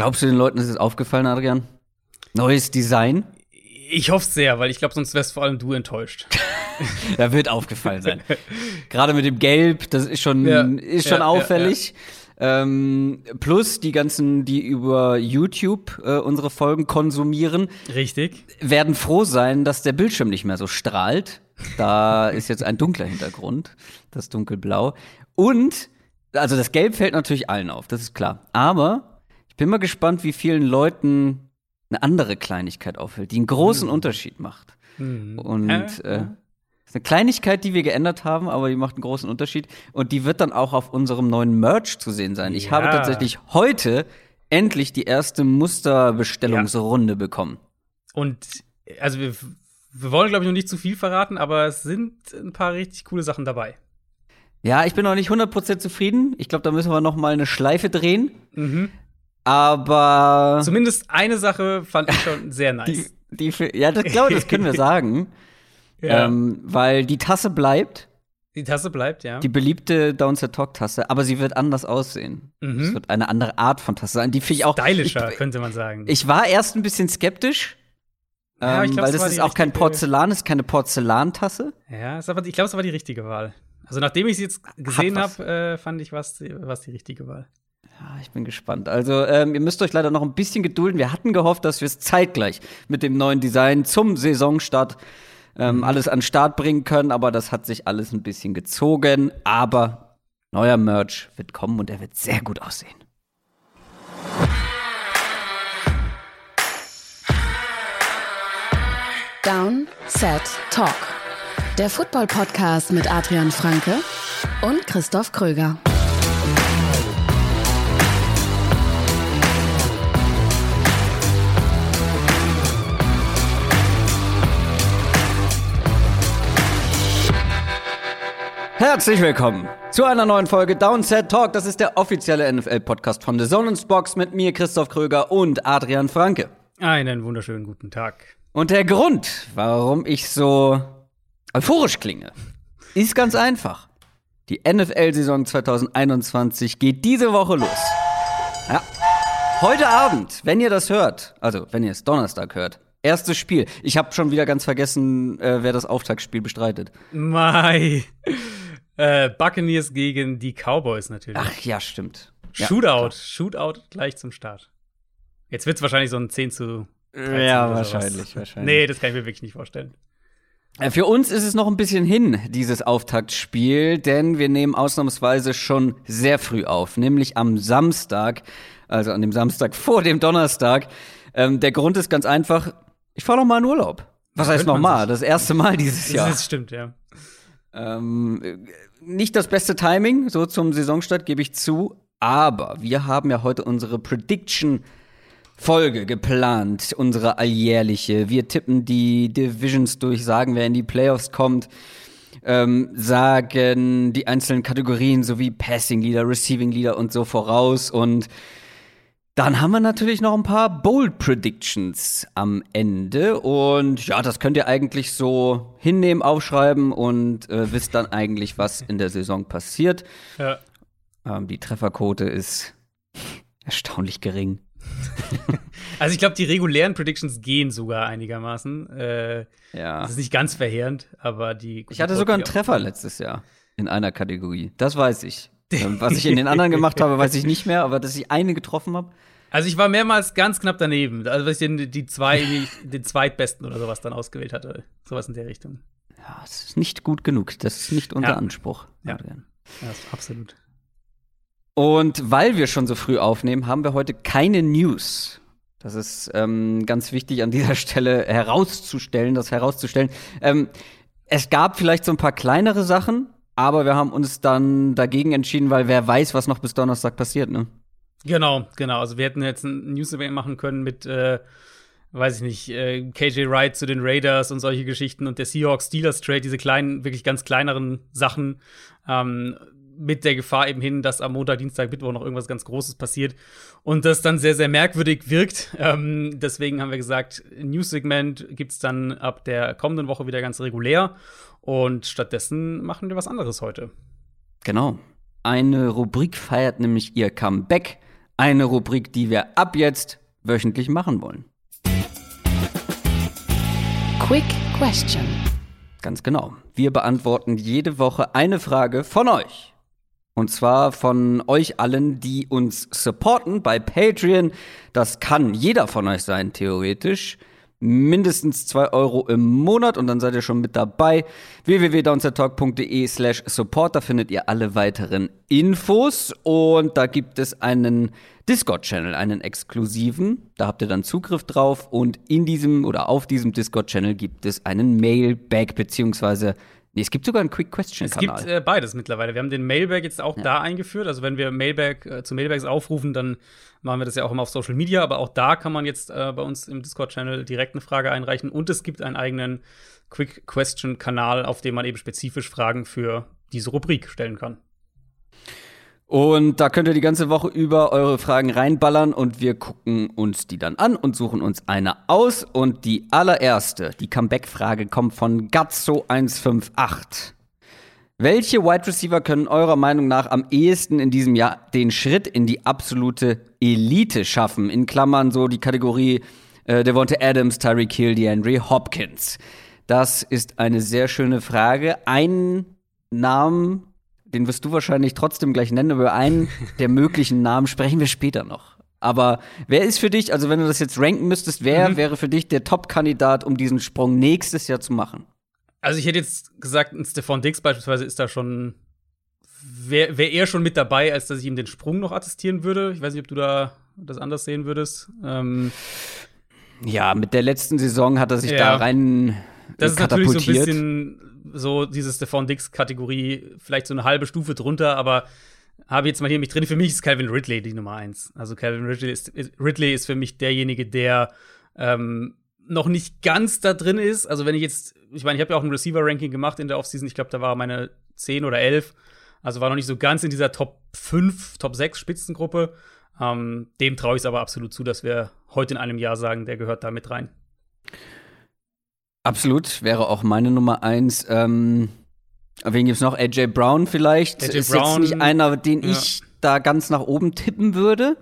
Glaubst du, den Leuten ist es aufgefallen, Adrian? Neues Design? Ich hoffe sehr, weil ich glaube, sonst wärst vor allem du enttäuscht. da wird aufgefallen sein. Gerade mit dem Gelb, das ist schon, ja, ist schon ja, auffällig. Ja, ähm, plus die ganzen, die über YouTube äh, unsere Folgen konsumieren. Richtig. Werden froh sein, dass der Bildschirm nicht mehr so strahlt. Da ist jetzt ein dunkler Hintergrund, das dunkelblau. Und, also das Gelb fällt natürlich allen auf, das ist klar. Aber bin mal gespannt, wie vielen Leuten eine andere Kleinigkeit auffällt, die einen großen mhm. Unterschied macht. Mhm. Und äh, ist eine Kleinigkeit, die wir geändert haben, aber die macht einen großen Unterschied. Und die wird dann auch auf unserem neuen Merch zu sehen sein. Ich ja. habe tatsächlich heute endlich die erste Musterbestellungsrunde ja. bekommen. Und also wir, wir wollen, glaube ich, noch nicht zu viel verraten, aber es sind ein paar richtig coole Sachen dabei. Ja, ich bin noch nicht 100% zufrieden. Ich glaube, da müssen wir noch mal eine Schleife drehen. Mhm. Aber. Zumindest eine Sache fand ich schon sehr nice. Die, die, ja, das glaube das können wir sagen. ja. ähm, weil die Tasse bleibt. Die Tasse bleibt, ja. Die beliebte Downset Talk Tasse, aber sie wird anders aussehen. Mhm. Es wird eine andere Art von Tasse sein. Die finde ich auch. Stylischer, ich, könnte man sagen. Ich war erst ein bisschen skeptisch. Ja, ähm, glaub, weil das ist auch kein Porzellan, ist keine Porzellantasse. Ja, aber, ich glaube, es war die richtige Wahl. Also nachdem ich sie jetzt gesehen habe, äh, fand ich, was was die richtige Wahl. Ja, ich bin gespannt. Also, ähm, ihr müsst euch leider noch ein bisschen gedulden. Wir hatten gehofft, dass wir es zeitgleich mit dem neuen Design zum Saisonstart ähm, mhm. alles an Start bringen können, aber das hat sich alles ein bisschen gezogen. Aber neuer Merch wird kommen und er wird sehr gut aussehen. Down, Set, Talk. Der Football-Podcast mit Adrian Franke und Christoph Kröger. Herzlich willkommen zu einer neuen Folge Downset Talk. Das ist der offizielle NFL-Podcast von The Zonens Box mit mir, Christoph Kröger und Adrian Franke. Einen wunderschönen guten Tag. Und der Grund, warum ich so euphorisch klinge, ist ganz einfach. Die NFL-Saison 2021 geht diese Woche los. Ja. Heute Abend, wenn ihr das hört, also wenn ihr es Donnerstag hört, erstes Spiel. Ich habe schon wieder ganz vergessen, äh, wer das Auftaktspiel bestreitet. Mai. Äh, Buccaneers gegen die Cowboys natürlich. Ach ja, stimmt. Shootout. Ja, Shootout gleich zum Start. Jetzt wird es wahrscheinlich so ein 10 zu. Ja, wahrscheinlich, wahrscheinlich. Nee, das kann ich mir wirklich nicht vorstellen. Äh, für uns ist es noch ein bisschen hin, dieses Auftaktspiel, denn wir nehmen ausnahmsweise schon sehr früh auf, nämlich am Samstag, also an dem Samstag vor dem Donnerstag. Ähm, der Grund ist ganz einfach, ich fahre noch mal in Urlaub. Was das heißt noch mal? Das erste Mal dieses Jahr. Das stimmt, ja. Ähm, nicht das beste Timing, so zum Saisonstart gebe ich zu, aber wir haben ja heute unsere Prediction Folge geplant, unsere alljährliche. Wir tippen die Divisions durch, sagen, wer in die Playoffs kommt, ähm, sagen die einzelnen Kategorien sowie Passing Leader, Receiving Leader und so voraus und dann haben wir natürlich noch ein paar Bold Predictions am Ende. Und ja, das könnt ihr eigentlich so hinnehmen, aufschreiben und äh, wisst dann eigentlich, was in der Saison passiert. Ja. Ähm, die Trefferquote ist erstaunlich gering. also ich glaube, die regulären Predictions gehen sogar einigermaßen. Äh, ja. Das ist nicht ganz verheerend, aber die. Ich hatte sogar einen Treffer letztes Jahr in einer Kategorie. Das weiß ich. Ähm, was ich in den anderen gemacht habe, weiß ich nicht mehr, aber dass ich eine getroffen habe. Also ich war mehrmals ganz knapp daneben, also dass ich den, die zwei, den zweitbesten oder sowas dann ausgewählt hatte. Sowas in der Richtung. Ja, es ist nicht gut genug. Das ist nicht unser ja. Anspruch. Ja. ja, absolut. Und weil wir schon so früh aufnehmen, haben wir heute keine News. Das ist ähm, ganz wichtig an dieser Stelle herauszustellen, das herauszustellen. Ähm, es gab vielleicht so ein paar kleinere Sachen, aber wir haben uns dann dagegen entschieden, weil wer weiß, was noch bis Donnerstag passiert, ne? Genau, genau. Also wir hätten jetzt ein News-Event machen können mit, äh, weiß ich nicht, äh, KJ Wright zu den Raiders und solche Geschichten und der Seahawks-Steelers-Trade, diese kleinen, wirklich ganz kleineren Sachen, ähm, mit der Gefahr eben hin, dass am Montag, Dienstag, Mittwoch noch irgendwas ganz Großes passiert und das dann sehr, sehr merkwürdig wirkt. Ähm, deswegen haben wir gesagt, News-Segment gibt's dann ab der kommenden Woche wieder ganz regulär und stattdessen machen wir was anderes heute. Genau. Eine Rubrik feiert nämlich ihr Comeback Eine Rubrik, die wir ab jetzt wöchentlich machen wollen. Quick Question. Ganz genau. Wir beantworten jede Woche eine Frage von euch. Und zwar von euch allen, die uns supporten bei Patreon. Das kann jeder von euch sein, theoretisch mindestens 2 Euro im Monat und dann seid ihr schon mit dabei. www.downsettalk.de slash support, da findet ihr alle weiteren Infos und da gibt es einen Discord-Channel, einen exklusiven. Da habt ihr dann Zugriff drauf und in diesem oder auf diesem Discord-Channel gibt es einen Mailback beziehungsweise Nee, es gibt sogar einen Quick Question Kanal. Es gibt äh, beides mittlerweile. Wir haben den Mailbag jetzt auch ja. da eingeführt. Also wenn wir Mailbag äh, zu Mailbags aufrufen, dann machen wir das ja auch immer auf Social Media. Aber auch da kann man jetzt äh, bei uns im Discord Channel direkt eine Frage einreichen. Und es gibt einen eigenen Quick Question Kanal, auf dem man eben spezifisch Fragen für diese Rubrik stellen kann. Und da könnt ihr die ganze Woche über eure Fragen reinballern und wir gucken uns die dann an und suchen uns eine aus. Und die allererste, die Comeback-Frage, kommt von Gazzo158. Welche Wide Receiver können eurer Meinung nach am ehesten in diesem Jahr den Schritt in die absolute Elite schaffen? In Klammern so die Kategorie äh, Devonta Adams, Tyreek Hill, DeAndre Hopkins. Das ist eine sehr schöne Frage. Einen Namen den wirst du wahrscheinlich trotzdem gleich nennen, über einen der möglichen Namen sprechen wir später noch. Aber wer ist für dich, also wenn du das jetzt ranken müsstest, wer mhm. wäre für dich der Top-Kandidat, um diesen Sprung nächstes Jahr zu machen? Also ich hätte jetzt gesagt, ein Stefan Dix beispielsweise ist da schon, wäre wär eher schon mit dabei, als dass ich ihm den Sprung noch attestieren würde. Ich weiß nicht, ob du da das anders sehen würdest. Ähm ja, mit der letzten Saison hat er sich ja. da rein das ist natürlich so ein bisschen so diese Stefan Dix-Kategorie, vielleicht so eine halbe Stufe drunter, aber habe jetzt mal hier mich drin. Für mich ist Calvin Ridley die Nummer eins. Also Calvin Ridley ist, Ridley ist für mich derjenige, der ähm, noch nicht ganz da drin ist. Also wenn ich jetzt, ich meine, ich habe ja auch ein Receiver-Ranking gemacht in der Offseason. Ich glaube, da war meine 10 oder 11. Also war noch nicht so ganz in dieser Top 5, Top 6 Spitzengruppe. Ähm, dem traue ich es aber absolut zu, dass wir heute in einem Jahr sagen, der gehört da mit rein. Absolut, wäre auch meine Nummer eins. Ähm, wen gibt's noch? AJ Brown vielleicht. AJ ist Brown, jetzt nicht einer, den ja. ich da ganz nach oben tippen würde.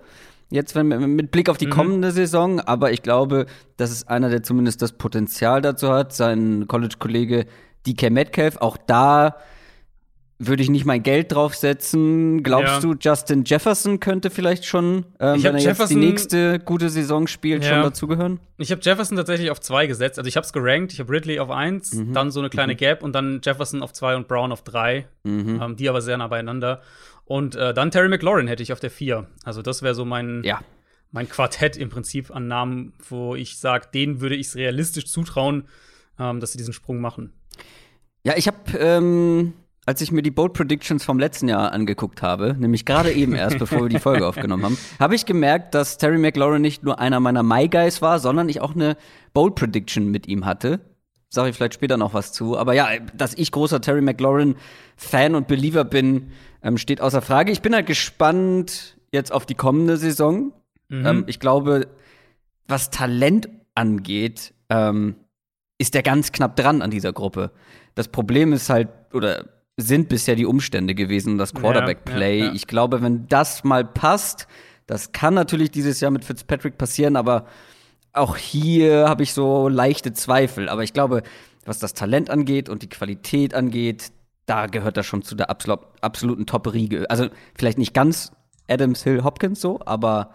Jetzt wenn, mit Blick auf die mhm. kommende Saison, aber ich glaube, das ist einer, der zumindest das Potenzial dazu hat. Sein College-Kollege DK Metcalf, auch da würde ich nicht mein Geld draufsetzen. Glaubst ja. du, Justin Jefferson könnte vielleicht schon, ähm, wenn er jetzt die nächste gute Saison spielt, ja. schon dazugehören? Ich habe Jefferson tatsächlich auf zwei gesetzt. Also ich habe es gerankt. Ich habe Ridley auf eins, mhm. dann so eine kleine mhm. Gap und dann Jefferson auf zwei und Brown auf drei. Mhm. Ähm, die aber sehr nah beieinander. Und äh, dann Terry McLaurin hätte ich auf der vier. Also das wäre so mein, ja. mein Quartett im Prinzip an Namen, wo ich sage, denen würde ich es realistisch zutrauen, ähm, dass sie diesen Sprung machen. Ja, ich habe ähm als ich mir die Bold Predictions vom letzten Jahr angeguckt habe, nämlich gerade eben erst, bevor wir die Folge aufgenommen haben, habe ich gemerkt, dass Terry McLaurin nicht nur einer meiner My Guys war, sondern ich auch eine Bold Prediction mit ihm hatte. Sage ich vielleicht später noch was zu. Aber ja, dass ich großer Terry McLaurin-Fan und Believer bin, ähm, steht außer Frage. Ich bin halt gespannt jetzt auf die kommende Saison. Mhm. Ähm, ich glaube, was Talent angeht, ähm, ist der ganz knapp dran an dieser Gruppe. Das Problem ist halt, oder sind bisher die Umstände gewesen, das Quarterback-Play. Ja, ja, ja. Ich glaube, wenn das mal passt, das kann natürlich dieses Jahr mit Fitzpatrick passieren, aber auch hier habe ich so leichte Zweifel. Aber ich glaube, was das Talent angeht und die Qualität angeht, da gehört er schon zu der absolut, absoluten Top-Riege. Also vielleicht nicht ganz Adams, Hill, Hopkins so, aber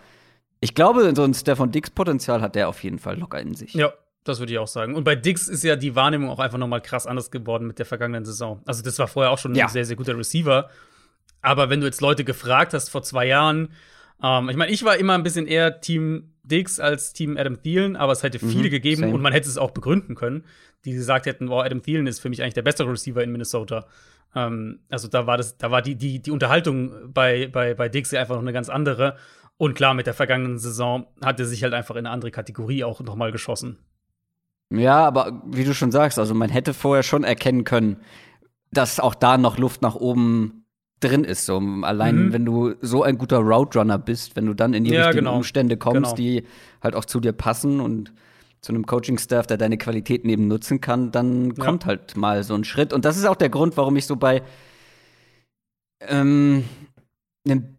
ich glaube, so ein Stefan Dix-Potenzial hat der auf jeden Fall locker in sich. Ja, das würde ich auch sagen. Und bei Dix ist ja die Wahrnehmung auch einfach nochmal krass anders geworden mit der vergangenen Saison. Also, das war vorher auch schon ja. ein sehr, sehr guter Receiver. Aber wenn du jetzt Leute gefragt hast vor zwei Jahren, ähm, ich meine, ich war immer ein bisschen eher Team Dix als Team Adam Thielen, aber es hätte mhm, viele gegeben same. und man hätte es auch begründen können, die gesagt hätten, wow, Adam Thielen ist für mich eigentlich der bessere Receiver in Minnesota. Ähm, also da war das, da war die, die, die Unterhaltung bei, bei, bei Dix einfach noch eine ganz andere. Und klar, mit der vergangenen Saison hat er sich halt einfach in eine andere Kategorie auch nochmal geschossen. Ja, aber wie du schon sagst, also man hätte vorher schon erkennen können, dass auch da noch Luft nach oben drin ist. So, allein mhm. wenn du so ein guter Route Runner bist, wenn du dann in die ja, richtigen genau. Umstände kommst, genau. die halt auch zu dir passen und zu einem Coaching-Staff, der deine Qualitäten eben nutzen kann, dann ja. kommt halt mal so ein Schritt. Und das ist auch der Grund, warum ich so bei ähm, einem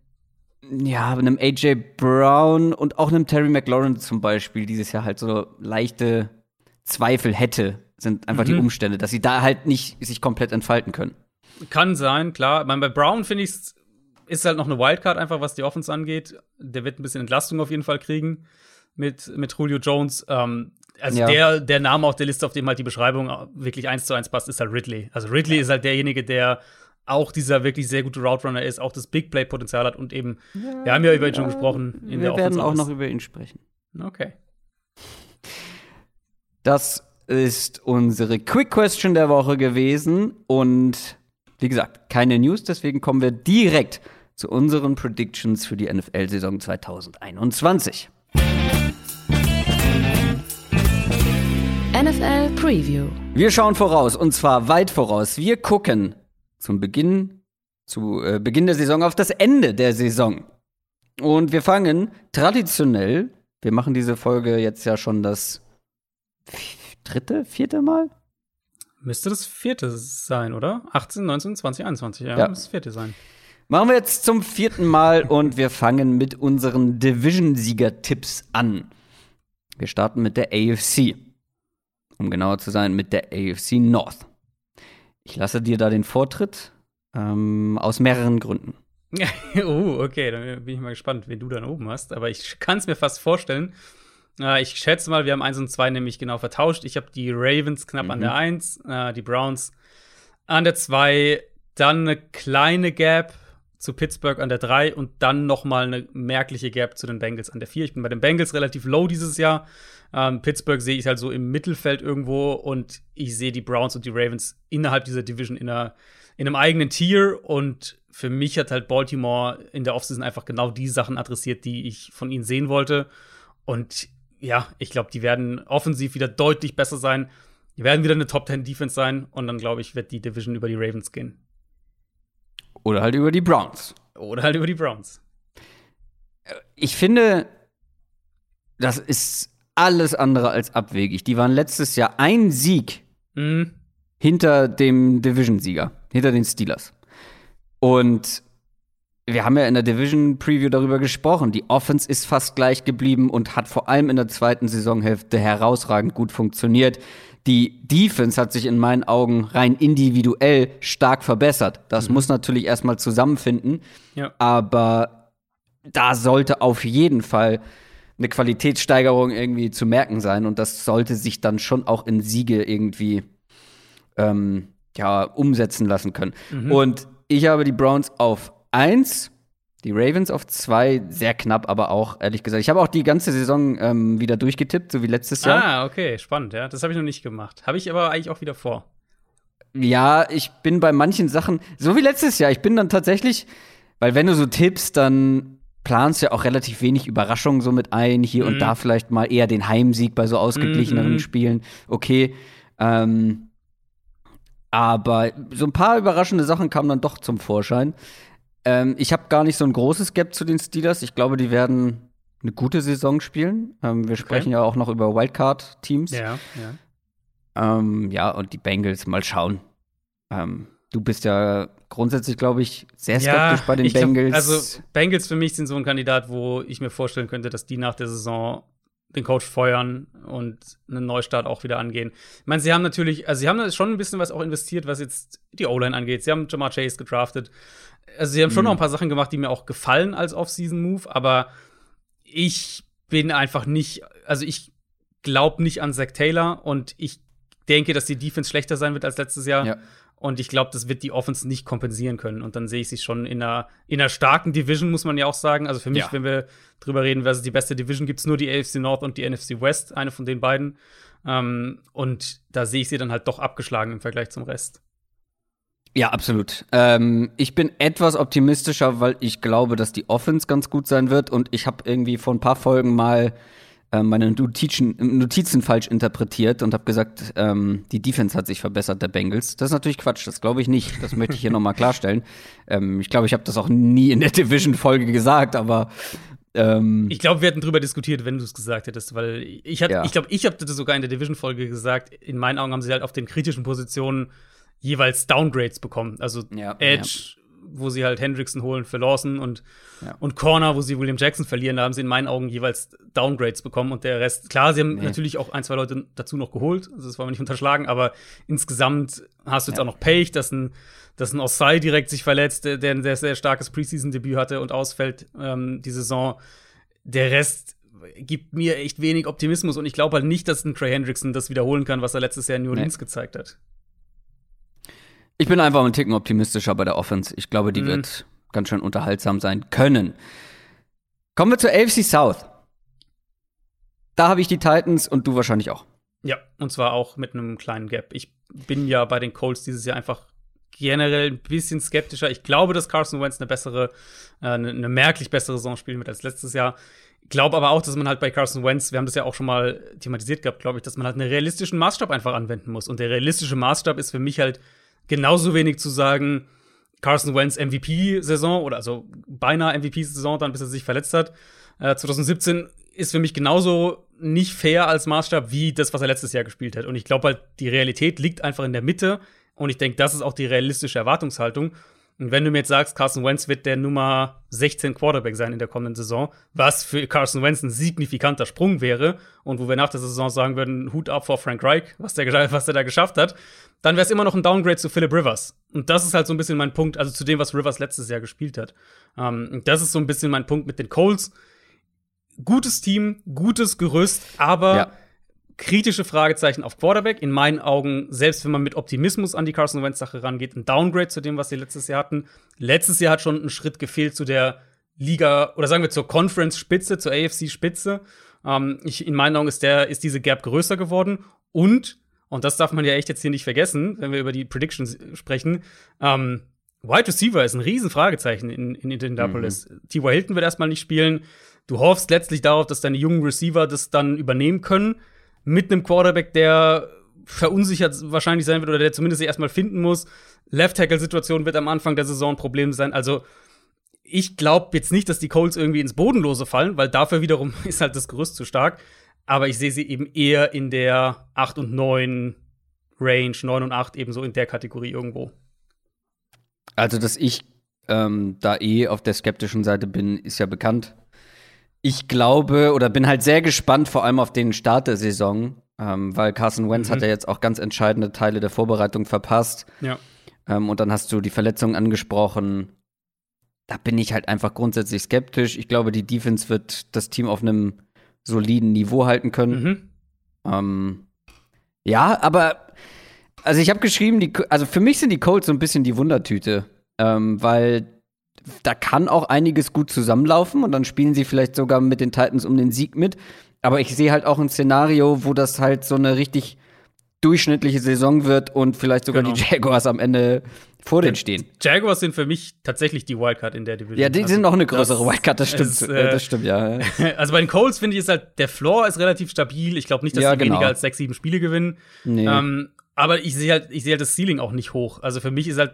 ja, einem AJ Brown und auch einem Terry McLaurin zum Beispiel dieses Jahr halt so leichte Zweifel hätte, sind einfach mhm. die Umstände, dass sie da halt nicht sich komplett entfalten können. Kann sein, klar. Ich meine, bei Brown finde ich ist halt noch eine Wildcard einfach, was die Offense angeht. Der wird ein bisschen Entlastung auf jeden Fall kriegen mit, mit Julio Jones. Ähm, also ja. der, der Name auf der Liste, auf dem halt die Beschreibung wirklich eins zu eins passt, ist halt Ridley. Also Ridley ja. ist halt derjenige, der auch dieser wirklich sehr gute Route Runner ist, auch das Big Play Potenzial hat und eben, ja, wir haben ja über ihn schon gesprochen. In wir der werden auch noch über ihn sprechen. Okay. Das ist unsere Quick Question der Woche gewesen und wie gesagt, keine News, deswegen kommen wir direkt zu unseren Predictions für die NFL-Saison 2021. NFL Preview. Wir schauen voraus und zwar weit voraus. Wir gucken zum Beginn, zu äh, Beginn der Saison auf das Ende der Saison. Und wir fangen traditionell, wir machen diese Folge jetzt ja schon das dritte, vierte Mal? Müsste das vierte sein, oder? 18, 19, 20, 21, ja, ja. das vierte sein. Machen wir jetzt zum vierten Mal und wir fangen mit unseren Division-Sieger-Tipps an. Wir starten mit der AFC. Um genauer zu sein, mit der AFC North. Ich lasse dir da den Vortritt ähm, aus mehreren Gründen. oh, okay, dann bin ich mal gespannt, wen du dann oben hast. Aber ich kann es mir fast vorstellen. Äh, ich schätze mal, wir haben 1 und 2 nämlich genau vertauscht. Ich habe die Ravens knapp mhm. an der 1, äh, die Browns an der 2, dann eine kleine Gap zu Pittsburgh an der 3 und dann noch mal eine merkliche Gap zu den Bengals an der 4. Ich bin bei den Bengals relativ low dieses Jahr. Ähm, Pittsburgh sehe ich halt so im Mittelfeld irgendwo und ich sehe die Browns und die Ravens innerhalb dieser Division in, einer, in einem eigenen Tier und für mich hat halt Baltimore in der Offseason einfach genau die Sachen adressiert, die ich von ihnen sehen wollte. Und ja, ich glaube, die werden offensiv wieder deutlich besser sein. Die werden wieder eine Top 10 Defense sein und dann glaube ich, wird die Division über die Ravens gehen. Oder halt über die Browns. Oder halt über die Browns. Ich finde, das ist alles andere als abwegig. Die waren letztes Jahr ein Sieg mhm. hinter dem Division-Sieger, hinter den Steelers. Und wir haben ja in der Division Preview darüber gesprochen. Die Offense ist fast gleich geblieben und hat vor allem in der zweiten Saisonhälfte herausragend gut funktioniert. Die Defense hat sich in meinen Augen rein individuell stark verbessert. Das mhm. muss natürlich erstmal zusammenfinden. Ja. Aber da sollte auf jeden Fall eine Qualitätssteigerung irgendwie zu merken sein. Und das sollte sich dann schon auch in Siege irgendwie ähm, ja, umsetzen lassen können. Mhm. Und ich habe die Browns auf 1 die Ravens auf zwei, sehr knapp, aber auch, ehrlich gesagt. Ich habe auch die ganze Saison ähm, wieder durchgetippt, so wie letztes Jahr. Ah, okay, spannend, ja. Das habe ich noch nicht gemacht. Habe ich aber eigentlich auch wieder vor. Ja, ich bin bei manchen Sachen, so wie letztes Jahr, ich bin dann tatsächlich, weil wenn du so tippst, dann planst du ja auch relativ wenig Überraschungen so mit ein, hier mhm. und da vielleicht mal eher den Heimsieg bei so ausgeglicheneren mhm. Spielen. Okay. Ähm, aber so ein paar überraschende Sachen kamen dann doch zum Vorschein. Ähm, ich habe gar nicht so ein großes Gap zu den Steelers. Ich glaube, die werden eine gute Saison spielen. Ähm, wir sprechen okay. ja auch noch über Wildcard-Teams. Ja, ja. Ähm, ja, und die Bengals, mal schauen. Ähm, du bist ja grundsätzlich, glaube ich, sehr skeptisch ja, bei den Bengals. Glaub, also, Bengals für mich sind so ein Kandidat, wo ich mir vorstellen könnte, dass die nach der Saison den Coach feuern und einen Neustart auch wieder angehen. Ich meine, sie haben natürlich, also sie haben schon ein bisschen was auch investiert, was jetzt die O-Line angeht. Sie haben Jamar Chase gedraftet also sie haben schon mhm. noch ein paar Sachen gemacht, die mir auch gefallen als Off-Season-Move, aber ich bin einfach nicht, also ich glaube nicht an Zach Taylor und ich denke, dass die Defense schlechter sein wird als letztes Jahr. Ja. Und ich glaube, das wird die Offense nicht kompensieren können. Und dann sehe ich sie schon in einer, in einer starken Division, muss man ja auch sagen. Also für mich, ja. wenn wir drüber reden, was ist die beste Division, gibt es nur die AFC North und die NFC West, eine von den beiden. Ähm, und da sehe ich sie dann halt doch abgeschlagen im Vergleich zum Rest. Ja, absolut. Ähm, ich bin etwas optimistischer, weil ich glaube, dass die Offense ganz gut sein wird. Und ich habe irgendwie vor ein paar Folgen mal äh, meine Notizen, Notizen falsch interpretiert und habe gesagt, ähm, die Defense hat sich verbessert, der Bengals. Das ist natürlich Quatsch, das glaube ich nicht. Das möchte ich hier nochmal klarstellen. Ähm, ich glaube, ich habe das auch nie in der Division-Folge gesagt, aber ähm, ich glaube, wir hätten drüber diskutiert, wenn du es gesagt hättest, weil ich, ja. ich glaube, ich habe das sogar in der Division-Folge gesagt. In meinen Augen haben sie halt auf den kritischen Positionen jeweils Downgrades bekommen. Also ja, Edge, ja. wo sie halt Hendrickson holen für Lawson und, Ja. und Corner, wo sie William Jackson verlieren. Da haben sie in meinen Augen jeweils Downgrades bekommen und der Rest, klar, sie haben Nee. natürlich auch ein, zwei Leute dazu noch geholt, also das wollen wir nicht unterschlagen, aber insgesamt hast du jetzt auch noch Pech, dass ein, dass ein Osai direkt sich verletzt, der ein sehr, sehr starkes Preseason-Debüt hatte und ausfällt ähm, die Saison. Der Rest gibt mir echt wenig Optimismus und ich glaube halt nicht, dass ein Trey Hendrickson das wiederholen kann, was er letztes Jahr in New Orleans gezeigt hat. Ich bin einfach einen Ticken optimistischer bei der Offense. Ich glaube, die Mhm. wird ganz schön unterhaltsam sein können. Kommen wir zur AFC South. Da habe ich die Titans und du wahrscheinlich auch. Ja, und zwar auch mit einem kleinen Gap. Ich bin ja bei den Colts dieses Jahr einfach generell ein bisschen skeptischer. Ich glaube, dass Carson Wentz eine bessere, äh, eine, eine merklich bessere Saison spielen wird als letztes Jahr. Ich glaube aber auch, dass man halt bei Carson Wentz, wir haben das ja auch schon mal thematisiert gehabt, glaube ich, dass man halt einen realistischen Maßstab einfach anwenden muss. Und der realistische Maßstab ist für mich halt genauso wenig zu sagen, Carson Wentz MVP-Saison oder also beinahe MVP-Saison, dann bis er sich verletzt hat. Äh, 2017 ist für mich genauso nicht fair als Maßstab wie das, was er letztes Jahr gespielt hat. Und ich glaube halt, die Realität liegt einfach in der Mitte. Und ich denke, das ist auch die realistische Erwartungshaltung. Und wenn du mir jetzt sagst, Carson Wentz wird der Nummer 16 Quarterback sein in der kommenden Saison, was für Carson Wentz ein signifikanter Sprung wäre und wo wir nach der Saison sagen würden, Hut ab vor Frank Reich, was der, was der da geschafft hat, dann wäre es immer noch ein Downgrade zu Philip Rivers. Und das ist halt so ein bisschen mein Punkt, also zu dem, was Rivers letztes Jahr gespielt hat. Ähm, das ist so ein bisschen mein Punkt mit den Colts. Gutes Team, gutes Gerüst, aber Ja. Kritische Fragezeichen auf Quarterback. In meinen Augen, selbst wenn man mit Optimismus an die Carson Wentz-Sache rangeht, ein Downgrade zu dem, was sie letztes Jahr hatten. Letztes Jahr hat schon ein Schritt gefehlt zu der Liga, oder sagen wir zur Conference-Spitze, zur AFC-Spitze. Ähm, ich, in meinen Augen ist, der, ist diese Gap größer geworden. Und, und das darf man ja echt jetzt hier nicht vergessen, wenn wir über die Predictions sprechen, ähm, Wide Receiver ist ein riesen Fragezeichen in, in Indianapolis. T.Y. Hilton wird erstmal nicht spielen. Du hoffst letztlich darauf, dass deine jungen Receiver das dann übernehmen können. Mit einem Quarterback, der verunsichert wahrscheinlich sein wird oder der zumindest sich erstmal finden muss. Left-Tackle-Situation wird am Anfang der Saison ein Problem sein. Also, ich glaube jetzt nicht, dass die Colts irgendwie ins Bodenlose fallen, weil dafür wiederum ist halt das Gerüst zu stark. Aber ich sehe sie eben eher in der 8 und 9 Range, 9 und 8, eben so in der Kategorie irgendwo. Also, dass ich ähm, da eh auf der skeptischen Seite bin, ist ja bekannt. Ich glaube oder bin halt sehr gespannt, vor allem auf den Start der Saison, ähm, weil Carson Wentz Mhm. hat ja jetzt auch ganz entscheidende Teile der Vorbereitung verpasst. Ja. Ähm, und dann hast du die Verletzungen angesprochen. Da bin ich halt einfach grundsätzlich skeptisch. Ich glaube, die Defense wird das Team auf einem soliden Niveau halten können. Mhm. Ähm, ja, aber also ich habe geschrieben, die, also für mich sind die Colts so ein bisschen die Wundertüte, ähm, weil da kann auch einiges gut zusammenlaufen und dann spielen sie vielleicht sogar mit den Titans um den Sieg mit. Aber ich sehe halt auch ein Szenario, wo das halt so eine richtig durchschnittliche Saison wird und vielleicht sogar Genau. die Jaguars am Ende vor denen stehen. Jaguars sind für mich tatsächlich die Wildcard in der Division. Ja, die Also, sind noch eine größere das Wildcard, das stimmt. ist, äh, äh, das stimmt, ja. Also bei den Colts finde ich ist halt, der Floor ist relativ stabil. Ich glaube nicht, dass Ja, sie genau. weniger als sechs, sieben Spiele gewinnen. Nee. Ähm, aber ich sehe halt, ich sehe halt das Ceiling auch nicht hoch. Also für mich ist halt,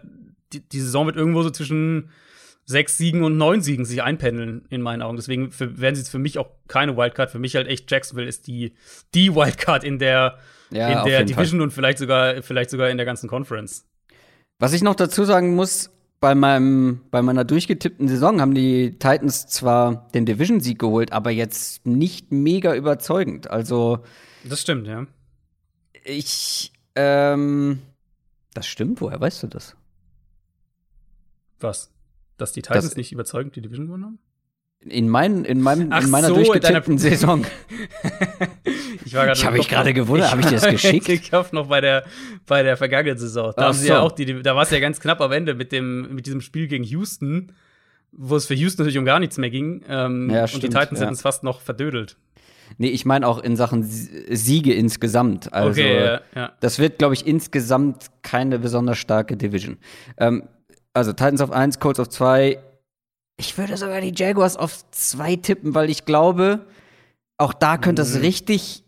die, die Saison wird irgendwo so zwischen sechs Siegen und neun Siegen sich einpendeln, in meinen Augen. Deswegen für, werden sie jetzt für mich auch keine Wildcard. Für mich halt echt Jacksonville ist die, die Wildcard in der, Ja, in der jeden Fall. Division und vielleicht sogar, vielleicht sogar in der ganzen Conference. Was ich noch dazu sagen muss, bei, meinem, bei meiner durchgetippten Saison haben die Titans zwar den Division-Sieg geholt, aber jetzt nicht mega überzeugend. Also Das stimmt, ja. ich, ähm, das stimmt, woher weißt du das? Was? Dass die Titans Das- nicht überzeugend die Division gewonnen haben? In, mein, in, meinem, Ach in meiner so, durchgetippten Saison. Ich war gerade Ich hab mich gerade gewundert, hab ich dir das geschickt? Ich hoffe noch bei der, bei der vergangenen Saison. Da Ach haben sie ja so. auch die, da war es ja ganz knapp am Ende mit dem, mit diesem Spiel gegen Houston, wo es für Houston natürlich um gar nichts mehr ging. Ähm, Ja, und die stimmt, Titans ja. hätten es fast noch verdödelt. Nee, ich meine auch in Sachen Sie- Siege insgesamt. Also, okay, ja, ja. Das wird, glaube ich, insgesamt keine besonders starke Division. Ähm, also Titans auf 1, Colts auf 2. Ich würde sogar die Jaguars auf 2 tippen, weil ich glaube, auch da könnte es Mhm. richtig,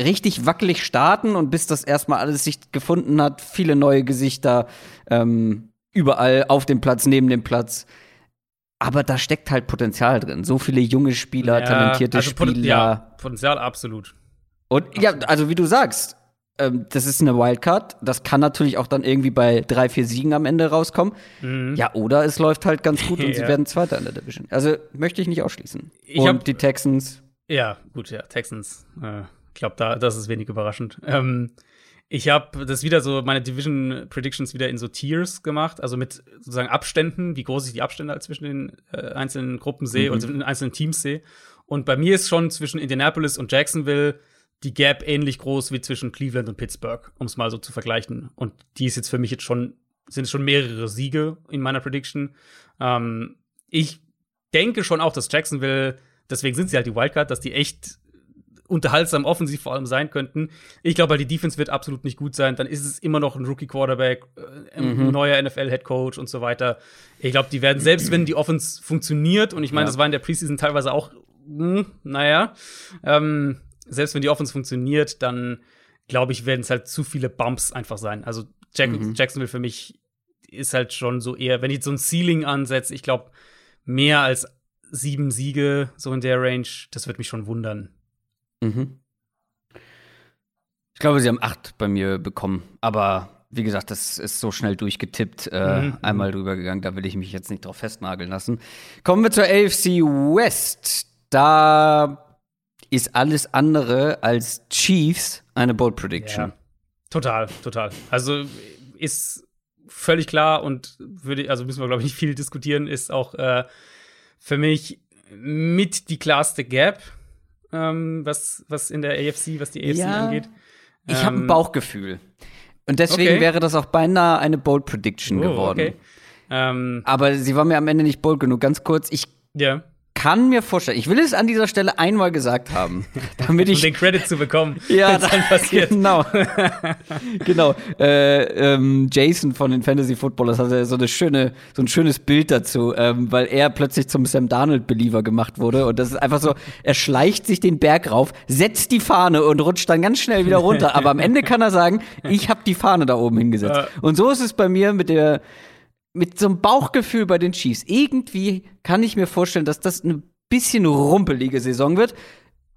richtig wackelig starten und bis das erstmal alles sich gefunden hat, viele neue Gesichter, ähm, überall auf dem Platz, neben dem Platz. Aber da steckt halt Potenzial drin. So viele junge Spieler, Ja, talentierte also Spieler. Ja, Potenzial absolut. Und ja, also wie du sagst, ähm, das ist eine Wildcard. Das kann natürlich auch dann irgendwie bei drei, vier Siegen am Ende rauskommen. Mhm. Ja, oder es läuft halt ganz gut und ja. sie werden Zweiter in der Division. Also möchte ich nicht ausschließen. Ich und die Texans. Ja, gut, ja, Texans. Äh, ich glaube, da, das ist wenig überraschend. Ähm, ich habe das wieder so, meine Division Predictions wieder in so Tiers gemacht, also mit sozusagen Abständen, wie groß ich die Abstände zwischen den äh, einzelnen Gruppen sehe mhm. und den einzelnen Teams sehe. Und bei mir ist schon zwischen Indianapolis und Jacksonville die Gap ähnlich groß wie zwischen Cleveland und Pittsburgh, um es mal so zu vergleichen. Und die ist jetzt für mich jetzt schon, sind schon mehrere Siege in meiner Prediction. Ähm, ich denke schon auch, dass Jacksonville, deswegen sind sie halt die Wildcard, dass die echt unterhaltsam offensiv vor allem sein könnten. Ich glaube, die Defense wird absolut nicht gut sein. Dann ist es immer noch ein Rookie-Quarterback, äh, ein mhm. neuer NFL-Headcoach und so weiter. Ich glaube, die werden, selbst wenn die Offense funktioniert, und ich meine, ja. das war in der Preseason teilweise auch, mh, hm, naja, ähm, selbst wenn die Offense funktioniert, dann glaube ich, werden es halt zu viele Bumps einfach sein. Also Jack mhm. Jacksonville für mich ist halt schon so eher, wenn ich so ein Ceiling ansetze, ich glaube, mehr als sieben Siege, so in der Range, das wird mich schon wundern. Mhm. Ich glaube, sie haben acht bei mir bekommen. Aber wie gesagt, das ist so schnell durchgetippt, äh, mhm. einmal drüber gegangen. Da will ich mich jetzt nicht drauf festnageln lassen. Kommen wir zur AFC West. Da ist alles andere als Chiefs eine Bold Prediction. Ja. Total, total. Also ist völlig klar und würde, also müssen wir, glaube ich, nicht viel diskutieren, ist auch äh, für mich mit die klarste Gap ähm, was, was in der AFC, was die AFC ja, angeht. Ich ähm, habe ein Bauchgefühl. Und deswegen okay. wäre das auch beinahe eine Bold Prediction oh, geworden. Okay. Ähm, Aber sie war mir am Ende nicht bold genug. Ganz kurz, ich yeah kann mir vorstellen, ich will es an dieser Stelle einmal gesagt haben, damit ich um den Credit zu bekommen, ja, dann passiert. Genau, genau. Äh, ähm, Jason von den Fantasy Footballers hatte so eine schöne, so ein schönes Bild dazu, ähm, weil er plötzlich zum Sam Darnold Believer gemacht wurde und das ist einfach so, er schleicht sich den Berg rauf, setzt die Fahne und rutscht dann ganz schnell wieder runter, aber am Ende kann er sagen, ich habe die Fahne da oben hingesetzt. Und so ist es bei mir mit der mit so einem Bauchgefühl bei den Chiefs. Irgendwie kann ich mir vorstellen, dass das eine bisschen rumpelige Saison wird.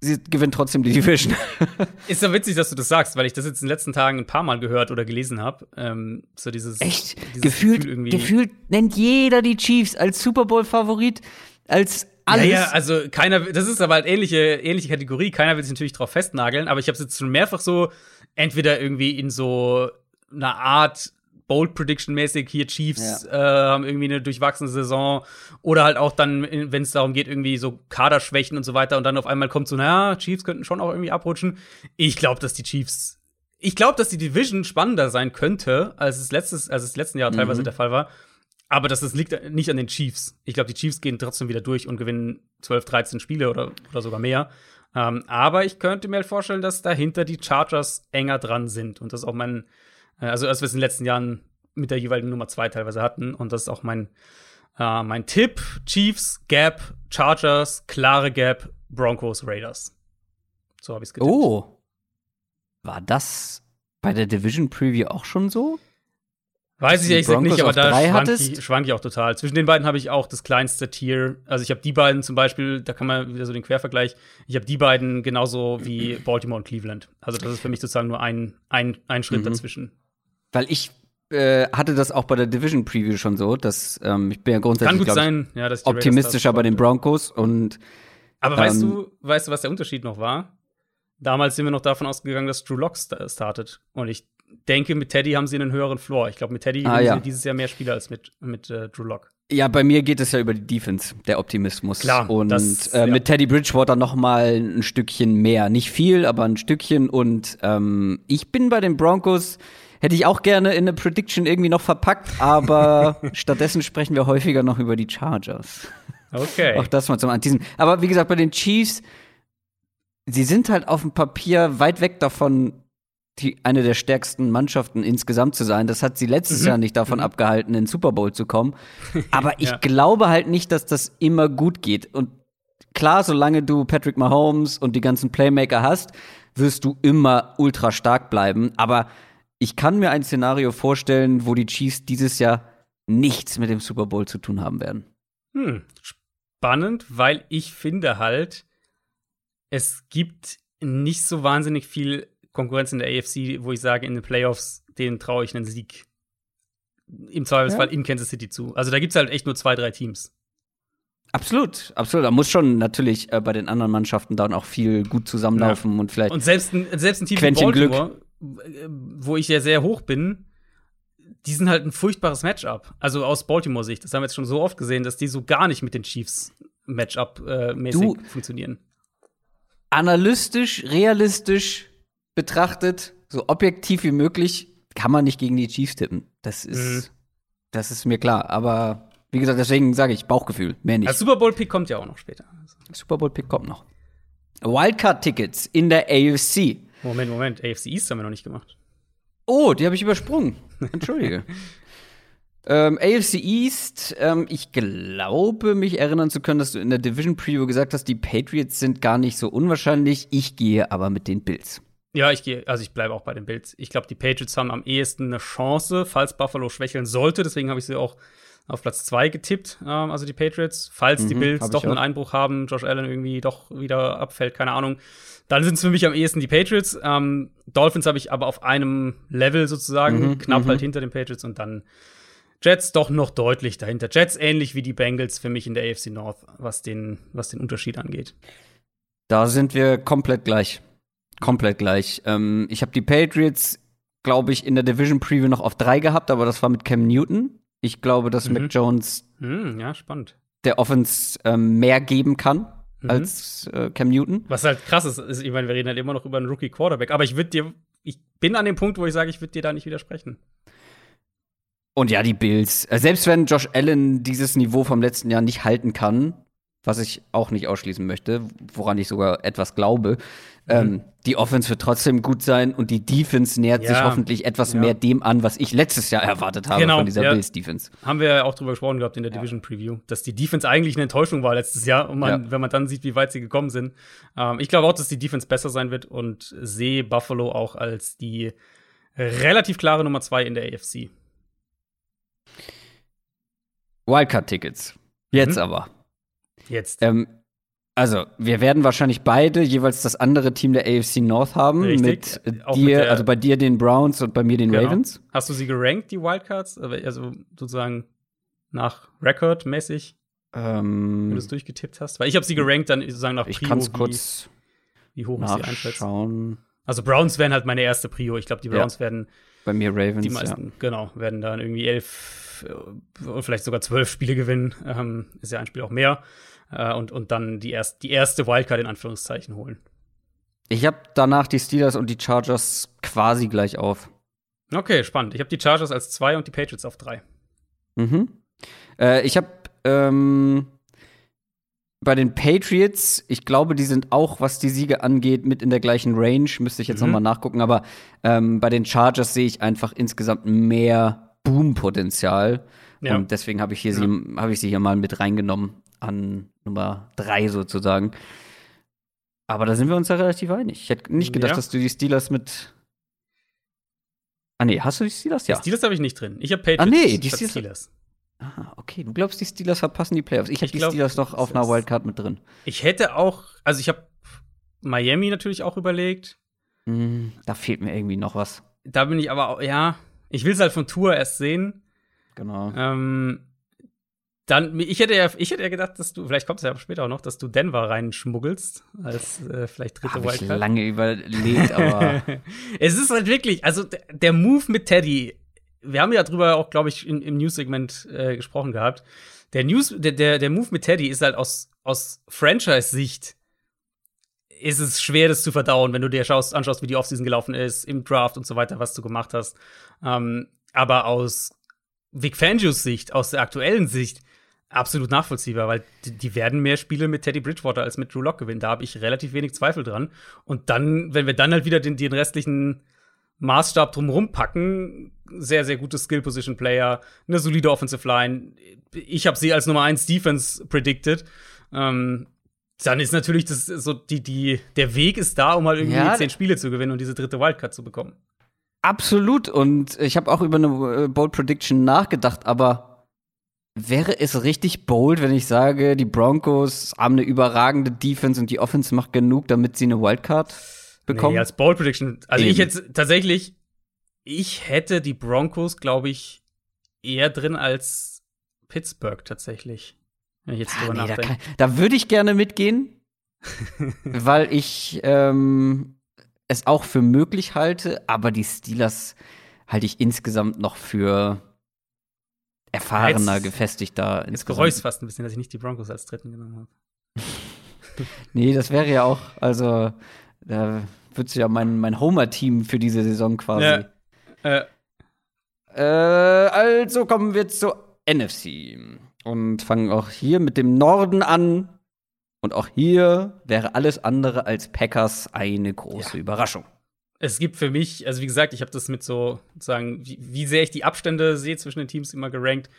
Sie gewinnen trotzdem die Division. Ist so witzig, dass du das sagst, weil ich das jetzt in den letzten Tagen ein paar Mal gehört oder gelesen habe. Ähm, so dieses. Echt? Dieses gefühlt, Gefühl gefühlt nennt jeder die Chiefs als Super Bowl-Favorit, als alles. Ja, ja, also keiner, das ist aber halt ähnliche, ähnliche Kategorie. Keiner will sich natürlich drauf festnageln, aber ich habe es jetzt schon mehrfach so entweder irgendwie in so einer Art Bold Prediction mäßig hier Chiefs ja. äh, haben irgendwie eine durchwachsene Saison oder halt auch dann, wenn es darum geht, irgendwie so Kaderschwächen und so weiter und dann auf einmal kommt so, naja, Chiefs könnten schon auch irgendwie abrutschen. Ich glaube, dass die Chiefs, ich glaube, dass die Division spannender sein könnte, als es letztes, als es letzten Jahr mhm. teilweise der Fall war. Aber das, das liegt nicht an den Chiefs. Ich glaube, die Chiefs gehen trotzdem wieder durch und gewinnen 12, 13 Spiele oder, oder sogar mehr. Ähm, aber ich könnte mir halt vorstellen, dass dahinter die Chargers enger dran sind. Und das ist auch mein, also, als wir es in den letzten Jahren mit der jeweiligen Nummer zwei teilweise hatten. Und das ist auch mein, äh, mein Tipp: Chiefs, Gap, Chargers, klare Gap, Broncos, Raiders. So habe ich es getippt. Oh. War das bei der Division Preview auch schon so? Weiß ich ehrlich gesagt nicht, aber da schwank ich, schwank ich, auch total. Zwischen den beiden habe ich auch das kleinste Tier. Also ich habe die beiden zum Beispiel, da kann man wieder so den Quervergleich, ich habe die beiden genauso wie Baltimore und Cleveland. Also das ist für mich sozusagen nur ein, ein, ein Schritt mhm. dazwischen. Weil ich äh, hatte das auch bei der Division Preview schon so, dass ähm, ich bin ja grundsätzlich sein, ja, dass optimistischer bei den Broncos und aber weißt ähm, du, weißt du, was der Unterschied noch war? Damals sind wir noch davon ausgegangen, dass Drew Lock startet und ich denke, mit Teddy haben sie einen höheren Floor. Ich glaube, mit Teddy ah, haben ja. sie dieses Jahr mehr Spieler als mit, mit äh, Drew Lock. Ja, bei mir geht es ja über die Defense, der Optimismus. Klar. Und das, äh, mit Teddy Bridgewater noch mal ein Stückchen mehr. Nicht viel, aber ein Stückchen. Und ähm, ich bin bei den Broncos Hätte ich auch gerne in eine Prediction irgendwie noch verpackt, aber stattdessen sprechen wir häufiger noch über die Chargers. Okay. Auch das mal zum Antiesen. Aber wie gesagt, bei den Chiefs, sie sind halt auf dem Papier weit weg davon, die, eine der stärksten Mannschaften insgesamt zu sein. Das hat sie letztes mhm. Jahr nicht davon mhm. abgehalten, in den Super Bowl zu kommen. Aber ich ja. glaube halt nicht, dass das immer gut geht. Und klar, solange du Patrick Mahomes und die ganzen Playmaker hast, wirst du immer ultra stark bleiben. Aber ich kann mir ein Szenario vorstellen, wo die Chiefs dieses Jahr nichts mit dem Super Bowl zu tun haben werden. Hm, spannend, weil ich finde halt, es gibt nicht so wahnsinnig viel Konkurrenz in der AFC, wo ich sage, in den Playoffs, denen traue ich einen Sieg im Zweifelsfall ja. in Kansas City zu. Also da gibt es halt echt nur zwei, drei Teams. Absolut, absolut. Da muss schon natürlich äh, bei den anderen Mannschaften dann auch viel gut zusammenlaufen ja. und vielleicht. Und selbst ein, selbst ein Team wie Baltimore, Glück. Wo ich ja sehr hoch bin, die sind halt ein furchtbares Matchup. Also aus Baltimore-Sicht. Das haben wir jetzt schon so oft gesehen, dass die so gar nicht mit den Chiefs Matchup-mäßig äh, funktionieren. Analytisch, realistisch betrachtet, so objektiv wie möglich, kann man nicht gegen die Chiefs tippen. Das ist, mhm. das ist mir klar. Aber wie gesagt, deswegen sage ich Bauchgefühl, mehr nicht. Der Super Bowl-Pick kommt ja auch noch später. Super Bowl-Pick kommt noch. Wildcard-Tickets in der AFC. Moment, Moment, AFC East haben wir noch nicht gemacht. Oh, die habe ich übersprungen. Entschuldige. ähm, AFC East, ähm, ich glaube, mich erinnern zu können, dass du in der Division Preview gesagt hast, die Patriots sind gar nicht so unwahrscheinlich. Ich gehe aber mit den Bills. Ja, ich gehe, also ich bleibe auch bei den Bills. Ich glaube, die Patriots haben am ehesten eine Chance, falls Buffalo schwächeln sollte. Deswegen habe ich sie auch auf Platz 2 getippt, ähm, also die Patriots. Falls mhm, die Bills doch einen Einbruch haben, Josh Allen irgendwie doch wieder abfällt, keine Ahnung. Dann sind es für mich am ehesten die Patriots. Ähm, Dolphins habe ich aber auf einem Level sozusagen, mhm, knapp mhm. halt hinter den Patriots und dann Jets doch noch deutlich dahinter. Jets ähnlich wie die Bengals für mich in der AFC North, was den, was den Unterschied angeht. Da sind wir komplett gleich. Komplett gleich. Ähm, ich habe die Patriots, glaube ich, in der Division Preview noch auf drei gehabt, aber das war mit Cam Newton. Ich glaube, dass mhm. Mac Jones mhm, ja, spannend. der Offense ähm, mehr geben kann mhm. als äh, Cam Newton. Was halt krass ist, ist, ich meine, wir reden halt immer noch über einen Rookie Quarterback, aber ich würde dir, ich bin an dem Punkt, wo ich sage, ich würde dir da nicht widersprechen. Und ja, die Bills. Äh, selbst wenn Josh Allen dieses Niveau vom letzten Jahr nicht halten kann, was ich auch nicht ausschließen möchte, woran ich sogar etwas glaube. Mhm. Ähm, die Offense wird trotzdem gut sein und die Defense nähert ja. sich hoffentlich etwas ja. mehr dem an, was ich letztes Jahr erwartet habe genau, von dieser ja. Bills Defense. Haben wir ja auch drüber gesprochen gehabt in der Division Preview, dass die Defense eigentlich eine Enttäuschung war letztes Jahr und man, wenn man dann sieht, wie weit sie gekommen sind. Ähm, ich glaube auch, dass die Defense besser sein wird und sehe Buffalo auch als die relativ klare Nummer zwei in der AFC. Wildcard-Tickets. Jetzt mhm. aber. Jetzt. Ähm, also, wir werden wahrscheinlich beide jeweils das andere Team der AFC North haben. Richtig. Mit Auch dir, mit also bei dir den Browns und bei mir den genau. Ravens. Hast du sie gerankt, die Wildcards? Also sozusagen nach Record mäßig? Ähm, wenn du es durchgetippt hast? Weil ich habe sie gerankt dann sozusagen nach Prio. Ich kann es kurz wie hoch ich sie einschätze. Also Browns wären halt meine erste Prio. Ich glaube, die Browns ja. werden bei mir Ravens. Die meisten, ja. genau, werden dann irgendwie elf oder vielleicht sogar zwölf Spiele gewinnen. Ähm, ist ja ein Spiel auch mehr äh, und, und dann die, erst, die erste Wildcard in Anführungszeichen holen. Ich habe danach die Steelers und die Chargers quasi gleich auf. Okay, spannend. Ich habe die Chargers als zwei und die Patriots auf drei. Mhm. Äh, ich habe ähm, bei den Patriots, ich glaube, die sind auch, was die Siege angeht, mit in der gleichen Range. Müsste ich jetzt mhm. noch mal nachgucken. Aber ähm, bei den Chargers sehe ich einfach insgesamt mehr Boom-Potenzial. Ja. Und deswegen habe ich, ja. hab ich sie hier mal mit reingenommen an Nummer drei sozusagen. Aber da sind wir uns ja relativ einig. Ich hätte nicht gedacht, ja. dass du die Steelers mit. Ah, nee, hast du die Steelers? Ja. Die Steelers habe ich nicht drin. Ich habe Patriots. Ah, nee, die Steelers. Steelers. Aha, okay. Du glaubst, die Steelers verpassen die Playoffs. Ich, habe die Steelers noch auf einer Wildcard mit drin. Ich hätte auch, also ich habe Miami natürlich auch überlegt. Mm, da fehlt mir irgendwie noch was. Da bin ich aber auch, ja, ich will es halt von Tour erst sehen. Genau. Ähm, dann, ich hätte ja, ich hätte ja gedacht, dass du, vielleicht kommt es ja später auch noch, dass du Denver reinschmuggelst, als äh, vielleicht dritte Hab Wildcard. Ich lange überlegt, aber. es ist halt wirklich, also der Move mit Teddy, wir haben ja drüber auch, glaube ich, in, im News-Segment äh, gesprochen gehabt. Der News, der, der, der Move mit Teddy ist halt aus, aus Franchise-Sicht ist es schwer, das zu verdauen, wenn du dir schaust, anschaust, wie die Offseason gelaufen ist, im Draft und so weiter, was du gemacht hast. Ähm, aber aus Vic Fangios Sicht, aus der aktuellen Sicht, absolut nachvollziehbar, weil die, die, werden mehr Spiele mit Teddy Bridgewater als mit Drew Lock gewinnen. Da habe ich relativ wenig Zweifel dran. Und dann, wenn wir dann halt wieder den, den restlichen Maßstab drumherum packen, sehr, sehr gute Skill-Position-Player, eine solide Offensive Line. Ich habe sie als Nummer 1 Defense predicted. Ähm, dann ist natürlich das so die, die, der Weg ist da, um mal irgendwie ja, zehn Spiele zu gewinnen und diese dritte Wildcard zu bekommen. Absolut. Und ich habe auch über eine äh, Bold Prediction nachgedacht, aber Wäre es richtig bold, wenn ich sage, die Broncos haben eine überragende Defense und die Offense macht genug, damit sie eine Wildcard bekommen? Nee, als Bold Prediction. Also Eben. ich jetzt tatsächlich, ich hätte die Broncos, glaube ich, eher drin als Pittsburgh tatsächlich. Wenn ich jetzt Ah, drüber nee, da, nachdenke. kann, da würde ich gerne mitgehen, weil ich ähm, es auch für möglich halte, aber die Steelers halte ich insgesamt noch für erfahrener, Jetzt- gefestigter. Jetzt bereue ich fast ein bisschen, dass ich nicht die Broncos als dritten genommen habe. Nee, das wäre ja auch, also da du ja mein, mein Homer-Team für diese Saison quasi. Ja. Äh, Äh, also kommen wir zur NFC und fangen auch hier mit dem Norden an. Und auch hier wäre alles andere als Packers eine große Überraschung. Es gibt für mich, also wie gesagt, ich habe das mit so sozusagen, wie, wie sehr ich die Abstände sehe zwischen den Teams immer gerankt.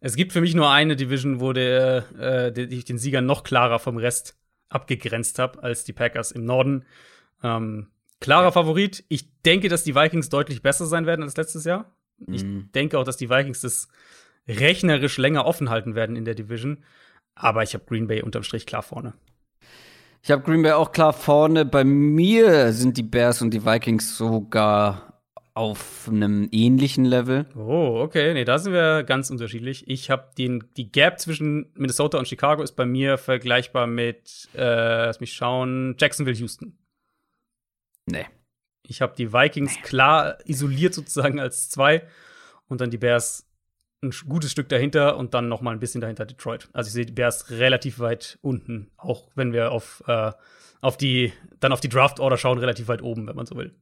Es gibt für mich nur eine Division, wo der, äh, der, ich den Sieger noch klarer vom Rest abgegrenzt habe als die Packers im Norden. Ähm, klarer Favorit. Ich denke, dass die Vikings deutlich besser sein werden als letztes Jahr. Ich Mhm. denke auch, dass die Vikings das rechnerisch länger offen halten werden in der Division. Aber ich habe Green Bay unterm Strich klar vorne. Ich habe Green Bay auch klar vorne. Bei mir sind die Bears und die Vikings sogar auf einem ähnlichen Level. Oh, okay. Nee, da sind wir ganz unterschiedlich. Ich habe den die Gap zwischen Minnesota und Chicago ist bei mir vergleichbar mit, äh, lass mich schauen, Jacksonville, Houston. Nee. Ich habe die Vikings klar isoliert sozusagen als zwei und dann die Bears ein gutes Stück dahinter und dann noch mal ein bisschen dahinter Detroit. Also ich sehe die Bears relativ weit unten, auch wenn wir auf, äh, auf die dann auf die Draft Order schauen, relativ weit oben, wenn man so will.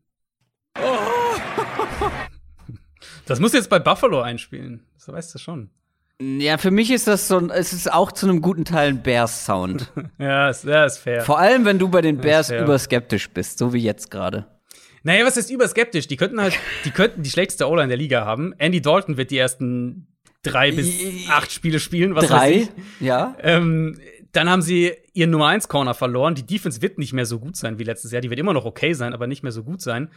Das muss jetzt bei Buffalo einspielen. Das weißt du schon. Ja, für mich ist das so, es ist auch zu einem guten Teil ein Bears-Sound. Ja, ist, ja, ist fair. Vor allem, wenn du bei den Bears überskeptisch bist, so wie jetzt gerade. Naja, was ist überskeptisch? Die könnten halt, die könnten die schlechteste O-Line der Liga haben. Andy Dalton wird die ersten drei bis acht Spiele spielen, was weiß Drei, ich. ja. Ähm, dann haben sie ihren Nummer 1 Corner verloren. Die Defense wird nicht mehr so gut sein wie letztes Jahr. Die wird immer noch okay sein, aber nicht mehr so gut sein.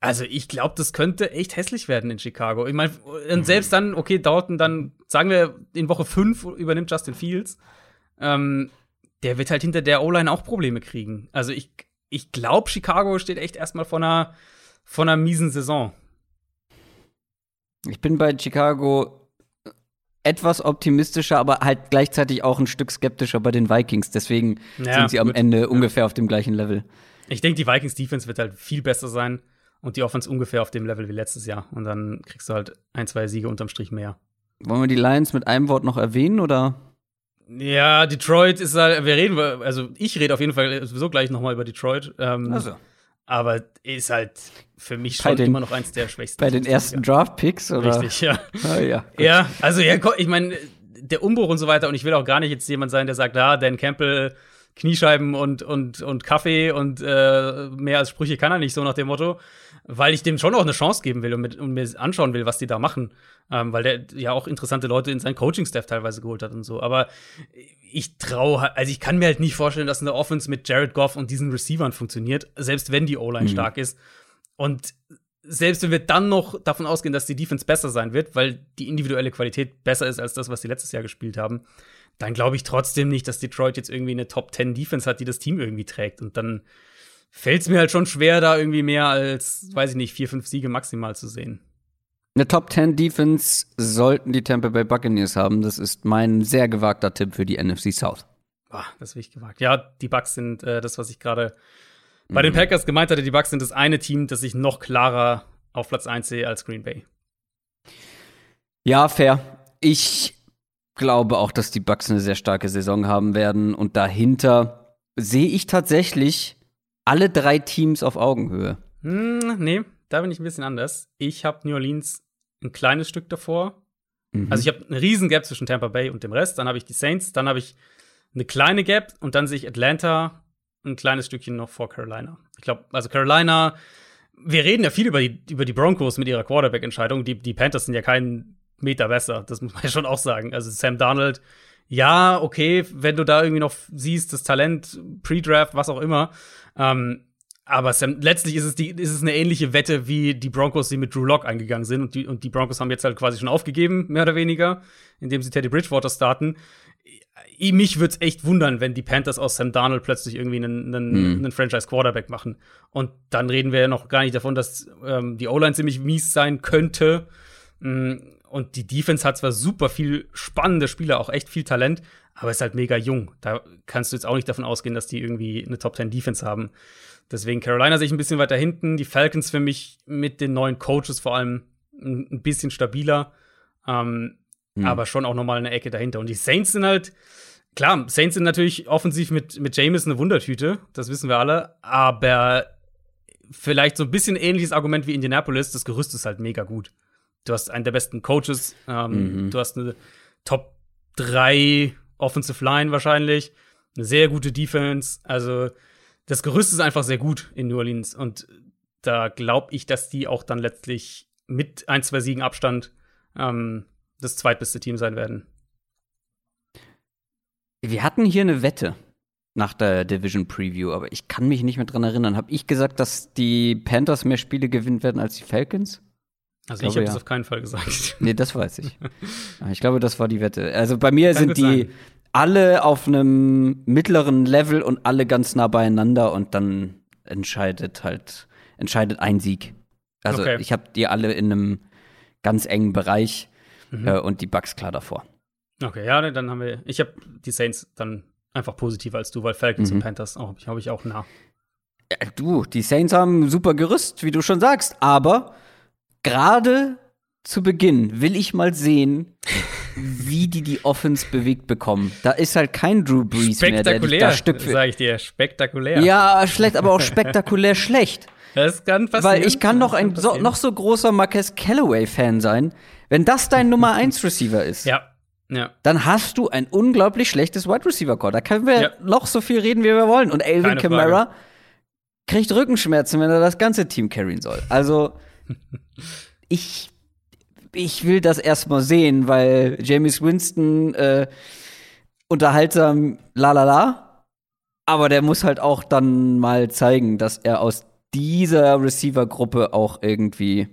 Also ich glaube, das könnte echt hässlich werden in Chicago. Ich meine, und selbst dann, okay, Dalton, dann sagen wir, in Woche 5 übernimmt Justin Fields. Ähm, der wird halt hinter der O-Line auch Probleme kriegen. Also ich, ich glaube, Chicago steht echt erstmal vor einer, vor einer miesen Saison. Ich bin bei Chicago etwas optimistischer, aber halt gleichzeitig auch ein Stück skeptischer bei den Vikings. Deswegen Ja, sind sie am gut. Ende ungefähr auf dem gleichen Level. Ich denke, die Vikings Defense wird halt viel besser sein und die Offense ungefähr auf dem Level wie letztes Jahr. Und dann kriegst du halt ein, zwei Siege unterm Strich mehr. Wollen wir die Lions mit einem Wort noch erwähnen oder? Ja, Detroit ist halt, wir reden, also ich rede auf jeden Fall sowieso gleich noch mal über Detroit. Ähm, Also, Aber ist halt für mich schon den- immer noch eins der schwächsten. bei den ersten. Draft-Picks oder? Richtig, ja. Ah, ja. Ja, also ja, ich meine, der Umbruch und so weiter, und ich will auch gar nicht jetzt jemand sein, der sagt, ah, Dan Campbell, Kniescheiben und, und, und Kaffee und äh, mehr als Sprüche kann er nicht, so nach dem Motto, weil ich dem schon auch eine Chance geben will und, mit, und mir anschauen will, was die da machen. Ähm, weil der ja auch interessante Leute in seinen Coaching-Staff teilweise geholt hat und so. Aber ich traue, also ich kann mir halt nicht vorstellen, dass eine Offense mit Jared Goff und diesen Receivern funktioniert, selbst wenn die O-Line Mhm. stark ist. Und selbst wenn wir dann noch davon ausgehen, dass die Defense besser sein wird, weil die individuelle Qualität besser ist als das, was sie letztes Jahr gespielt haben, dann glaube ich trotzdem nicht, dass Detroit jetzt irgendwie eine Top 10 Defense hat, die das Team irgendwie trägt. Und dann fällt es mir halt schon schwer, da irgendwie mehr als, weiß ich nicht, vier, fünf Siege maximal zu sehen. Eine Top 10 Defense sollten die Tampa Bay Buccaneers haben. Das ist mein sehr gewagter Tipp für die NFC South. Boah, das ist wirklich gewagt. Ja, die Bucks sind äh, das, was ich gerade bei den Packers gemeint hatte. Die Bucks sind das eine Team, das ich noch klarer auf Platz 1 sehe als Green Bay. Ja, fair. Ich glaube auch, dass die Bucks eine sehr starke Saison haben werden. Und dahinter sehe ich tatsächlich alle drei Teams auf Augenhöhe. Hm, nee, da bin ich ein bisschen anders. Ich habe New Orleans ein kleines Stück davor. Mhm. Also ich habe eine riesen Gap zwischen Tampa Bay und dem Rest. Dann habe ich die Saints, dann habe ich eine kleine Gap und dann sehe ich Atlanta ein kleines Stückchen noch vor Carolina. Ich glaube, also Carolina, wir reden ja viel über die, über die Broncos mit ihrer Quarterback-Entscheidung. Die, die Panthers sind ja keinen Meter besser, das muss man ja schon auch sagen. Also Sam Darnold, ja, okay, wenn du da irgendwie noch siehst, das Talent, Pre-Draft, was auch immer. Ähm, aber Sam, letztlich ist es, die, ist es eine ähnliche Wette, wie die Broncos, die mit Drew Lock eingegangen sind. Und die, und die Broncos haben jetzt halt quasi schon aufgegeben, mehr oder weniger, indem sie Teddy Bridgewater starten. Mich würde es echt wundern, wenn die Panthers aus Sam Darnold plötzlich irgendwie einen, einen, mhm. einen Franchise-Quarterback machen. Und dann reden wir ja noch gar nicht davon, dass ähm, die O-Line ziemlich mies sein könnte. Mm, und die Defense hat zwar super viel spannende Spieler, auch echt viel Talent, aber ist halt mega jung. Da kannst du jetzt auch nicht davon ausgehen, dass die irgendwie eine Top 10 Defense haben. Deswegen Carolina sehe ich ein bisschen weiter hinten. Die Falcons für mich mit den neuen Coaches vor allem ein bisschen stabiler. Ähm, mhm. Aber schon auch nochmal eine Ecke dahinter. Und die Saints sind halt, klar, Saints sind natürlich offensiv mit, mit James eine Wundertüte. Das wissen wir alle. Aber vielleicht so ein bisschen ähnliches Argument wie Indianapolis. Das Gerüst ist halt mega gut. Du hast einen der besten Coaches. Ähm, mhm. Du hast eine Top 3 Offensive Line wahrscheinlich. Eine sehr gute Defense. Also, das Gerüst ist einfach sehr gut in New Orleans. Und da glaube ich, dass die auch dann letztlich mit ein, zwei Siegen Abstand ähm, das zweitbeste Team sein werden. Wir hatten hier eine Wette nach der Division Preview, aber ich kann mich nicht mehr dran erinnern. Habe ich gesagt, dass die Panthers mehr Spiele gewinnen werden als die Falcons? Also ich, ich habe ja. das auf keinen Fall gesagt. Nee, das weiß ich. ich glaube, das war die Wette. Also bei mir kann sind die sein. alle auf einem mittleren Level und alle ganz nah beieinander und dann entscheidet halt entscheidet ein Sieg. Also okay. ich habe die alle in einem ganz engen Bereich mhm. äh, und die Bugs klar davor. Okay, ja, dann haben wir. Ich habe die Saints dann einfach positiver als du, weil Falcons mhm. und Panthers habe ich, hab ich auch nah. Ja, du, die Saints haben super Gerüst, wie du schon sagst, aber gerade zu Beginn will ich mal sehen, wie die die Offense bewegt bekommen. Da ist halt kein Drew Brees mehr, der dich da Stück für sag ich dir, spektakulär. Ja, schlecht, aber auch spektakulär schlecht. Das kann passieren. Weil ich kann noch ein so, noch so großer Marquez Callaway-Fan sein. Wenn das dein Nummer 1 Receiver ist, ja. Ja. dann hast du ein unglaublich schlechtes Wide Receiver Core. Da können wir ja. noch so viel reden, wie wir wollen. Und Alvin Kamara kriegt Rückenschmerzen, wenn er das ganze Team carryen soll. Also, ich, ich will das erstmal sehen, weil James Winston äh, unterhaltsam la la la. Aber der muss halt auch dann mal zeigen, dass er aus dieser Receiver-Gruppe auch irgendwie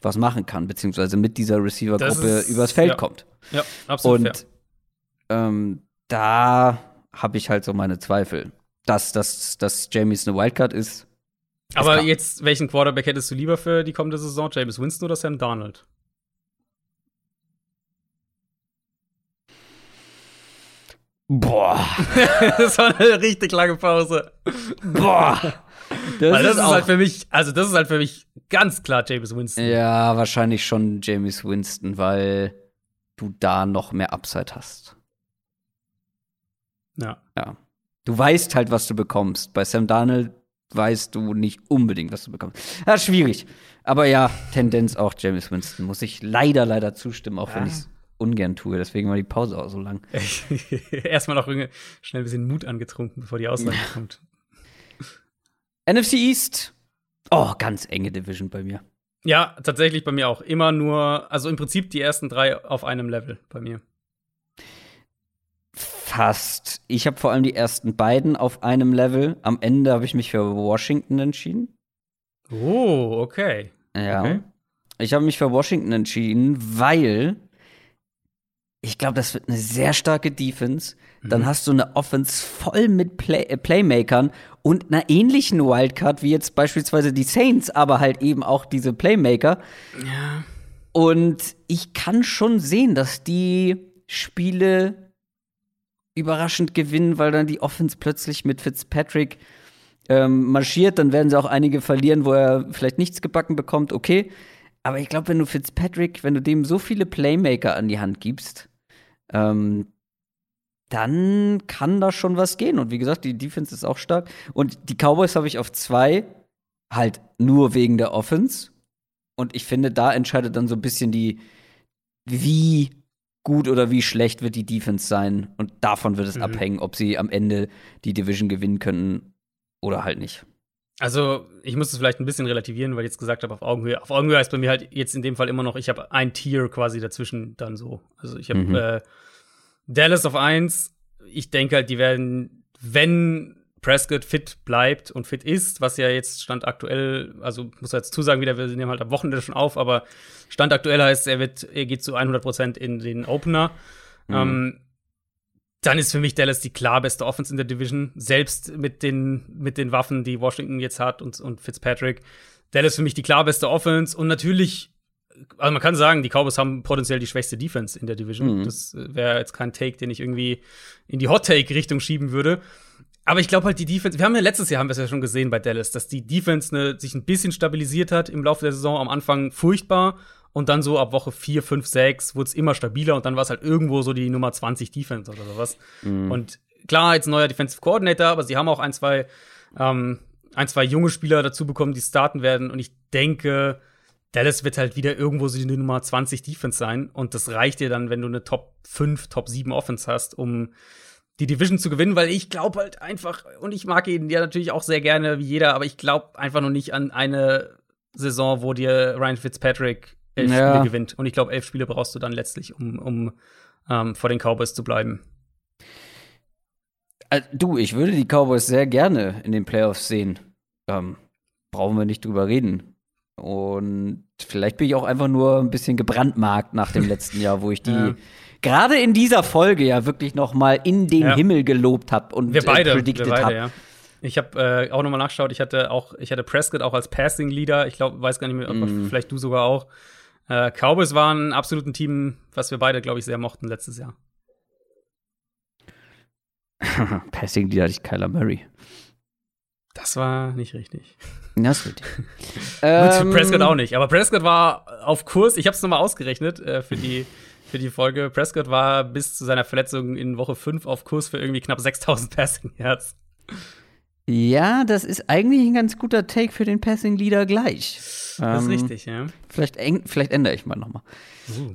was machen kann, beziehungsweise mit dieser Receiver-Gruppe übers Feld ja. kommt. Ja, absolut. Und ähm, da habe ich halt so meine Zweifel. Dass, dass, dass Jamies eine Wildcard ist. Aber klar. jetzt, welchen Quarterback hättest du lieber für die kommende Saison? James Winston oder Sam Darnold? Boah. das war eine richtig lange Pause. Boah. Das, Weil das ist, ist halt für mich, also das ist halt für mich ganz klar James Winston. Ja, wahrscheinlich schon James Winston, weil du da noch mehr Upside hast. Ja. Ja. Du weißt halt, was du bekommst. Bei Sam Darnold weißt du nicht unbedingt, was du bekommst. Ja, schwierig. Aber ja, Tendenz auch James Winston. Muss ich leider, leider zustimmen, auch ja. wenn ich es ungern tue. Deswegen war die Pause auch so lang. Erstmal noch schnell ein bisschen Mut angetrunken, bevor die Aussage kommt. NFC East. Oh, ganz enge Division bei mir. Ja, tatsächlich bei mir auch. Immer nur, also im Prinzip die ersten drei auf einem Level bei mir. Fast. Ich habe vor allem die ersten beiden auf einem Level. Am Ende habe ich mich für Washington entschieden. Oh, okay. Ja. Okay. Ich habe mich für Washington entschieden, weil ich glaube, das wird eine sehr starke Defense. Dann mhm. hast du eine Offense voll mit Play äh, Playmakern und einer ähnlichen Wildcard wie jetzt beispielsweise die Saints, aber halt eben auch diese Playmaker. Ja. Und ich kann schon sehen, dass die Spiele überraschend gewinnen, weil dann die Offense plötzlich mit Fitzpatrick ähm, marschiert. Dann werden sie auch einige verlieren, wo er vielleicht nichts gebacken bekommt. Okay. Aber ich glaube, wenn du Fitzpatrick, wenn du dem so viele Playmaker an die Hand gibst, ähm, dann kann da schon was gehen. Und wie gesagt, die Defense ist auch stark. Und die Cowboys habe ich auf zwei, halt nur wegen der Offense. Und ich finde, da entscheidet dann so ein bisschen die, wie gut oder wie schlecht wird die Defense sein. Und davon wird es mhm. abhängen, ob sie am Ende die Division gewinnen können oder halt nicht. Also, ich muss es vielleicht ein bisschen relativieren, weil ich jetzt gesagt habe, auf Augenhöhe. Auf Augenhöhe heißt bei mir halt jetzt in dem Fall immer noch, ich habe ein Tier quasi dazwischen dann so. Also, ich habe mhm. äh, Dallas auf 1. Ich denke halt, die werden, wenn Prescott fit bleibt und fit ist, was ja jetzt Stand aktuell, also muss jetzt zusagen wieder, wir nehmen halt am Wochenende schon auf, aber Stand aktuell heißt, er wird, er geht zu 100 Prozent in den Opener. Mhm. Ähm, dann ist für mich Dallas die klar beste Offense in der Division, selbst mit den, mit den Waffen, die Washington jetzt hat und, und Fitzpatrick. Dallas für mich die klar beste Offense und natürlich, also man kann sagen, die Cowboys haben potenziell die schwächste Defense in der Division. Mhm. Das wäre jetzt kein Take, den ich irgendwie in die Hot-Take-Richtung schieben würde. Aber ich glaube halt, die Defense, wir haben ja letztes Jahr haben wir es ja schon gesehen bei Dallas, dass die Defense ne, sich ein bisschen stabilisiert hat im Laufe der Saison. Am Anfang furchtbar und dann so ab Woche 4, 5, 6 wurde es immer stabiler und dann war es halt irgendwo so die Nummer 20 Defense oder sowas. Mhm. Und klar, jetzt neuer Defensive Coordinator, aber sie haben auch ein, zwei, ähm, ein, zwei junge Spieler dazu bekommen, die starten werden. Und ich denke, Dallas wird halt wieder irgendwo so die Nummer 20 Defense sein. Und das reicht dir dann, wenn du eine Top 5, Top 7 Offense hast, um die Division zu gewinnen, weil ich glaube halt einfach, und ich mag ihn ja natürlich auch sehr gerne wie jeder, aber ich glaube einfach noch nicht an eine Saison, wo dir Ryan Fitzpatrick elf ja. Spiele gewinnt. Und ich glaube, elf Spiele brauchst du dann letztlich, um, um ähm, vor den Cowboys zu bleiben. Also, du, ich würde die Cowboys sehr gerne in den Playoffs sehen. Ähm, brauchen wir nicht drüber reden. Und vielleicht bin ich auch einfach nur ein bisschen gebrandmarkt nach dem letzten Jahr, wo ich die ja. gerade in dieser Folge ja wirklich noch mal in den ja. Himmel gelobt habe und wir beide, äh, predicted habe. Ja. Ich habe äh, auch nochmal nachgeschaut. Ich hatte auch, ich hatte Prescott auch als Passing Leader. Ich glaube, weiß gar nicht mehr, mm. vielleicht du sogar auch. Äh, Cowboys waren absolut ein Team, was wir beide, glaube ich, sehr mochten letztes Jahr. Passing Leader hatte ich Kyler Murray. Das war nicht richtig. Das ist richtig. ähm, Prescott auch nicht. Aber Prescott war auf Kurs. Ich habe es nochmal ausgerechnet äh, für, die, für die Folge. Prescott war bis zu seiner Verletzung in Woche 5 auf Kurs für irgendwie knapp 6000 Passing Yards. Ja, das ist eigentlich ein ganz guter Take für den Passing Leader gleich. Das ist ähm, richtig, ja. Vielleicht, vielleicht ändere ich mal nochmal. Uh.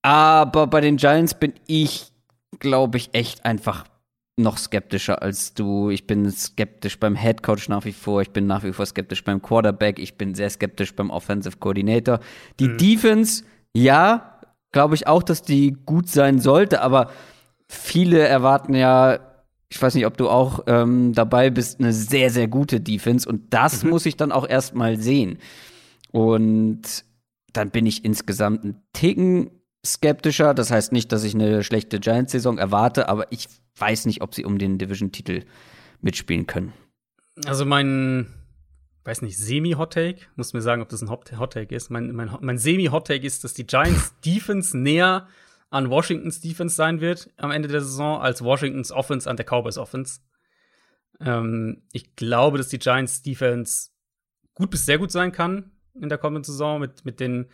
Aber bei den Giants bin ich, glaube ich, echt einfach noch skeptischer als du. Ich bin skeptisch beim Head Coach nach wie vor. Ich bin nach wie vor skeptisch beim Quarterback. Ich bin sehr skeptisch beim Offensive Coordinator. Die mhm. Defense, ja, glaube ich auch, dass die gut sein sollte, aber viele erwarten ja ich weiß nicht, ob du auch ähm, dabei bist, eine sehr, sehr gute Defense. Und das mhm. muss ich dann auch erstmal sehen. Und dann bin ich insgesamt ein Ticken skeptischer. Das heißt nicht, dass ich eine schlechte Giants-Saison erwarte, aber ich weiß nicht, ob sie um den Division-Titel mitspielen können. Also mein, weiß nicht, Semi-Hot-Take, muss mir sagen, ob das ein Hot-Take ist. Mein, mein, mein Semi-Hot-Take ist, dass die Giants-Defense näher an Washingtons Defense sein wird am Ende der Saison, als Washingtons Offense an der Cowboys Offense. Ähm, ich glaube, dass die Giants Defense gut bis sehr gut sein kann in der kommenden Saison mit, mit den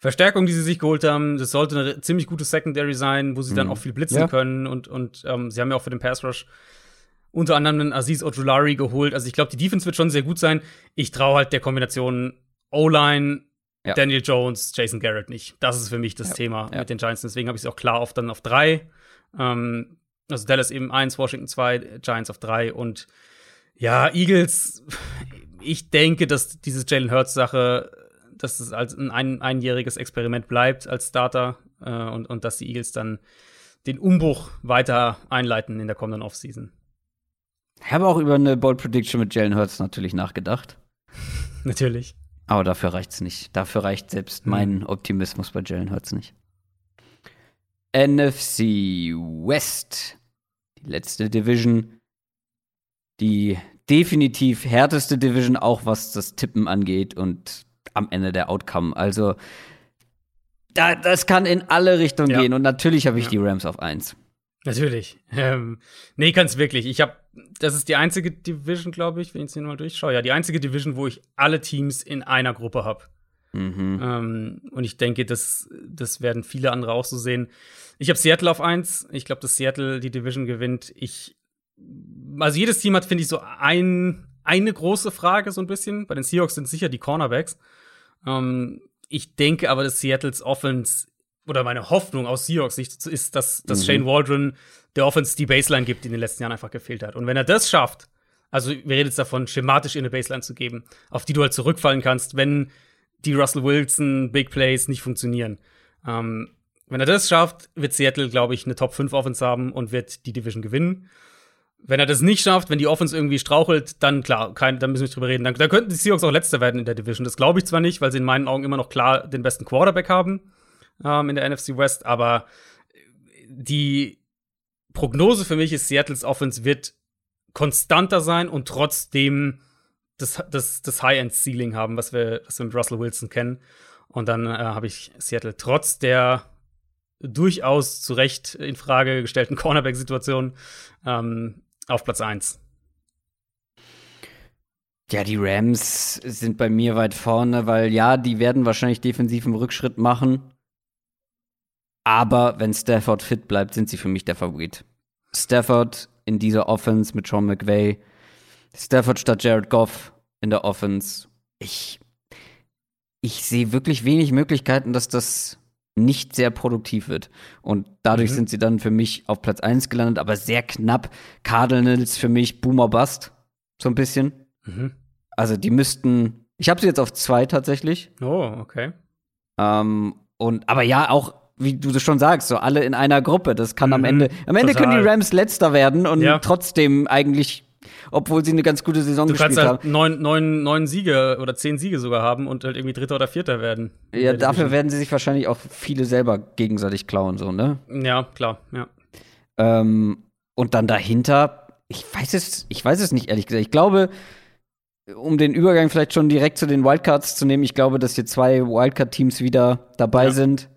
Verstärkungen, die sie sich geholt haben. Das sollte eine ziemlich gute Secondary sein, wo sie mhm. dann auch viel blitzen ja. können und, und ähm, sie haben ja auch für den Pass Rush unter anderem einen Aziz Ojulari geholt. Also ich glaube, die Defense wird schon sehr gut sein. Ich traue halt der Kombination O-Line ja. Daniel Jones, Jason Garrett nicht. Das ist für mich das ja. Thema mit den Giants. Deswegen habe ich es auch klar auf dann auf drei. Ähm, also Dallas eben eins, Washington zwei, Giants auf drei und ja, Eagles. Ich denke, dass diese Jalen Hurts Sache, dass es als ein, ein einjähriges Experiment bleibt als Starter äh, und, und dass die Eagles dann den Umbruch weiter einleiten in der kommenden Offseason. Ich habe auch über eine Bold Prediction mit Jalen Hurts natürlich nachgedacht. natürlich. Aber dafür reicht's nicht. Dafür reicht selbst mhm. mein Optimismus bei Jalen Hurts nicht. NFC West. Die letzte Division. Die definitiv härteste Division, auch was das Tippen angeht und am Ende der Outcome. Also, da, das kann in alle Richtungen ja. gehen. Und natürlich habe ich ja. die Rams auf 1. Natürlich. Ähm, nee, kann's wirklich. Ich habe, das ist die einzige Division, glaube ich, wenn ich jetzt hier mal durchschaue. Ja, die einzige Division, wo ich alle Teams in einer Gruppe habe. Mhm. Ähm, und ich denke, das, das werden viele andere auch so sehen. Ich habe Seattle auf eins. Ich glaube, dass Seattle die Division gewinnt. Ich, also jedes Team hat, finde ich, so ein, eine große Frage so ein bisschen. Bei den Seahawks sind sicher die Cornerbacks. Ähm, ich denke aber, dass Seattles Offense oder meine Hoffnung aus Seahawks Sicht ist, dass, dass mhm. Shane Waldron der Offense die Baseline gibt, die in den letzten Jahren einfach gefehlt hat. Und wenn er das schafft, also wir reden jetzt davon, schematisch in eine Baseline zu geben, auf die du halt zurückfallen kannst, wenn die Russell Wilson Big Plays nicht funktionieren. Ähm, wenn er das schafft, wird Seattle, glaube ich, eine Top 5 Offense haben und wird die Division gewinnen. Wenn er das nicht schafft, wenn die Offense irgendwie strauchelt, dann klar, kein, dann müssen wir drüber reden. Dann, dann könnten die Seahawks auch Letzter werden in der Division. Das glaube ich zwar nicht, weil sie in meinen Augen immer noch klar den besten Quarterback haben ähm, in der NFC West, aber die Prognose für mich ist, Seattles Offense wird konstanter sein und trotzdem das, das, das High-End-Ceiling haben, was wir, was wir mit Russell Wilson kennen. Und dann äh, habe ich Seattle trotz der durchaus zu Recht in Frage gestellten Cornerback-Situation ähm, auf Platz 1. Ja, die Rams sind bei mir weit vorne, weil ja, die werden wahrscheinlich defensiven Rückschritt machen. Aber wenn Stafford fit bleibt, sind sie für mich der Favorit. Stafford in dieser Offense mit Sean McVay. Stafford statt Jared Goff in der Offense. Ich, ich sehe wirklich wenig Möglichkeiten, dass das nicht sehr produktiv wird. Und dadurch mhm. sind sie dann für mich auf Platz 1 gelandet, aber sehr knapp. Cardinals für mich Boomer Bust. So ein bisschen. Mhm. Also die müssten. Ich habe sie jetzt auf zwei tatsächlich. Oh, okay. Ähm, und aber ja, auch wie du das schon sagst, so alle in einer Gruppe. Das kann mhm, am Ende. Am Ende total. können die Rams letzter werden und ja. trotzdem eigentlich obwohl sie eine ganz gute Saison du gespielt haben. Du kannst halt neun, neun, neun Siege oder zehn Siege sogar haben und halt irgendwie Dritter oder Vierter werden. Ja, dafür werden sie sich wahrscheinlich auch viele selber gegenseitig klauen, so, ne? Ja, klar, ja. Ähm, und dann dahinter, ich weiß es, ich weiß es nicht, ehrlich gesagt. Ich glaube, um den Übergang vielleicht schon direkt zu den Wildcards zu nehmen, ich glaube, dass hier zwei Wildcard-Teams wieder dabei ja. sind.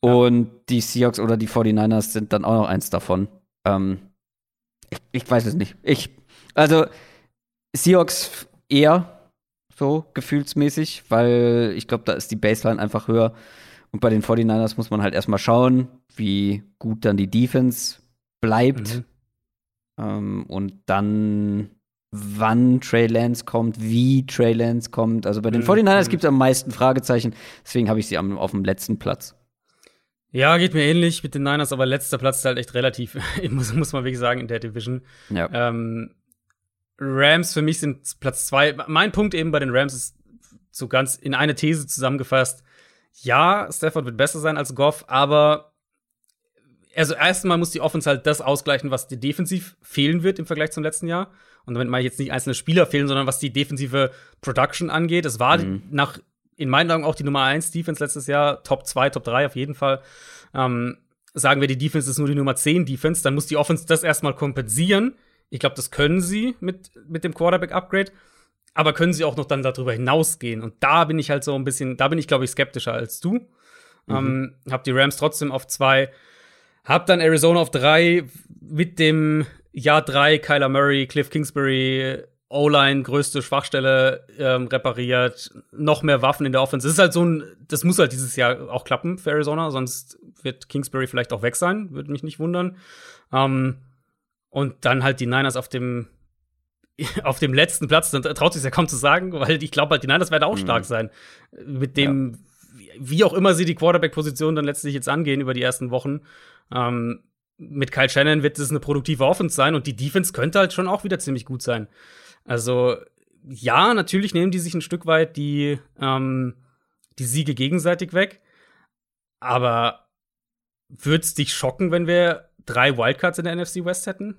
Und ja. die Seahawks oder die 49ers sind dann auch noch eins davon. Ähm, ich, ich weiß es nicht. Ich also Seahawks eher so gefühlsmäßig, weil ich glaube, da ist die Baseline einfach höher. Und bei den 49ers muss man halt erstmal schauen, wie gut dann die Defense bleibt. Mhm. Ähm, und dann, wann Trey Lance kommt, wie Trey Lance kommt. Also bei den mhm. 49ers gibt es am meisten Fragezeichen. Deswegen habe ich sie am, auf dem letzten Platz. Ja, geht mir ähnlich mit den Niners, aber letzter Platz ist halt echt relativ, muss, muss man wirklich sagen, in der Division. Ja. Ähm, Rams für mich sind Platz zwei. Mein Punkt eben bei den Rams ist so ganz in eine These zusammengefasst. Ja, Stafford wird besser sein als Goff, aber also erstmal muss die Offense halt das ausgleichen, was dir defensiv fehlen wird im Vergleich zum letzten Jahr. Und damit meine ich jetzt nicht einzelne Spieler fehlen, sondern was die defensive Production angeht. Es war mhm. nach, in meinen Augen auch die Nummer 1 Defense letztes Jahr, Top 2, Top 3 auf jeden Fall. Ähm, sagen wir, die Defense ist nur die Nummer 10 Defense, dann muss die Offense das erstmal kompensieren ich glaube, das können sie mit, mit dem Quarterback-Upgrade. Aber können sie auch noch dann darüber hinausgehen? Und da bin ich halt so ein bisschen, da bin ich, glaube ich, skeptischer als du. Mhm. Ähm, hab die Rams trotzdem auf zwei. Hab dann Arizona auf drei mit dem Jahr drei Kyler Murray, Cliff Kingsbury, O-Line, größte Schwachstelle ähm, repariert, noch mehr Waffen in der Offense. Das ist halt so ein, das muss halt dieses Jahr auch klappen für Arizona, sonst wird Kingsbury vielleicht auch weg sein, würde mich nicht wundern. Ähm, und dann halt die Niners auf dem auf dem letzten Platz, dann traut sich ja kaum zu sagen, weil ich glaube halt, die Niners werden auch mhm. stark sein. Mit dem, ja. wie auch immer sie die Quarterback-Position dann letztlich jetzt angehen über die ersten Wochen. Ähm, mit Kyle Shannon wird es eine produktive Offense sein und die Defense könnte halt schon auch wieder ziemlich gut sein. Also, ja, natürlich nehmen die sich ein Stück weit die, ähm, die Siege gegenseitig weg. Aber würde es dich schocken, wenn wir drei Wildcards in der NFC West hätten?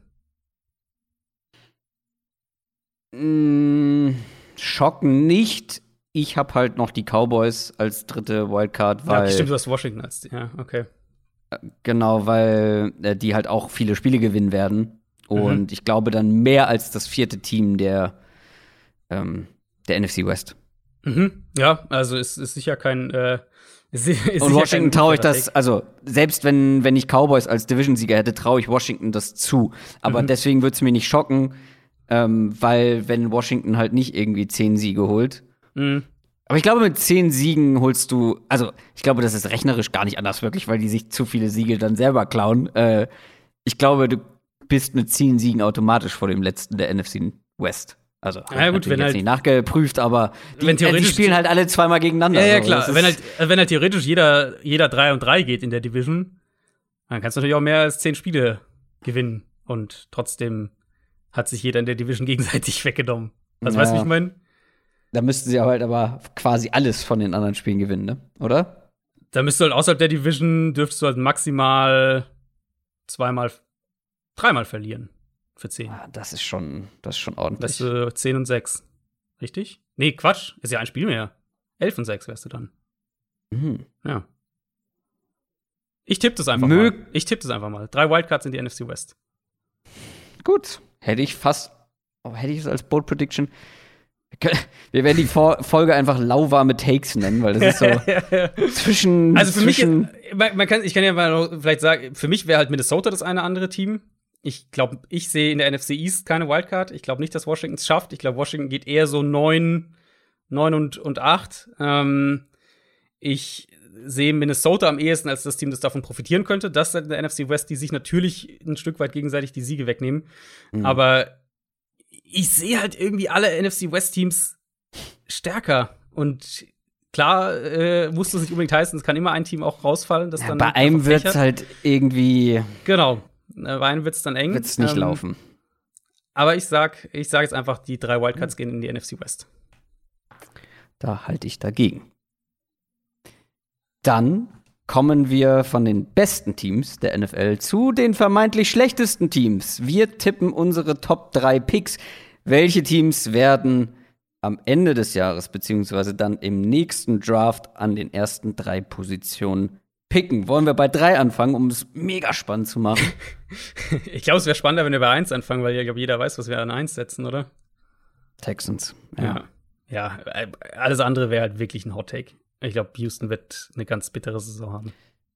Mm, schocken nicht. Ich habe halt noch die Cowboys als dritte Wildcard, weil. Ja, stimmt, du hast Washington als. Ja, okay. Äh, genau, weil äh, die halt auch viele Spiele gewinnen werden. Und mhm. ich glaube dann mehr als das vierte Team der, ähm, der NFC West. Mhm. Ja, also ist, ist sicher kein. Äh, ist, ist und Washington traue ich das, also selbst wenn, wenn ich Cowboys als Division-Sieger hätte, traue ich Washington das zu. Aber mhm. deswegen würde es mir nicht schocken, ähm, weil wenn Washington halt nicht irgendwie zehn Siege holt. Mhm. Aber ich glaube, mit zehn Siegen holst du, also ich glaube, das ist rechnerisch gar nicht anders wirklich, weil die sich zu viele Siege dann selber klauen. Äh, ich glaube, du bist mit zehn Siegen automatisch vor dem letzten der NFC West. Also, ja, gut, wenn jetzt halt, nicht nachgeprüft, aber die, wenn theoretisch, äh, die spielen halt alle zweimal gegeneinander. Ja, ja, klar. wenn, halt, wenn halt theoretisch jeder, jeder 3 und 3 geht in der Division, dann kannst du natürlich auch mehr als zehn Spiele gewinnen und trotzdem hat sich jeder in der Division gegenseitig weggenommen. Was ja. weißt du, wie ich meine? Da müssten sie halt aber quasi alles von den anderen Spielen gewinnen, ne? Oder? Da müsstest du halt außerhalb der Division dürftest du halt maximal zweimal, dreimal verlieren für zehn. Ah, das ist schon, das ist schon ordentlich. Das ist äh, zehn und sechs. Richtig? Nee, Quatsch. Ist ja ein Spiel mehr. Elf und sechs wärst du dann. Mhm. Ja. Ich tippe das einfach Mög mal. Ich tippe das einfach mal. Drei Wildcards in die NFC West. Gut. Hätte ich fast, oh, hätte ich es als Bold Prediction. Wir werden die Folge einfach lauwarme Takes nennen, weil das ist so zwischen. Also für zwischen mich, ist, man, man kann, ich kann ja mal vielleicht sagen, für mich wäre halt Minnesota das eine andere Team. Ich glaube, ich sehe in der NFC East keine Wildcard. Ich glaube nicht, dass Washington es schafft. Ich glaube, Washington geht eher so neun, neun und, und acht. Ähm, ich sehe Minnesota am ehesten als das Team, das davon profitieren könnte, dass in der NFC West die sich natürlich ein Stück weit gegenseitig die Siege wegnehmen. Mhm. Aber ich sehe halt irgendwie alle NFC West Teams stärker. Und klar äh, muss das nicht unbedingt heißen, es kann immer ein Team auch rausfallen, das ja, dann bei einem wird es halt irgendwie genau äh, bei einem wird es dann eng. wird es nicht ähm, laufen. aber ich sag ich sag jetzt einfach die drei Wildcards gehen in die NFC West. Da halte ich dagegen dann kommen wir von den besten Teams der NFL zu den vermeintlich schlechtesten Teams. Wir tippen unsere Top 3 Picks. Welche Teams werden am Ende des Jahres, beziehungsweise dann im nächsten Draft an den ersten drei Positionen picken? Wollen wir bei drei anfangen, um es mega spannend zu machen? ich glaube, es wäre spannender, wenn wir bei eins anfangen, weil ja, glaube jeder weiß, was wir an eins setzen, oder? Texans. Ja. Ja, ja äh, alles andere wäre halt wirklich ein Hot Take. Ich glaube, Houston wird eine ganz bittere Saison haben.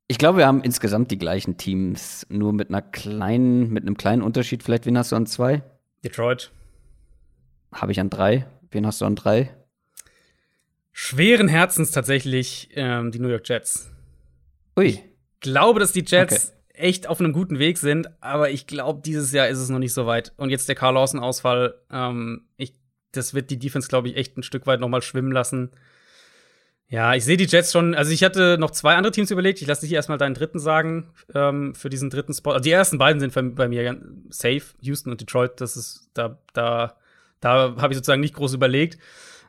Ich glaube, wir haben insgesamt die gleichen Teams, nur mit einer kleinen, mit einem kleinen Unterschied. Vielleicht, wen hast du an zwei? Detroit. Habe ich an drei. Wen hast du an drei? Schweren Herzens tatsächlich ähm, die New York Jets. Ui. Ich glaube, dass die Jets okay. echt auf einem guten Weg sind, aber ich glaube, dieses Jahr ist es noch nicht so weit. Und jetzt der Carl Lawson-Ausfall, ähm, das wird die Defense, glaube ich, echt ein Stück weit noch mal schwimmen lassen. Ja, ich sehe die Jets schon. Also ich hatte noch zwei andere Teams überlegt. Ich lasse dich erstmal deinen dritten sagen ähm, für diesen dritten Spot. Also die ersten beiden sind bei mir safe. Houston und Detroit. Das ist da da da habe ich sozusagen nicht groß überlegt.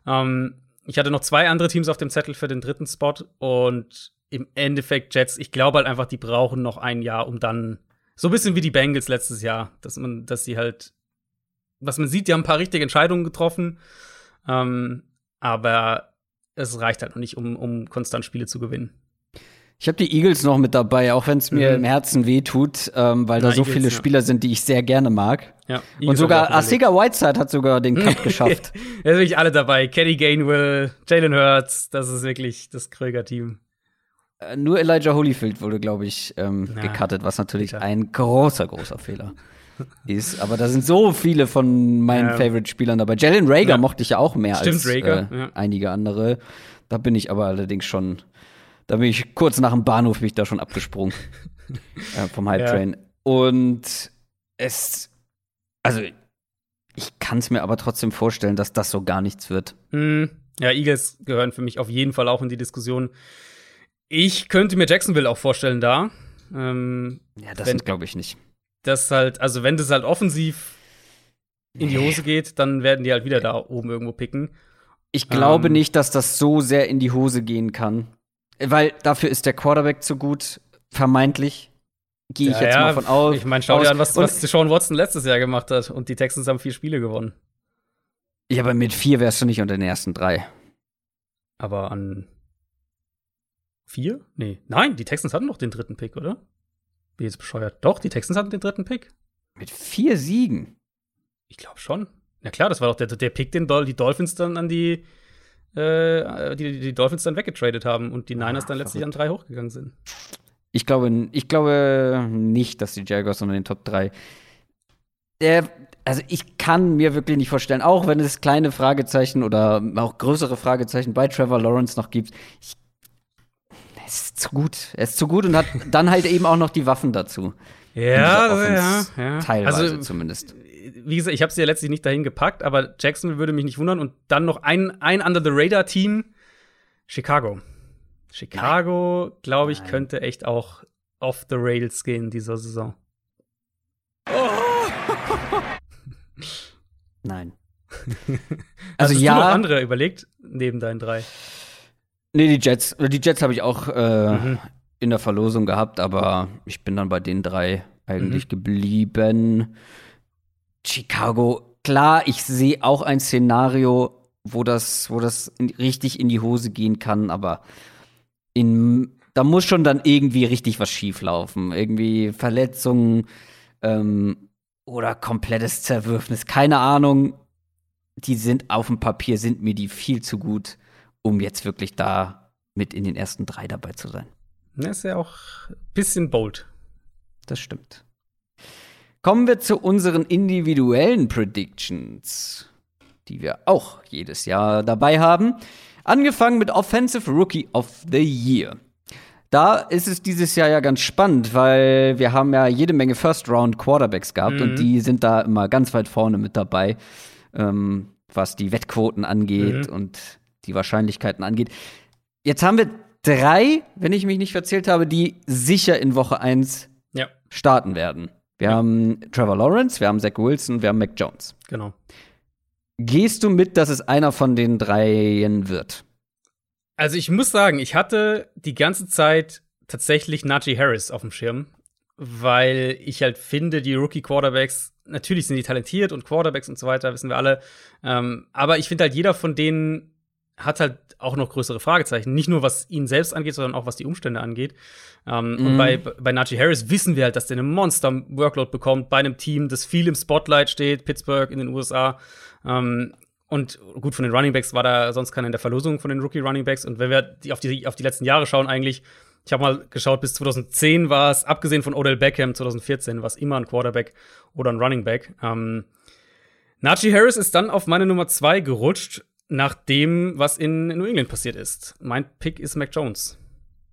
Ähm, ich hatte noch zwei andere Teams auf dem Zettel für den dritten Spot und im Endeffekt Jets. Ich glaube halt einfach, die brauchen noch ein Jahr, um dann so ein bisschen wie die Bengals letztes Jahr, dass man, dass sie halt, was man sieht, die haben ein paar richtige Entscheidungen getroffen. Ähm, aber es reicht halt noch nicht, um, um konstant Spiele zu gewinnen. Ich habe die Eagles noch mit dabei, auch wenn es mir mhm. im Herzen wehtut, ähm, weil Na, da so Eagles, viele ja. Spieler sind, die ich sehr gerne mag. Ja, und sogar Asiga Whiteside hat sogar den Cut geschafft. da sind wirklich alle dabei. Kenny Gainwell, Jalen Hurts, das ist wirklich das Kröger-Team. Äh, nur Elijah Holyfield wurde, glaube ich, ähm, ja, gecuttet, was natürlich bitter. ein großer, großer Fehler ist. Aber da sind so viele von meinen ja. Favorite-Spielern dabei. Jalen Rager ja. mochte ich ja auch mehr Stimmt, als Rager, äh, ja. einige andere. Da bin ich aber allerdings schon, da bin ich kurz nach dem Bahnhof bin ich da schon abgesprungen äh, vom Hype Train. Und es, also ich kann es mir aber trotzdem vorstellen, dass das so gar nichts wird. Mhm. Ja, Eagles gehören für mich auf jeden Fall auch in die Diskussion. Ich könnte mir Jacksonville auch vorstellen da. Ähm, ja, das glaube ich nicht das halt, also wenn das halt offensiv in die Hose geht, dann werden die halt wieder da oben irgendwo picken. Ich glaube ähm, nicht, dass das so sehr in die Hose gehen kann. Weil dafür ist der Quarterback zu gut, vermeintlich. Gehe ich ja, jetzt mal von aus. Ich meine, schau dir an, was, was Sean Watson letztes Jahr gemacht hat. Und die Texans haben vier Spiele gewonnen. Ja, aber mit vier wärst du nicht unter den ersten drei. Aber an vier? Nee. Nein, die Texans hatten noch den dritten Pick, oder? Bin jetzt bescheuert. Doch, die Texans hatten den dritten Pick. Mit vier Siegen? Ich glaube schon. Ja klar, das war doch der, der Pick, den die Dolphins dann an die, äh, die, die Dolphins dann weggetradet haben und die Niners dann letztlich an drei hochgegangen sind. Ich glaube, ich glaube nicht, dass die Jaguars unter den Top 3. Der, also ich kann mir wirklich nicht vorstellen, auch wenn es kleine Fragezeichen oder auch größere Fragezeichen bei Trevor Lawrence noch gibt, ich ist zu gut. Er ist zu gut und hat dann halt eben auch noch die Waffen dazu. Ja, ja, ja. Teilweise also, zumindest. Wie gesagt, ich habe sie ja letztlich nicht dahin gepackt, aber Jackson würde mich nicht wundern. Und dann noch ein, ein Under the Radar-Team, Chicago. Chicago, glaube ich, Nein. könnte echt auch off the rails gehen dieser Saison. Nein. also Hast ja. Du noch andere überlegt neben deinen drei? Nee, die Jets. Die Jets habe ich auch äh, mhm. in der Verlosung gehabt, aber ich bin dann bei den drei eigentlich mhm. geblieben. Chicago, klar, ich sehe auch ein Szenario, wo das, wo das in, richtig in die Hose gehen kann, aber in da muss schon dann irgendwie richtig was schieflaufen. Irgendwie Verletzungen ähm, oder komplettes Zerwürfnis. Keine Ahnung. Die sind auf dem Papier, sind mir die viel zu gut, um jetzt wirklich da mit in den ersten drei dabei zu sein. Das ist ja auch ein bisschen bold. Das stimmt. Kommen wir zu unseren individuellen Predictions, die wir auch jedes Jahr dabei haben. Angefangen mit Offensive Rookie of the Year. Da ist es dieses Jahr ja ganz spannend, weil wir haben ja jede Menge First-Round-Quarterbacks gehabt mhm. und die sind da immer ganz weit vorne mit dabei, ähm, was die Wettquoten angeht mhm. und die Wahrscheinlichkeiten angeht. Jetzt haben wir drei, wenn ich mich nicht verzählt habe, die sicher in Woche 1 ja. starten werden. Wir ja. haben Trevor Lawrence, wir haben Zach Wilson, wir haben Mac Jones. Genau. Gehst du mit, dass es einer von den dreien wird? Also ich muss sagen, ich hatte die ganze Zeit tatsächlich Najee Harris auf dem Schirm, weil ich halt finde, die Rookie-Quarterbacks, natürlich sind die talentiert und Quarterbacks und so weiter, wissen wir alle. Ähm, aber ich finde halt, jeder von denen hat halt auch noch größere Fragezeichen. Nicht nur, was ihn selbst angeht, sondern auch, was die Umstände angeht. Ähm, mhm. Und bei, bei Najee Harris wissen wir halt, dass der eine Monster-Workload bekommt bei einem Team, das viel im Spotlight steht, Pittsburgh in den USA. Ähm, und gut, von den Running Backs war da sonst keiner in der Verlosung von den Rookie Running Backs. Und wenn wir die auf, die, auf die letzten Jahre schauen, eigentlich, ich habe mal geschaut, bis 2010 war es, abgesehen von Odell Beckham, 2014 war es immer ein Quarterback oder ein Running Back. Ähm, Najee Harris ist dann auf meine Nummer zwei gerutscht, nach dem, was in New England passiert ist. Mein Pick ist Mac Jones.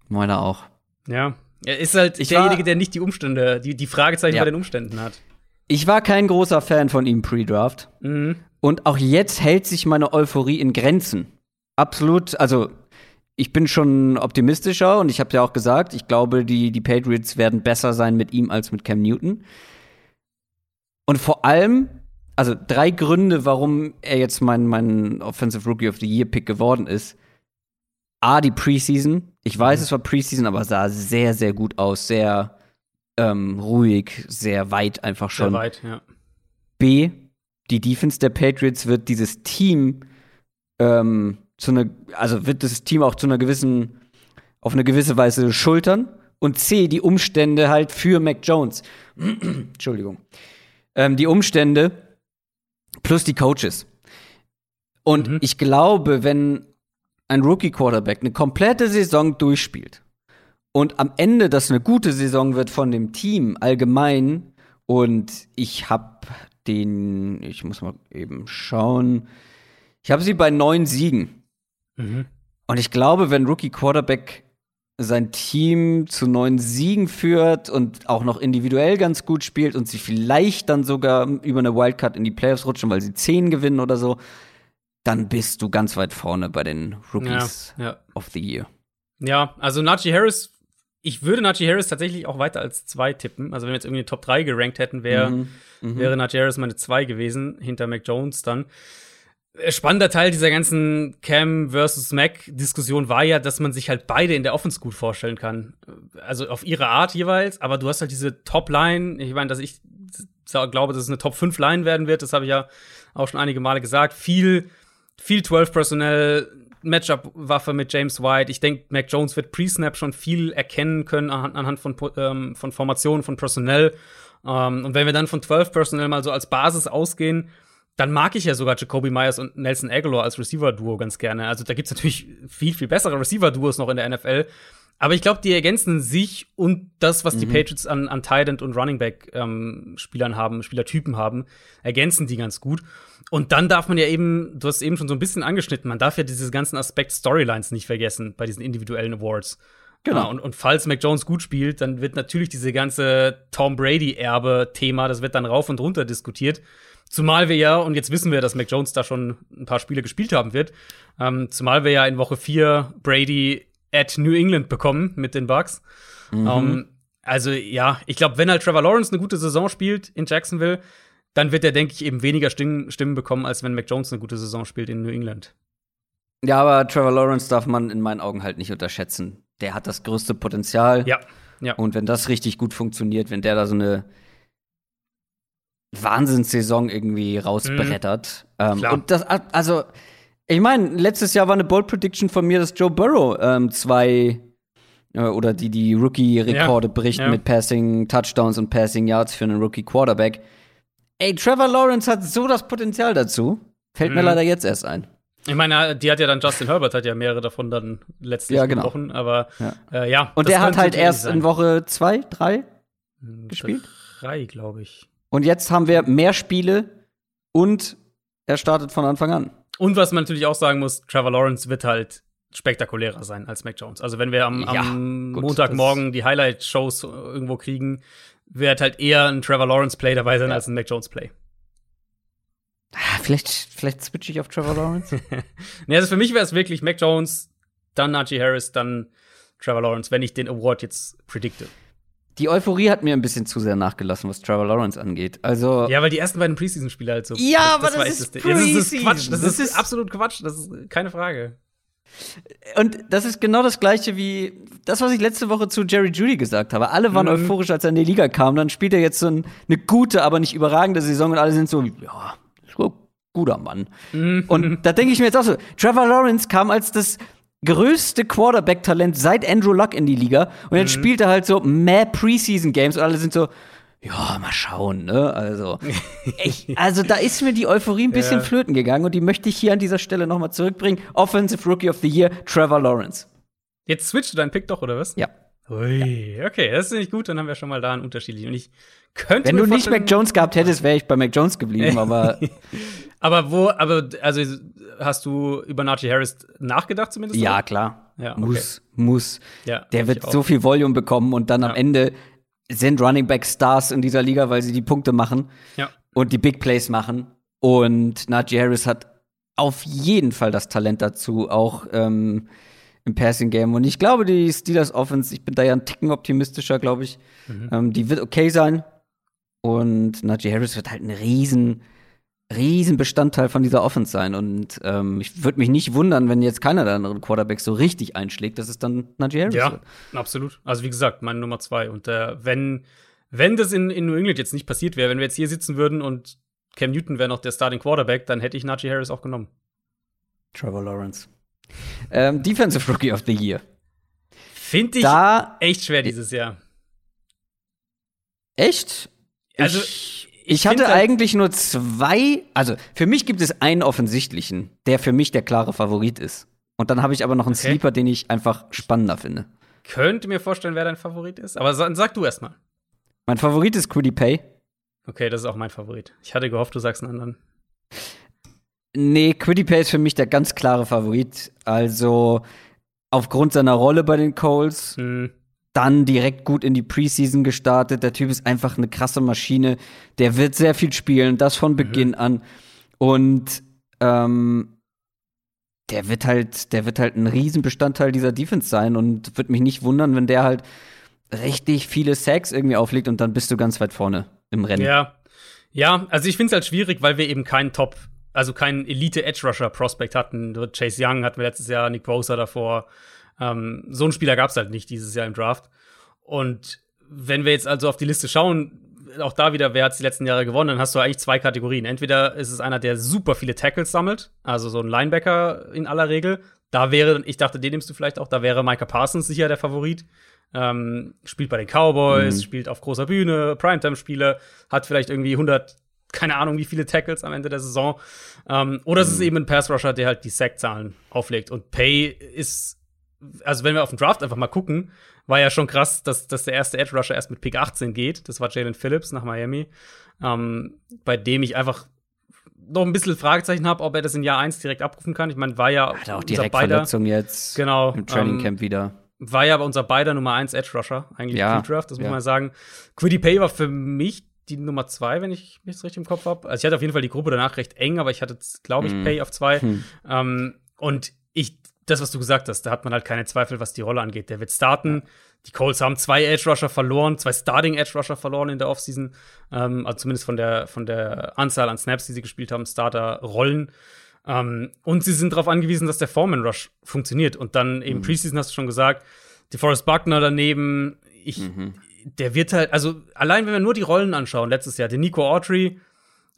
Meiner auch. Ja. Er ist halt ich derjenige, der nicht die Umstände, die, die Fragezeichen ja. bei den Umständen hat. Ich war kein großer Fan von ihm pre-Draft. Mhm. Und auch jetzt hält sich meine Euphorie in Grenzen. Absolut, also ich bin schon optimistischer und ich habe ja auch gesagt, ich glaube, die, die Patriots werden besser sein mit ihm als mit Cam Newton. Und vor allem, also drei Gründe, warum er jetzt mein, mein Offensive Rookie of the Year Pick geworden ist. A, die Preseason. Ich weiß, mhm. es war Preseason, aber sah sehr, sehr gut aus. Sehr ähm, ruhig, sehr weit einfach schon. Sehr weit, ja. B, die Defense der Patriots wird dieses Team ähm, zu einer, also wird das Team auch zu einer gewissen, auf eine gewisse Weise schultern. Und C, die Umstände halt für Mac Jones. Entschuldigung. Ähm, die Umstände plus die Coaches. Und mhm. ich glaube, wenn ein Rookie-Quarterback eine komplette Saison durchspielt und am Ende das eine gute Saison wird von dem Team allgemein und ich habe den, ich muss mal eben schauen. Ich habe sie bei neun Siegen. Mhm. Und ich glaube, wenn Rookie Quarterback sein Team zu neun Siegen führt und auch noch individuell ganz gut spielt und sie vielleicht dann sogar über eine Wildcard in die Playoffs rutschen, weil sie zehn gewinnen oder so, dann bist du ganz weit vorne bei den Rookies ja, ja. of the Year. Ja, also Najee Harris ich würde Najee Harris tatsächlich auch weiter als zwei tippen. Also wenn wir jetzt irgendwie Top 3 gerankt hätten, wär, mhm. Mhm. wäre Najee Harris meine 2 gewesen, hinter Mac Jones dann. Spannender Teil dieser ganzen Cam versus Mac-Diskussion war ja, dass man sich halt beide in der Offense gut vorstellen kann. Also auf ihre Art jeweils, aber du hast halt diese Top-Line. Ich meine, dass ich glaube, dass es eine Top-5-Line werden wird, das habe ich ja auch schon einige Male gesagt. Viel, viel 12-Personell, Matchup-Waffe mit James White. Ich denke, Mac Jones wird Pre-Snap schon viel erkennen können anhand von, ähm, von Formationen, von Personell. Ähm, und wenn wir dann von 12 Personell mal so als Basis ausgehen, dann mag ich ja sogar Jacoby Myers und Nelson Aguilar als Receiver-Duo ganz gerne. Also da gibt's natürlich viel, viel bessere Receiver-Duos noch in der NFL. Aber ich glaube, die ergänzen sich und das, was mhm. die Patriots an, an Tight End und Running Back ähm, Spielern haben, Spielertypen haben, ergänzen die ganz gut. Und dann darf man ja eben, du hast eben schon so ein bisschen angeschnitten, man darf ja diese ganzen Aspekt Storylines nicht vergessen bei diesen individuellen Awards. Genau. Ja, und, und falls Mac Jones gut spielt, dann wird natürlich diese ganze Tom Brady-Erbe-Thema, das wird dann rauf und runter diskutiert. Zumal wir ja, und jetzt wissen wir, dass Mac Jones da schon ein paar Spiele gespielt haben wird, ähm, zumal wir ja in Woche 4 Brady at New England bekommen mit den Bucks. Mhm. Um, also ja, ich glaube, wenn halt Trevor Lawrence eine gute Saison spielt in Jacksonville, dann wird er, denke ich, eben weniger Stimmen, Stimmen bekommen, als wenn Mac Jones eine gute Saison spielt in New England. Ja, aber Trevor Lawrence darf man in meinen Augen halt nicht unterschätzen. Der hat das größte Potenzial. Ja. ja. Und wenn das richtig gut funktioniert, wenn der da so eine Wahnsinnssaison irgendwie rausbrettert. Mhm. Ähm, und das, also, ich meine, letztes Jahr war eine Bold Prediction von mir, dass Joe Burrow ähm, zwei äh, oder die die Rookie-Rekorde Ja, bricht ja. mit Passing Touchdowns und Passing Yards für einen Rookie-Quarterback. Ey, Trevor Lawrence hat so das Potenzial dazu. Fällt mir Mhm. leider jetzt erst ein. Ich meine, die hat ja dann Justin Herbert hat ja mehrere davon dann letztlich Ja, genau. gebrochen, aber Ja. Äh, ja Und der hat halt erst sein. in Woche zwei, drei Hm, gespielt. Drei, glaube ich. Und jetzt haben wir mehr Spiele und er startet von Anfang an. Und was man natürlich auch sagen muss, Trevor Lawrence wird halt spektakulärer sein als Mac Jones. Also wenn wir am, Ja, am gut, Montagmorgen die Highlight-Shows irgendwo kriegen, wird halt eher ein Trevor Lawrence-Play dabei sein Ja. als ein Mac Jones-Play. Ah, Vielleicht, vielleicht switche ich auf Trevor Lawrence. Nee, also für mich wäre es wirklich Mac Jones, dann Najee Harris, dann Trevor Lawrence, wenn ich den Award jetzt predikte. Die Euphorie hat mir ein bisschen zu sehr nachgelassen, was Trevor Lawrence angeht. Also, Ja, weil die ersten beiden Preseason-Spiele halt so. Ja, aber das war ist Ding. Ja, das ist Preseason. Quatsch. Das, Das ist, ist- absolut Quatsch. Das ist keine Frage. und das ist genau das Gleiche wie das, was ich letzte Woche zu Jerry Judy gesagt habe. Alle waren Mhm. euphorisch, als er in die Liga kam. Dann spielt er jetzt so ein, eine gute, aber nicht überragende Saison und alle sind so, ja, guter Mann. Mhm. Und da denke ich mir jetzt auch so, Trevor Lawrence kam als das größte Quarterback-Talent seit Andrew Luck in die Liga und jetzt spielt er halt so mehr Preseason-Games und alle sind so, ja, mal schauen, ne? Also, ich, also da ist mir die Euphorie ein bisschen Ja. flöten gegangen und die möchte ich hier an dieser Stelle nochmal zurückbringen. Offensive Rookie of the Year, Trevor Lawrence. Jetzt switchst du deinen Pick doch, oder was? Ja. Ui, okay, das ist nicht gut, dann haben wir schon mal da einen unterschiedlich. Und ich könnte Wenn du nicht Mac Jones gehabt hättest, wäre ich bei Mac Jones geblieben, aber Aber wo, aber, also, hast du über Najee Harris nachgedacht zumindest? ja, oder? klar. Ja, okay. Muss, muss. Ja, Der wird so viel Volume bekommen und dann am Ja. Ende sind Running Back Stars in dieser Liga, weil sie die Punkte machen Ja. und die Big Plays machen. Und Najee Harris hat auf jeden Fall das Talent dazu, auch ähm, im Passing Game. Und ich glaube, die Steelers Offense, ich bin da ja ein Ticken optimistischer, glaube ich. Mhm. Ähm, die wird okay sein. Und Najee Harris wird halt ein riesen, riesen Bestandteil von dieser Offense sein. Und ähm, ich würde mich nicht wundern, wenn jetzt keiner der anderen Quarterbacks so richtig einschlägt, dass es dann Najee Harris Ja, wird. absolut. Also wie gesagt, meine Nummer zwei. Und äh, wenn, wenn das in, in New England jetzt nicht passiert wäre, wenn wir jetzt hier sitzen würden und Cam Newton wäre noch der Starting Quarterback, dann hätte ich Najee Harris auch genommen. Trevor Lawrence. Ähm, Defensive Rookie of the Year. Finde ich Da, echt schwer dieses Jahr. echt? Also, ich, ich hatte halt- eigentlich nur zwei, also für mich gibt es einen offensichtlichen, der für mich der klare Favorit ist. Und dann habe ich aber noch einen Okay. Sleeper, den ich einfach spannender finde. Könnte mir vorstellen, wer dein Favorit ist. Aber sa sag du erst mal. Mein Favorit ist Quiddy Pay. Okay, das ist auch mein Favorit. Ich hatte gehofft, du sagst einen anderen. Nee, Quiddy Pay ist für mich der ganz klare Favorit. Also aufgrund seiner Rolle bei den Coles, Hm. dann direkt gut in die Preseason gestartet. Der Typ ist einfach eine krasse Maschine. Der wird sehr viel spielen, das von Beginn an. Und ähm, der wird halt, der wird halt ein Riesenbestandteil dieser Defense sein und wird mich nicht wundern, wenn der halt richtig viele Sacks irgendwie auflegt und dann bist du ganz weit vorne im Rennen. Ja. Ja, also ich finde es halt schwierig, weil wir eben keinen Top, also keinen Elite-Edge-Rusher-Prospect hatten. Chase Young hatten wir letztes Jahr, Nick Bosa davor. Ähm, so einen Spieler gab es halt nicht dieses Jahr im Draft. Und wenn wir jetzt also auf die Liste schauen, auch da wieder, wer hat die letzten Jahre gewonnen, dann hast du eigentlich zwei Kategorien. Entweder ist es einer, der super viele Tackles sammelt, also so ein Linebacker in aller Regel. Da wäre, ich dachte, den nimmst du vielleicht auch, da wäre Micah Parsons sicher der Favorit. Ähm, spielt bei den Cowboys, Mhm. spielt auf großer Bühne, Primetime-Spiele, hat vielleicht irgendwie 100, keine Ahnung, wie viele Tackles am Ende der Saison. Ähm, oder es ist eben ein Pass-Rusher, der halt die Sack-Zahlen auflegt. Und Pay ist, also wenn wir auf den Draft einfach mal gucken, war ja schon krass, dass, dass der erste Edge-Rusher erst mit Pick 18 geht. Das war Jalen Phillips nach Miami, ähm, bei dem ich einfach noch ein bisschen Fragezeichen habe, ob er das in Jahr 1 direkt abrufen kann. Ich meine, war ja Hat er auch direkt beider- Verletzung jetzt Genau. im Training ähm, Camp wieder. war ja aber unser beider Nummer 1 Edge Rusher, eigentlich Ja, Pre-Draft, das muss ja. man sagen. Quiddy Pay war für mich die Nummer 2, wenn ich mich richtig im Kopf habe. Also ich hatte auf jeden Fall die Gruppe danach recht eng, aber ich hatte, glaube ich, Mhm. Pay auf 2. Hm. Ähm, und ich, das, was du gesagt hast, da hat man halt keine Zweifel, was die Rolle angeht. Der wird starten. Die Colts haben zwei Edge Rusher verloren, zwei Starting Edge Rusher verloren in der Offseason. Ähm, also zumindest von der, von der Anzahl an Snaps, die sie gespielt haben, Starter-Rollen. Ähm, und sie sind darauf angewiesen, dass der Foreman Rush funktioniert. Und dann eben Preseason hast du schon gesagt, die Forrest Buckner daneben, ich, der wird halt, also allein wenn wir nur die Rollen anschauen, letztes Jahr, den Nico Autry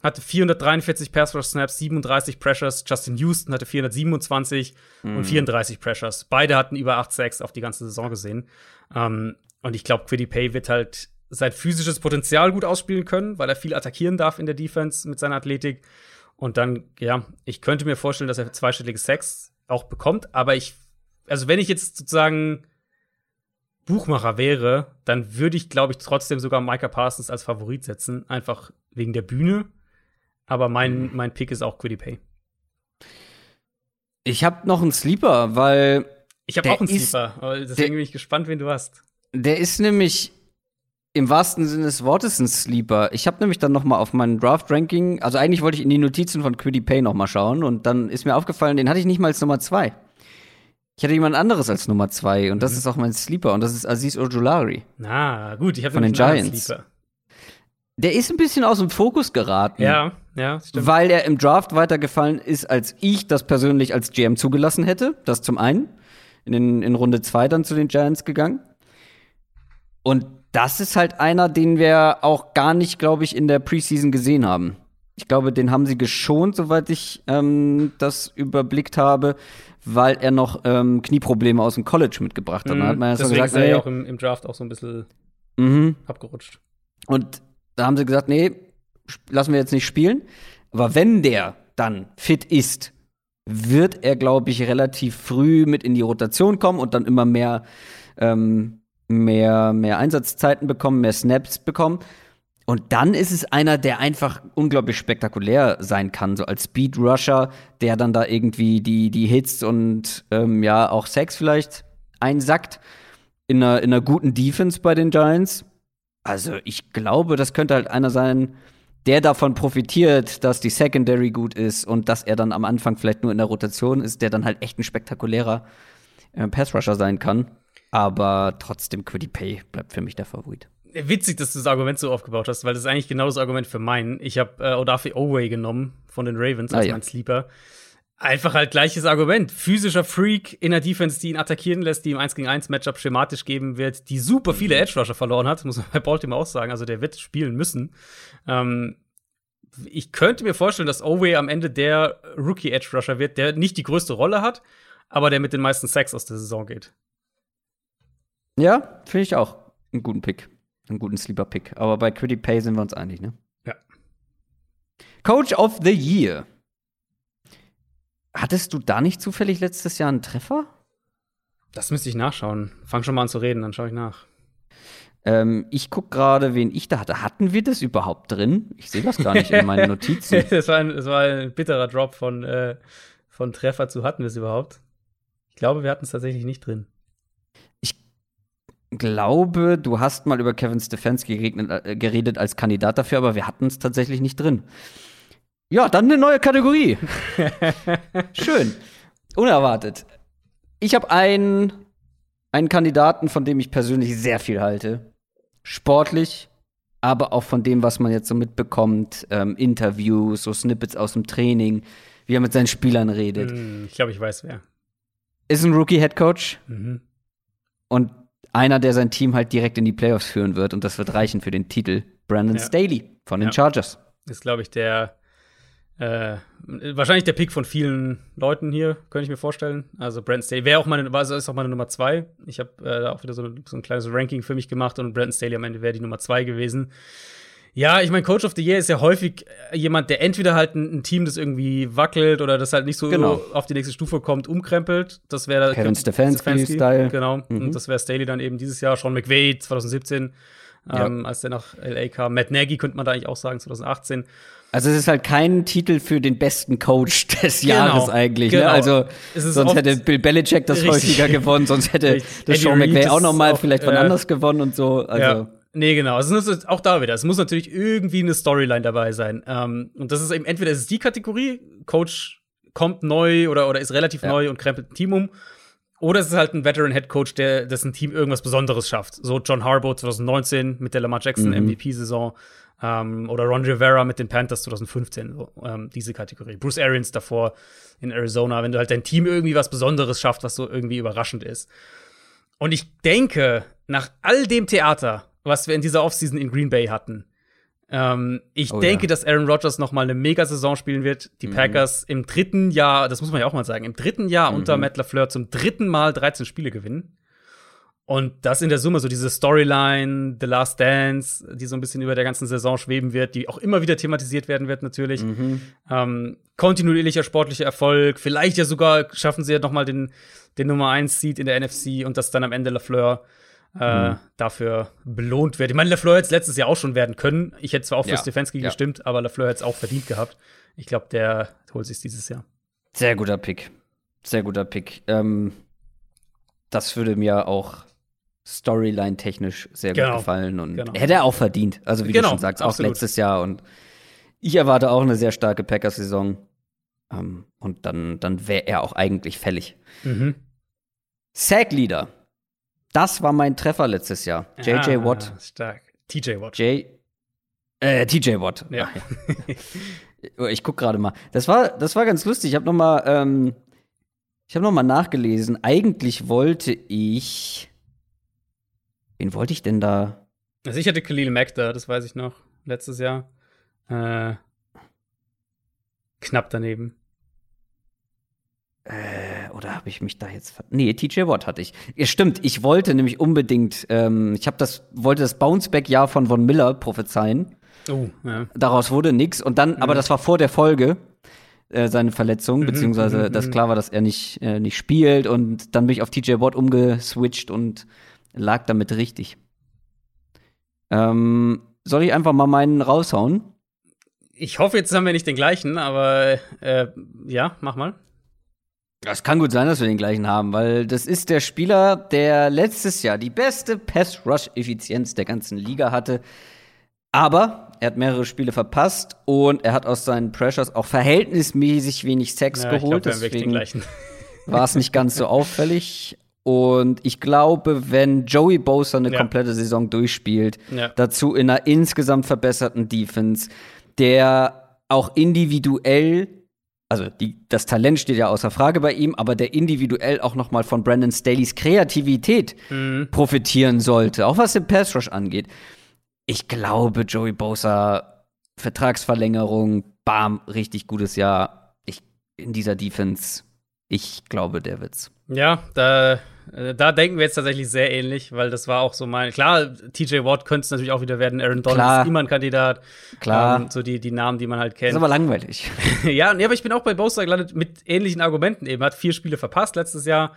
hatte 443 Pass Rush Snaps, 37 Pressures. Justin Houston hatte 427 mhm. und 34 Pressures. Beide hatten über 8 Sacks auf die ganze Saison gesehen. Ähm, und ich glaube, Quiddy Pay wird halt sein physisches Potenzial gut ausspielen können, weil er viel attackieren darf in der Defense mit seiner Athletik. Und dann, ja, ich könnte mir vorstellen, dass er zweistellige Sex auch bekommt, aber ich, also wenn ich jetzt sozusagen Buchmacher wäre, dann würde ich, glaube ich, trotzdem sogar Micah Parsons als Favorit setzen, einfach wegen der Bühne. Aber mein, mhm. mein Pick ist auch Quiddy Pay. Ich habe noch einen Sleeper, weil. Ich habe auch einen Sleeper, aber deswegen der, bin ich gespannt, wen du hast. Der ist nämlich im wahrsten Sinne des Wortes ein Sleeper. Ich habe nämlich dann noch mal auf mein Draft-Ranking, also eigentlich wollte ich in die Notizen von Quiddy Pay noch mal schauen und dann ist mir aufgefallen, den hatte ich nicht mal als Nummer zwei. Ich hatte jemand anderes als Nummer zwei und das mhm. ist auch mein Sleeper und das ist Aziz Ojulari. Na, gut, ich habe von den Giants. Sleeper. Der ist ein bisschen aus dem Fokus geraten. Ja, ja, stimmt. Weil er im Draft weitergefallen ist, als ich das persönlich als GM zugelassen hätte. Das zum einen. In, den, in Runde zwei dann zu den Giants gegangen. Und das ist halt einer, den wir auch gar nicht, glaube ich, in der Preseason gesehen haben. Ich glaube, den haben sie geschont, soweit ich ähm, das überblickt habe, weil er noch ähm, Knieprobleme aus dem College mitgebracht hat. Mm, hat man deswegen gesagt, ist er ja auch im, im, Draft auch so ein bisschen mhm. abgerutscht. Und da haben sie gesagt, nee, lassen wir jetzt nicht spielen. Aber wenn der dann fit ist, wird er, glaube ich, relativ früh mit in die Rotation kommen und dann immer mehr ähm, mehr, mehr Einsatzzeiten bekommen, mehr Snaps bekommen. Und dann ist es einer, der einfach unglaublich spektakulär sein kann, so als Speed Rusher, der dann da irgendwie die, die Hits und ähm, ja auch Sex vielleicht einsackt in einer, in einer guten Defense bei den Giants. Also ich glaube, das könnte halt einer sein, der davon profitiert, dass die Secondary gut ist und dass er dann am Anfang vielleicht nur in der Rotation ist, der dann halt echt ein spektakulärer äh, Pass Rusher sein kann. Aber trotzdem, Quiddy Pay bleibt für mich der Favorit. Witzig, dass du das Argument so aufgebaut hast, weil das ist eigentlich genau das Argument für meinen. Ich habe äh, Odafe Oway genommen von den Ravens als ah, ja. mein Sleeper. Einfach halt gleiches Argument. Physischer Freak in der Defense, die ihn attackieren lässt, die ihm 1 gegen 1 Matchup schematisch geben wird, die super viele mhm. Edge Rusher verloren hat, muss man bei Baltimore auch sagen. Also der wird spielen müssen. Ähm, ich könnte mir vorstellen, dass Oway am Ende der Rookie Edge Rusher wird, der nicht die größte Rolle hat, aber der mit den meisten Sacks aus der Saison geht. Ja, finde ich auch einen guten Pick. Einen guten Sleeper-Pick. Aber bei Critic Pay sind wir uns einig, ne? Ja. Coach of the Year. Hattest du da nicht zufällig letztes Jahr einen Treffer? Das müsste ich nachschauen. Fang schon mal an zu reden, dann schaue ich nach. Ähm, ich gucke gerade, wen ich da hatte. Hatten wir das überhaupt drin? Ich sehe das gar nicht in meinen Notizen. das, war ein, das war ein bitterer Drop von, äh, von Treffer zu hatten wir es überhaupt. Ich glaube, wir hatten es tatsächlich nicht drin glaube, du hast mal über Kevin Stefanski geredet, äh, geredet als Kandidat dafür, aber wir hatten es tatsächlich nicht drin. Ja, dann eine neue Kategorie. Schön. Unerwartet. Ich habe einen, einen Kandidaten, von dem ich persönlich sehr viel halte. Sportlich, aber auch von dem, was man jetzt so mitbekommt. Ähm, Interviews, so Snippets aus dem Training, wie er mit seinen Spielern redet. Hm, ich glaube, ich weiß wer. Ist ein Rookie-Headcoach. Mhm. Und einer, der sein Team halt direkt in die Playoffs führen wird und das wird reichen für den Titel. Brandon ja. Staley von den ja. Chargers. Ist, glaube ich, der äh, wahrscheinlich der Pick von vielen Leuten hier, könnte ich mir vorstellen. Also Brandon Staley wäre auch meine, also ist auch meine Nummer zwei. Ich habe äh, auch wieder so, so, ein kleines Ranking für mich gemacht und Brandon Staley am Ende wäre die Nummer zwei gewesen. Ja, ich meine, Coach of the Year ist ja häufig äh, jemand, der entweder halt ein, ein, Team, das irgendwie wackelt oder das halt nicht so genau. auf die nächste Stufe kommt, umkrempelt. Das wäre Kevin Stefanski-Style. Genau. Mhm. Und das wäre Staley dann eben dieses Jahr. Sean McVay 2017, ja. ähm, als der nach LA kam. Matt Nagy könnte man da eigentlich auch sagen, 2018. Also es ist halt kein Titel für den besten Coach des genau, Jahres eigentlich. Ne? Genau. Ne? Also sonst hätte Bill Belichick das richtig, häufiger gewonnen, sonst hätte das Sean McVay auch noch mal auch, vielleicht von äh, anders gewonnen und so. Also ja. Nee, genau. Also ist auch da wieder. Es muss natürlich irgendwie eine Storyline dabei sein. Ähm, und das ist eben entweder ist es die Kategorie, Coach kommt neu oder, oder ist relativ ja. neu und krempelt ein Team um. Oder es ist halt ein Veteran Head Coach, der dessen Team irgendwas Besonderes schafft. So John Harbaugh 2019 mit der Lamar Jackson mhm. MVP-Saison. Ähm, oder Ron Rivera mit den Panthers 2015. So, ähm, diese Kategorie. Bruce Arians davor in Arizona, wenn du halt dein Team irgendwie was Besonderes schafft, was so irgendwie überraschend ist. Und ich denke, nach all dem Theater, was wir in dieser Offseason in Green Bay hatten, Ähm, ich Oh denke, ja. dass Aaron Rodgers noch mal eine Mega-Saison spielen wird. Die Mhm. Packers im dritten Jahr, das muss man ja auch mal sagen, im dritten Jahr unter Mhm. Matt LaFleur zum dritten Mal 13 Spiele gewinnen. Und das in der Summe, so diese Storyline, The Last Dance, die so ein bisschen über der ganzen Saison schweben wird, die auch immer wieder thematisiert werden wird, natürlich. Mhm. Ähm, kontinuierlicher sportlicher Erfolg, vielleicht ja sogar schaffen sie ja noch mal den, den Nummer 1 Seed in der NFC und dass dann am Ende LaFleur äh, Mhm. dafür belohnt wird. Ich meine, LaFleur hätte es letztes Jahr auch schon werden können. Ich hätte zwar auch für Ja, Stefanski ja. gestimmt, aber LaFleur hätte es auch verdient gehabt. Ich glaube, der holt sich dieses Jahr. Sehr guter Pick. Sehr guter Pick. Ähm, das würde mir auch Storyline-technisch sehr Genau. gut gefallen und Genau. hätte er auch verdient. Also wie Genau, du schon sagst, absolut. auch letztes Jahr und ich erwarte auch eine sehr starke Packers-Saison. Ähm, und dann, dann wäre er auch eigentlich fällig. Mhm. Sack-Leader. Das war mein Treffer letztes Jahr. JJ Ah, Watt. Stark. TJ Watt. J. Äh, TJ Watt. Ja. Oh, Ich guck gerade mal. Das war, das war ganz lustig. Ich habe noch mal, ähm, ich habe noch mal nachgelesen. Eigentlich wollte ich, wen wollte ich denn da? Also ich hatte Khalil Mack da, das weiß ich noch, letztes Jahr. Äh, knapp daneben. Äh, oder habe ich mich da jetzt? ver- Nee, TJ Watt hatte ich. Ja, stimmt. Ich wollte nämlich unbedingt. Ähm, ich habe das, wollte das Bounceback-Jahr von Von Miller prophezeien. Oh, ja. Daraus wurde nix. Und dann, aber das war vor der Folge. äh, Seine Verletzung, beziehungsweise mhm, dass mhm. klar war, dass er nicht, äh, nicht spielt und dann bin ich auf TJ Watt umgeswitcht und lag damit richtig. Ähm, soll ich einfach mal meinen raushauen? Ich hoffe, jetzt haben wir nicht den gleichen, aber äh, ja, mach mal. Es kann gut sein, dass wir den gleichen haben, weil das ist der Spieler, der letztes Jahr die beste Pass-Rush-Effizienz der ganzen Liga hatte. Aber er hat mehrere Spiele verpasst und er hat aus seinen Pressures auch verhältnismäßig wenig Sex Ja, ich geholt. glaub, wirklich den deswegen war es nicht ganz so auffällig. Und ich glaube, wenn Joey Bosa eine Ja. komplette Saison durchspielt, Ja. dazu in einer insgesamt verbesserten Defense, der auch individuell, also die, das Talent steht ja außer Frage bei ihm, aber der individuell auch noch mal von Brandon Staley's Kreativität Mhm. profitieren sollte, auch was den Pass Rush angeht. Ich glaube, Joey Bosa Vertragsverlängerung, bam, richtig gutes Jahr. Ich in dieser Defense, ich glaube, der wird's. Ja, da, da denken wir jetzt tatsächlich sehr ähnlich, weil das war auch so mein. Klar, TJ Watt könnte es natürlich auch wieder werden. Aaron Donald Klar. ist immer ein Kandidat. Klar. Ähm, so die, die Namen, die man halt Das kennt. ist aber langweilig. ja, nee, aber ich bin auch bei Bosa gelandet mit ähnlichen Argumenten eben. Hat vier Spiele verpasst letztes Jahr.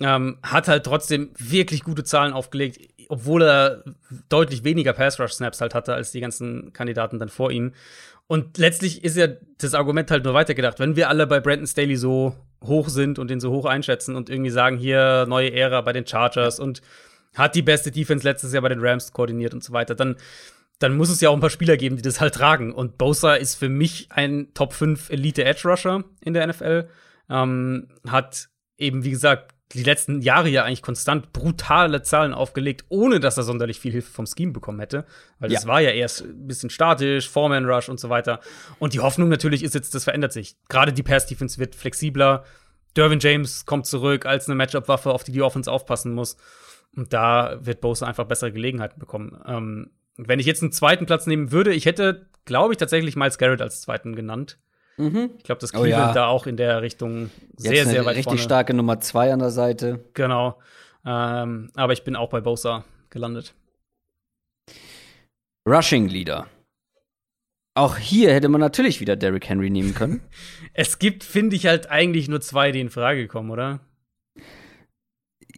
Ähm, hat halt trotzdem wirklich gute Zahlen aufgelegt, obwohl er deutlich weniger Pass-Rush-Snaps halt hatte als die ganzen Kandidaten dann vor ihm. Und letztlich ist ja das Argument halt nur weitergedacht. Wenn wir alle bei Brandon Staley so hoch sind und den so hoch einschätzen und irgendwie sagen, hier neue Ära bei den Chargers und hat die beste Defense letztes Jahr bei den Rams koordiniert und so weiter, dann dann muss es ja auch ein paar Spieler geben, die das halt tragen. Und Bosa ist für mich ein Top 5 Elite Edge Rusher in der NFL. Ähm, hat eben, wie gesagt, die letzten Jahre ja eigentlich konstant brutale Zahlen aufgelegt, ohne dass er sonderlich viel Hilfe vom Scheme bekommen hätte. Weil das Ja. war ja erst ein bisschen statisch, Foreman Rush und so weiter. Und die Hoffnung natürlich ist jetzt, das verändert sich. Gerade die Pass-Defense wird flexibler. Dervin James kommt zurück als eine Matchup-Waffe, auf die die Offense aufpassen muss. Und da wird Bosa einfach bessere Gelegenheiten bekommen. Ähm, wenn ich jetzt einen zweiten Platz nehmen würde, ich hätte, glaube ich, tatsächlich Miles Garrett als zweiten genannt. Ich glaube, dass Oh Cleveland ja. da auch in der Richtung sehr, Jetzt eine sehr weit richtig vorne. starke Nummer zwei an der Seite. Genau. Ähm, aber ich bin auch bei Bosa gelandet. Rushing Leader. Auch hier hätte man natürlich wieder Derrick Henry nehmen können. Es gibt, finde ich, halt eigentlich nur zwei, die in Frage kommen, oder?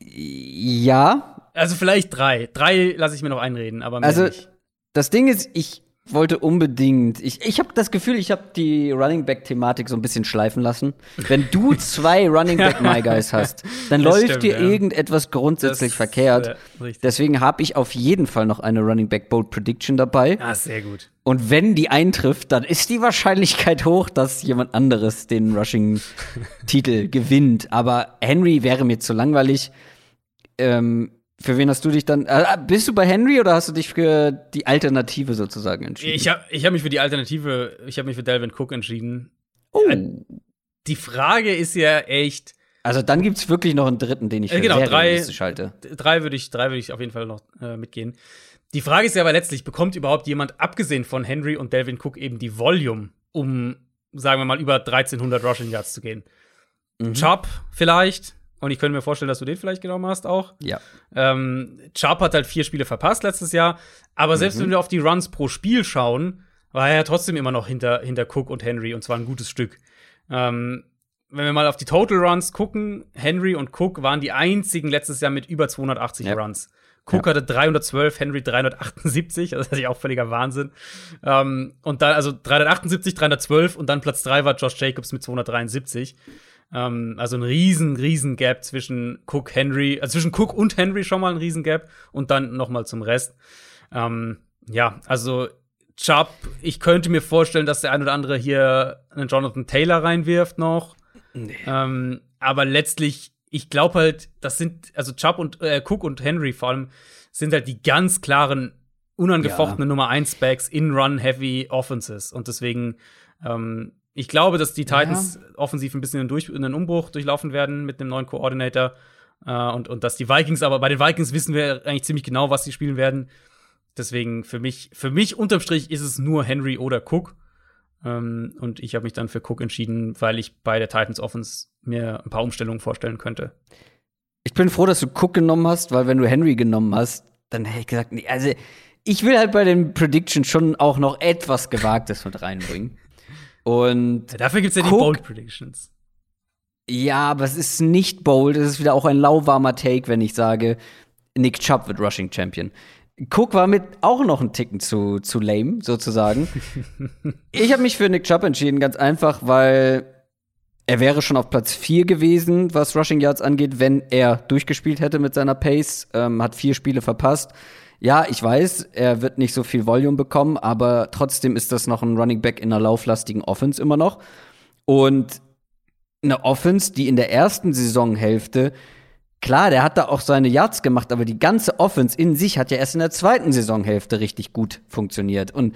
ja, Also vielleicht drei. Drei lasse ich mir noch einreden, aber Also, nicht. das Ding ist, ich wollte unbedingt, ich, ich habe das Gefühl, ich habe die Running Back Thematik so ein bisschen schleifen lassen. Wenn du zwei Running Back My Guys hast, dann Das läuft stimmt, dir ja. irgendetwas grundsätzlich Das, verkehrt. äh. Deswegen habe ich auf jeden Fall noch eine Running Back Bold Prediction dabei. Ah, sehr gut. Und wenn die eintrifft, dann ist die Wahrscheinlichkeit hoch, dass jemand anderes den Rushing-Titel gewinnt. Aber Henry wäre mir zu langweilig. Ähm, für wen hast du dich dann? Äh, bist du bei Henry oder hast du dich für die Alternative sozusagen entschieden? Ich habe ich hab mich für die Alternative, ich habe mich für Delvin Cook entschieden. oh. Die Frage ist ja echt, Also dann gibt's wirklich noch einen dritten, den ich für Äh, genau, drei- realistisch halte. drei würde ich, drei würde ich auf jeden Fall noch äh, mitgehen. Die Frage ist ja aber letztlich, bekommt überhaupt jemand, abgesehen von Henry und Delvin Cook, eben die Volume, um, sagen wir mal, über 1300 Rushing Yards zu gehen? Mhm. Chubb vielleicht. Und ich könnte mir vorstellen, dass du den vielleicht genommen hast auch. Ja. Ähm, Chubb hat halt vier Spiele verpasst letztes Jahr. Aber selbst mhm. wenn wir auf die Runs pro Spiel schauen, war er ja trotzdem immer noch hinter, hinter Cook und Henry und zwar ein gutes Stück. Ähm, wenn wir mal auf die Total Runs gucken, Henry und Cook waren die einzigen letztes Jahr mit über 280 ja. Runs. Cook ja. hatte 312, Henry 378, also das ist ja auch völliger Wahnsinn. Ähm, und dann, also 378, 312 und dann Platz 3 war Josh Jacobs mit 273. Ähm, also ein riesen, riesen Gap zwischen Cook, Henry, also zwischen Cook und Henry schon mal ein riesen Gap und dann noch mal zum Rest. Ähm, ja, also Chubb, ich könnte mir vorstellen, dass der ein oder andere hier einen Jonathan Taylor reinwirft noch. Nee. Ähm, aber letztlich, ich glaube halt, das sind, also Chubb und äh, Cook und Henry vor allem, sind halt die ganz klaren, unangefochtenen ja. Nummer 1 Backs in Run-Heavy Offenses. Und deswegen, ähm, ich glaube, dass die Titans ja. offensiv ein bisschen in, durch, in einen Umbruch durchlaufen werden mit dem neuen Coordinator. Äh, und, und dass die Vikings, aber bei den Vikings wissen wir eigentlich ziemlich genau, was sie spielen werden. Deswegen für mich, für mich unterm Strich ist es nur Henry oder Cook. Ähm, und ich habe mich dann für Cook entschieden, weil ich bei der Titans Offense mir ein paar Umstellungen vorstellen könnte. Ich bin froh, dass du Cook genommen hast, weil wenn du Henry genommen hast, dann hätte ich gesagt, nee, also ich will halt bei den Predictions schon auch noch etwas Gewagtes mit reinbringen. Und ja, dafür gibt's ja Cook, die Bold Predictions. Ja, aber es ist nicht bold. Es ist wieder auch ein lauwarmer Take, wenn ich sage, Nick Chubb wird Rushing Champion. Cook war mit auch noch ein Ticken zu, zu lame, sozusagen. ich habe mich für Nick Chubb entschieden, ganz einfach, weil er wäre schon auf Platz 4 gewesen, was Rushing Yards angeht, wenn er durchgespielt hätte mit seiner Pace. Ähm, hat vier Spiele verpasst. Ja, ich weiß, er wird nicht so viel Volume bekommen, aber trotzdem ist das noch ein Running Back in einer lauflastigen Offense immer noch. Und eine Offense, die in der ersten Saisonhälfte Klar, der hat da auch seine Yards gemacht, aber die ganze Offense in sich hat ja erst in der zweiten Saisonhälfte richtig gut funktioniert. Und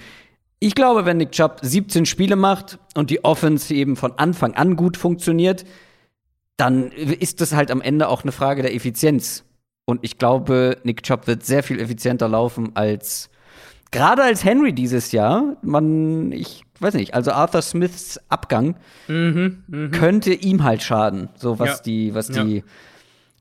ich glaube, wenn Nick Chubb 17 Spiele macht und die Offense eben von Anfang an gut funktioniert, dann ist das halt am Ende auch eine Frage der Effizienz. Und ich glaube, Nick Chubb wird sehr viel effizienter laufen als gerade als Henry dieses Jahr. Man, ich weiß nicht, also Arthur Smiths Abgang mhm, mh. könnte ihm halt schaden, so was ja. die, was die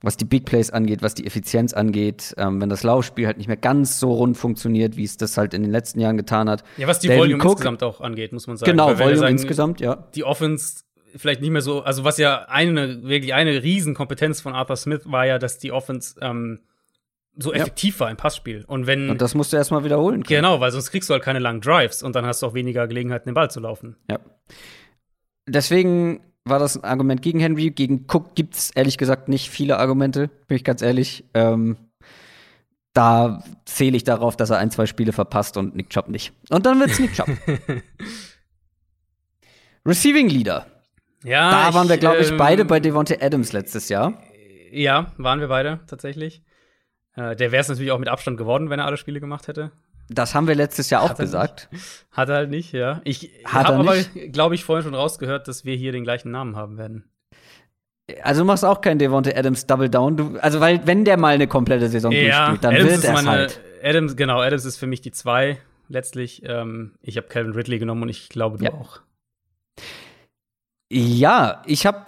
was die Big Plays angeht, was die Effizienz angeht, ähm, wenn das Laufspiel halt nicht mehr ganz so rund funktioniert, wie es das halt in den letzten Jahren getan hat. Ja, was die Volume Cook, insgesamt auch angeht, muss man sagen. Genau, Volume insgesamt, ja. Die Offense vielleicht nicht mehr so, also was ja eine, wirklich eine Riesenkompetenz von Arthur Smith war ja, dass die Offense ähm, so effektiv ja. war im Passspiel. Und wenn. Und das musst du erstmal wiederholen. Können. Genau, weil sonst kriegst du halt keine langen Drives und dann hast du auch weniger Gelegenheiten, den Ball zu laufen. Ja. Deswegen war das ein Argument gegen Henry. Gegen Cook gibt es ehrlich gesagt nicht viele Argumente, bin ich ganz ehrlich. Ähm, da zähle ich darauf, dass er ein, zwei Spiele verpasst und Nick Chubb nicht. Und dann wird es Nick Chubb. Receiving Leader. Ja, da waren wir, glaube ich, ähm, beide bei Devontae Adams letztes Jahr. Ja, waren wir beide tatsächlich. Äh, der wäre es natürlich auch mit Abstand geworden, wenn er alle Spiele gemacht hätte. Das haben wir letztes Jahr auch gesagt. Nicht. Hat er halt nicht, ja. Ich habe aber, glaube ich, vorhin schon rausgehört, dass wir hier den gleichen Namen haben werden. Also du machst auch kein Devonte Adams Double Down. Du, also weil wenn der mal eine komplette Saison ja, durchspielt, dann Adams wird er halt. Adams, genau, Adams ist für mich die zwei letztlich. Ähm, ich habe Calvin Ridley genommen und ich glaube du ja. auch. Ja, ich habe.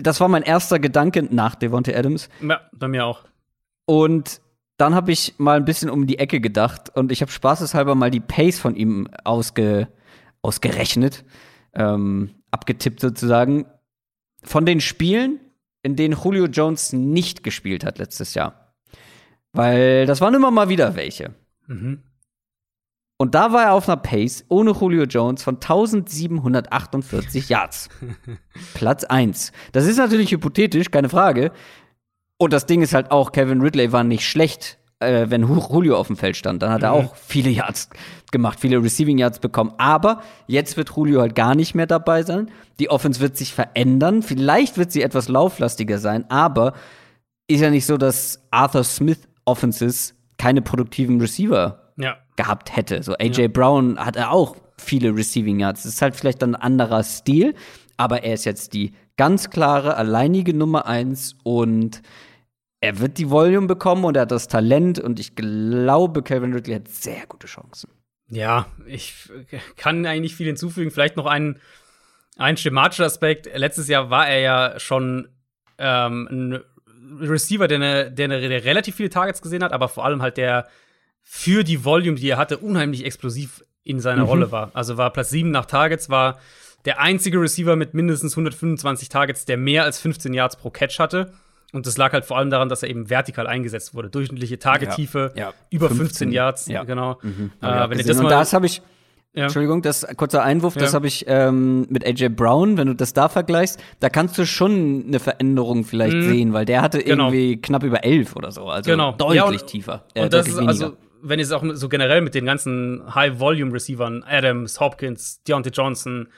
Das war mein erster Gedanke nach Devonte Adams. Ja, bei mir auch. Und dann habe ich mal ein bisschen um die Ecke gedacht und ich habe spaßeshalber mal die Pace von ihm ausge, ausgerechnet, ähm, abgetippt sozusagen. Von den Spielen, in denen Julio Jones nicht gespielt hat letztes Jahr. Weil das waren immer mal wieder welche. Mhm. Und da war er auf einer Pace ohne Julio Jones von 1748 Yards. Platz 1. Das ist natürlich hypothetisch, keine Frage. Und das Ding ist halt auch, Kevin Ridley war nicht schlecht, äh, wenn Julio auf dem Feld stand. Dann hat mhm. er auch viele Yards gemacht, viele Receiving Yards bekommen. Aber jetzt wird Julio halt gar nicht mehr dabei sein. Die Offense wird sich verändern. Vielleicht wird sie etwas lauflastiger sein, aber ist ja nicht so, dass Arthur Smith Offenses keine produktiven Receiver ja. gehabt hätte. So AJ ja. Brown hat er auch viele Receiving Yards. Das ist halt vielleicht ein anderer Stil, aber er ist jetzt die ganz klare, alleinige Nummer eins und er wird die Volume bekommen und er hat das Talent und ich glaube, Calvin Ridley hat sehr gute Chancen. Ja, ich kann eigentlich nicht viel hinzufügen. Vielleicht noch ein, ein schematischer Aspekt. Letztes Jahr war er ja schon ähm, ein Receiver, der, eine, der, eine, der relativ viele Targets gesehen hat, aber vor allem halt der für die Volume, die er hatte, unheimlich explosiv in seiner mhm. Rolle war. Also war Platz 7 nach Targets, war der einzige Receiver mit mindestens 125 Targets, der mehr als 15 Yards pro Catch hatte. Und das lag halt vor allem daran, dass er eben vertikal eingesetzt wurde. Durchschnittliche Tagetiefe ja, ja. über 15, 15 Yards. Ja. Genau. Mhm. Äh, wenn das, mal, Und das habe ich. Ja. Entschuldigung, das kurzer Einwurf, das habe ich ähm, mit AJ Brown, wenn du das da vergleichst, da kannst du schon eine Veränderung vielleicht mhm. sehen, weil der hatte genau. irgendwie knapp über elf oder so, also genau. deutlich und, tiefer. Äh, und das ist also wenn ich es auch so generell mit den ganzen High-Volume-Receivern, Adams, Hopkins, Deontay Johnson,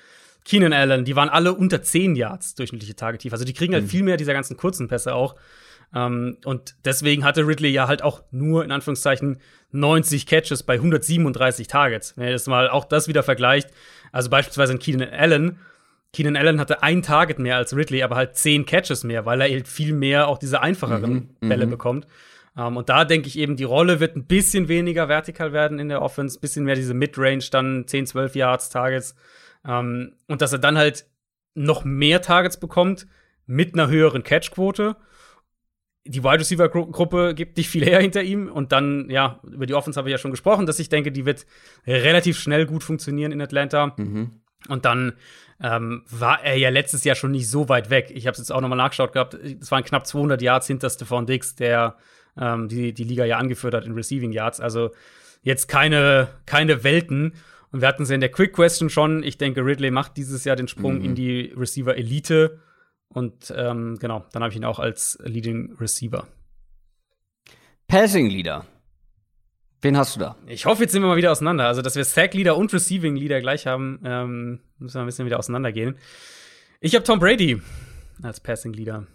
Keenan Allen, die waren alle unter 10 Yards durchschnittliche Tagetiefe. Also die kriegen halt mhm. viel mehr dieser ganzen kurzen Pässe auch. Um, ähm, und deswegen hatte Ridley ja halt auch nur in Anführungszeichen 90 Catches bei 137 Targets. Wenn ihr das mal auch das wieder vergleicht, also beispielsweise in Keenan Allen, Keenan Allen hatte ein Target mehr als Ridley, aber halt 10 Catches mehr, weil er halt viel mehr auch diese einfacheren mhm. Bälle mhm. bekommt. Um, ähm, und da denke ich eben, die Rolle wird ein bisschen weniger vertikal werden in der Offense, bisschen mehr diese Midrange, dann 10, 12 Yards Targets. Um, ähm, und dass er dann halt noch mehr Targets bekommt mit einer höheren Catchquote. Die Wide Receiver Gruppe gibt nicht viel her hinter ihm und dann, ja, über die Offense habe ich ja schon gesprochen, dass ich denke, die wird relativ schnell gut funktionieren in Atlanta. Mhm. Und dann ähm, war er ja letztes Jahr schon nicht so weit weg. Ich habe es jetzt auch nochmal nachgeschaut gehabt. Es waren knapp 200 Yards hinter Stephon Dix, der ähm, die die Liga ja angeführt hat in Receiving Yards. Also jetzt keine, keine Welten. Und wir hatten es ja in der Quick Question schon. Ich denke, Ridley macht dieses Jahr den Sprung mhm. in die Receiver Elite. Und ähm, genau, dann habe ich ihn auch als Leading Receiver. Passing Leader. Wen hast du da? Ich hoffe, jetzt sind wir mal wieder auseinander. Also, dass wir Sack Leader und Receiving Leader gleich haben, ähm, müssen wir ein bisschen wieder auseinandergehen. Ich habe Tom Brady als Passing Leader.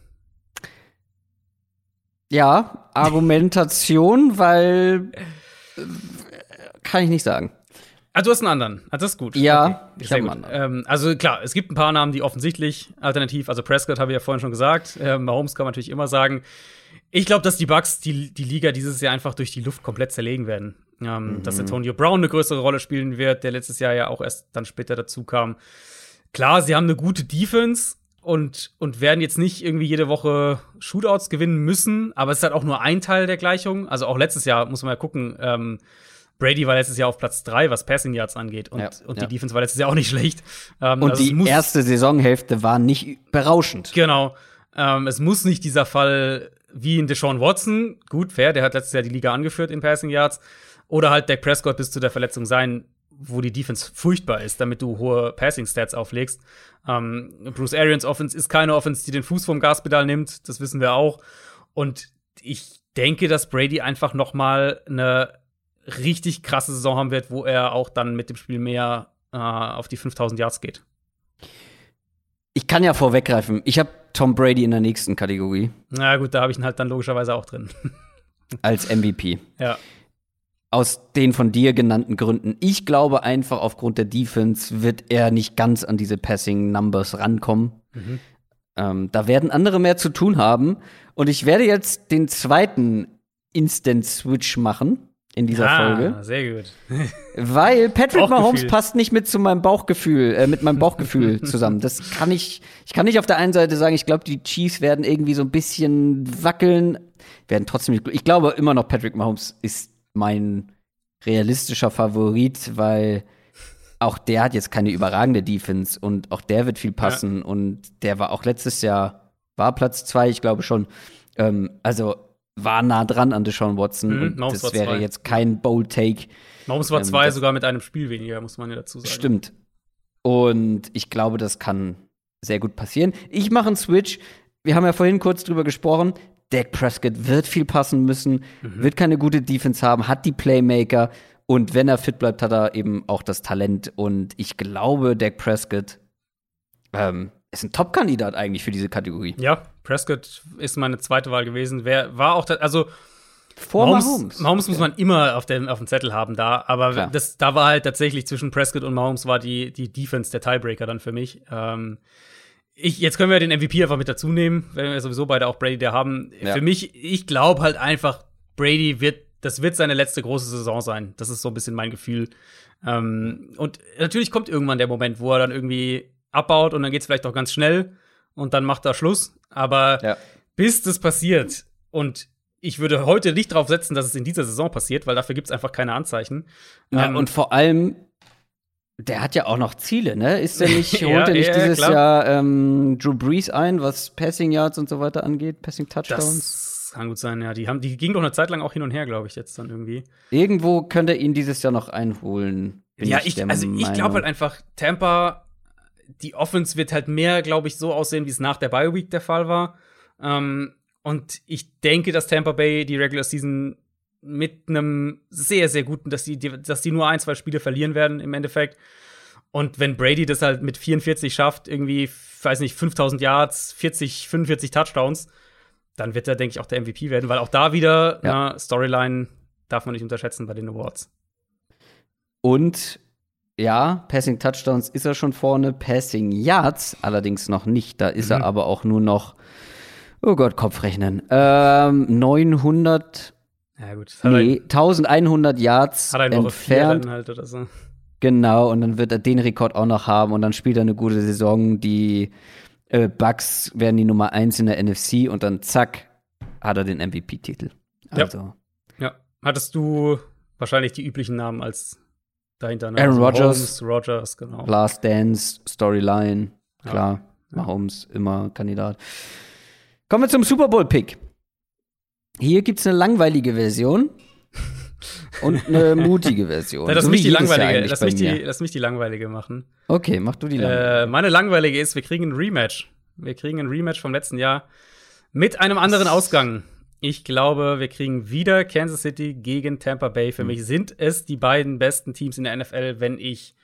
Ja, Argumentation, weil äh, kann ich nicht sagen. Ah, du hast einen anderen. Ah, das ist gut. Ja, okay. ich habe einen anderen. Ähm, also klar, es gibt ein paar Namen, die offensichtlich alternativ, also Prescott habe ich ja vorhin schon gesagt, äh, Mahomes kann man natürlich immer sagen. Ich glaube, dass die Bucks die, die Liga dieses Jahr einfach durch die Luft komplett zerlegen werden. Ähm, mhm. Dass Antonio Brown eine größere Rolle spielen wird, der letztes Jahr ja auch erst dann später dazu kam. Klar, sie haben eine gute Defense, und, und werden jetzt nicht irgendwie jede Woche Shootouts gewinnen müssen, aber es ist halt auch nur ein Teil der Gleichung. Also auch letztes Jahr muss man mal gucken, ähm, Brady war letztes Jahr auf Platz drei, was Passing Yards angeht. Und, ja, und die ja. Defense war letztes Jahr auch nicht schlecht. Ähm, und also die erste Saisonhälfte war nicht berauschend. Genau. Ähm, es muss nicht dieser Fall wie in Deshaun Watson, gut, fair, der hat letztes Jahr die Liga angeführt in Passing Yards, oder halt Dak Prescott bis zu der Verletzung sein, wo die Defense furchtbar ist, damit du hohe Passing-Stats auflegst. Ähm, Bruce Arians Offense ist keine Offense, die den Fuß vom Gaspedal nimmt, das wissen wir auch. Und ich denke, dass Brady einfach noch mal eine richtig krasse Saison haben wird, wo er auch dann mit dem Spiel mehr äh, auf die 5000 Yards geht. Ich kann ja vorweggreifen. Ich habe Tom Brady in der nächsten Kategorie. Na gut, da habe ich ihn halt dann logischerweise auch drin. Als MVP. Ja aus den von dir genannten Gründen. Ich glaube einfach, aufgrund der Defense wird er nicht ganz an diese Passing Numbers rankommen. Mhm. Ähm, da werden andere mehr zu tun haben. Und ich werde jetzt den zweiten Instant Switch machen in dieser ah, Folge. Sehr gut. Weil Patrick Mahomes passt nicht mit zu meinem Bauchgefühl, äh, mit meinem Bauchgefühl zusammen. Das kann ich, ich kann nicht auf der einen Seite sagen, ich glaube, die Chiefs werden irgendwie so ein bisschen wackeln, werden trotzdem, ich glaube immer noch Patrick Mahomes ist mein realistischer Favorit, weil auch der hat jetzt keine überragende Defense und auch der wird viel passen ja. und der war auch letztes Jahr, war Platz zwei, ich glaube schon. Ähm, also war nah dran an Deshaun Watson mhm, und Mahomes das wäre zwei. jetzt kein Bold Take. Mahomes war ähm, zwei, sogar mit einem Spiel weniger, muss man ja dazu sagen. Stimmt. Und ich glaube, das kann sehr gut passieren. Ich mache einen Switch. Wir haben ja vorhin kurz drüber gesprochen. Dak Prescott wird viel passen müssen, mhm. wird keine gute Defense haben, hat die Playmaker und wenn er fit bleibt, hat er eben auch das Talent. Und ich glaube, Dak Prescott ähm, ist ein Top-Kandidat eigentlich für diese Kategorie. Ja, Prescott ist meine zweite Wahl gewesen. Wer war auch, also vor Mahomes. Mahomes, Mahomes muss man immer auf dem, auf dem Zettel haben da, aber das, da war halt tatsächlich zwischen Prescott und Mahomes war die, die Defense der Tiebreaker dann für mich. Ähm, ich, jetzt können wir den MVP einfach mit dazu nehmen, wenn wir sowieso beide auch Brady da haben. Ja. Für mich, ich glaube halt einfach, Brady wird, das wird seine letzte große Saison sein. Das ist so ein bisschen mein Gefühl. Ähm, und natürlich kommt irgendwann der Moment, wo er dann irgendwie abbaut und dann geht es vielleicht auch ganz schnell und dann macht er Schluss. Aber ja. bis das passiert und ich würde heute nicht darauf setzen, dass es in dieser Saison passiert, weil dafür gibt es einfach keine Anzeichen. Ja, ähm, und vor allem, der hat ja auch noch Ziele, ne? Ist der nicht, holt ja, er nicht ja, dieses klar. Jahr ähm, Drew Brees ein, was Passing Yards und so weiter angeht, Passing Touchdowns? Das kann gut sein, ja. Die, haben, die ging doch eine Zeit lang auch hin und her, glaube ich, jetzt dann irgendwie. Irgendwo könnte er ihn dieses Jahr noch einholen. ja, ich, ich also ich glaube halt einfach, Tampa, die Offense wird halt mehr, glaube ich, so aussehen, wie es nach der Bye Week der Fall war. Ähm, und ich denke, dass Tampa Bay die Regular Season mit einem sehr, sehr guten, dass die, dass die nur ein, zwei Spiele verlieren werden im Endeffekt. Und wenn Brady das halt mit 44 schafft, irgendwie, weiß nicht, 5000 Yards, 40, 45 Touchdowns, dann wird er, denke ich, auch der MVP werden, weil auch da wieder ja. na, Storyline darf man nicht unterschätzen bei den Awards. Und ja, Passing Touchdowns ist er schon vorne, Passing Yards allerdings noch nicht. Da ist mhm. er aber auch nur noch, oh Gott, Kopfrechnen, ähm, 900 ja, gut. Nee, 1100 Yards hat er entfernt. Halt oder so. Genau, und dann wird er den Rekord auch noch haben und dann spielt er eine gute Saison. Die äh, Bucks werden die Nummer 1 in der NFC und dann zack, hat er den MVP-Titel. Also. Ja. ja. Hattest du wahrscheinlich die üblichen Namen als dahinter? Ne? Aaron also Rodgers. Rodgers, genau. Last Dance, Storyline, klar. Ja. Mahomes, immer Kandidat. Kommen wir zum Super Bowl-Pick. Hier gibt es eine langweilige Version und eine mutige Version. Ja, lass, so mich die langweilige, lass, mich die, lass mich die langweilige machen. Okay, mach du die langweilige. Äh, meine langweilige ist, wir kriegen ein Rematch. Wir kriegen ein Rematch vom letzten Jahr mit einem anderen Ausgang. Ich glaube, wir kriegen wieder Kansas City gegen Tampa Bay. Für mhm. mich sind es die beiden besten Teams in der NFL, wenn ich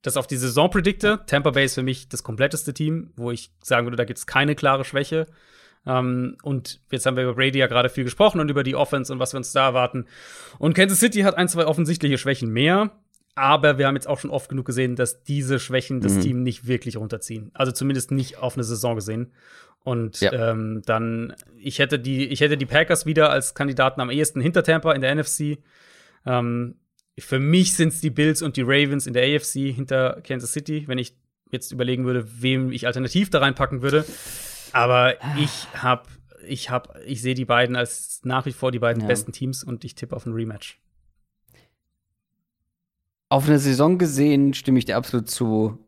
das auf die Saison predikte. Tampa Bay ist für mich das kompletteste Team, wo ich sagen würde, da gibt es keine klare Schwäche. Ähm, und jetzt haben wir über Brady ja gerade viel gesprochen und über die Offense und was wir uns da erwarten. Und Kansas City hat ein, zwei offensichtliche Schwächen mehr. Aber wir haben jetzt auch schon oft genug gesehen, dass diese Schwächen das mhm. Team nicht wirklich runterziehen. Also zumindest nicht auf eine Saison gesehen. Und ja. ähm, dann, ich hätte die, ich hätte die Packers wieder als Kandidaten am ehesten hinter Tampa in der NFC. Ähm, für mich sind es die Bills und die Ravens in der AFC hinter Kansas City, wenn ich jetzt überlegen würde, wem ich alternativ da reinpacken würde. Aber ich habe, ich habe, ich sehe die beiden als nach wie vor die beiden ja. besten Teams und ich tippe auf ein Rematch. Auf eine Saison gesehen stimme ich dir absolut zu.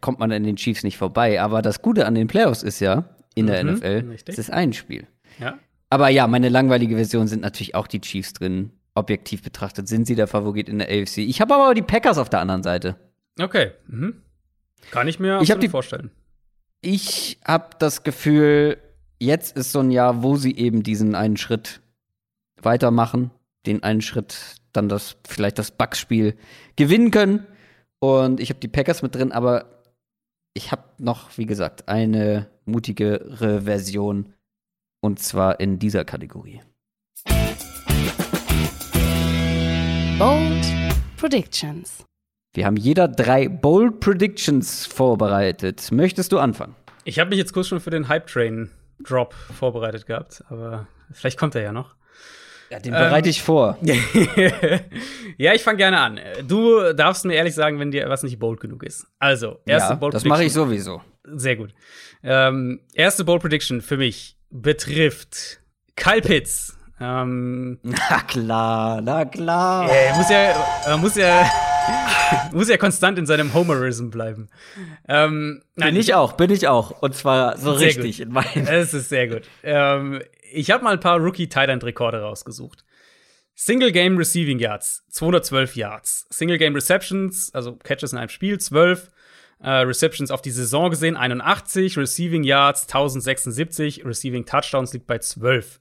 Kommt man an den Chiefs nicht vorbei. Aber das Gute an den Playoffs ist ja, in der mhm, NFL, richtig. es ist ein Spiel. Ja. Aber ja, meine langweilige Version sind natürlich auch die Chiefs drin. Objektiv betrachtet sind sie der Favorit in der AFC. Ich habe aber die Packers auf der anderen Seite. Okay. Mhm. Kann ich mir ich die, vorstellen ich habe das Gefühl, jetzt ist so ein Jahr, wo sie eben diesen einen Schritt weitermachen, den einen Schritt dann das vielleicht das Bugs-Spiel gewinnen können. Und ich habe die Packers mit drin, aber ich habe noch, wie gesagt, eine mutigere Version und zwar in dieser Kategorie. Bold Predictions. Wir haben jeder drei Bold Predictions vorbereitet. Möchtest du anfangen? Ich habe mich jetzt kurz schon für den Hype Train Drop vorbereitet gehabt, aber vielleicht kommt er ja noch. Ja, den bereite ähm, ich vor. ja, ich fange gerne an. Du darfst mir ehrlich sagen, wenn dir was nicht bold genug ist. Also, erste ja, Bold das Prediction. Das mache ich sowieso. Sehr gut. Ähm, erste Bold Prediction für mich betrifft Kyle Pitts. Ähm, na klar, na klar. Äh, muss ja, muss ja Muss ja konstant in seinem Homerism bleiben. Ähm, nein, bin ich auch, bin ich auch. Und zwar so richtig gut. in meinen. Es ist sehr gut. Ähm, ich habe mal ein paar Rookie-Thailand-Rekorde rausgesucht. Single Game Receiving Yards, 212 Yards. Single Game Receptions, also Catches in einem Spiel, 12. Uh, äh, Receptions auf die Saison gesehen 81, Receiving Yards 1076, Receiving Touchdowns liegt bei 12.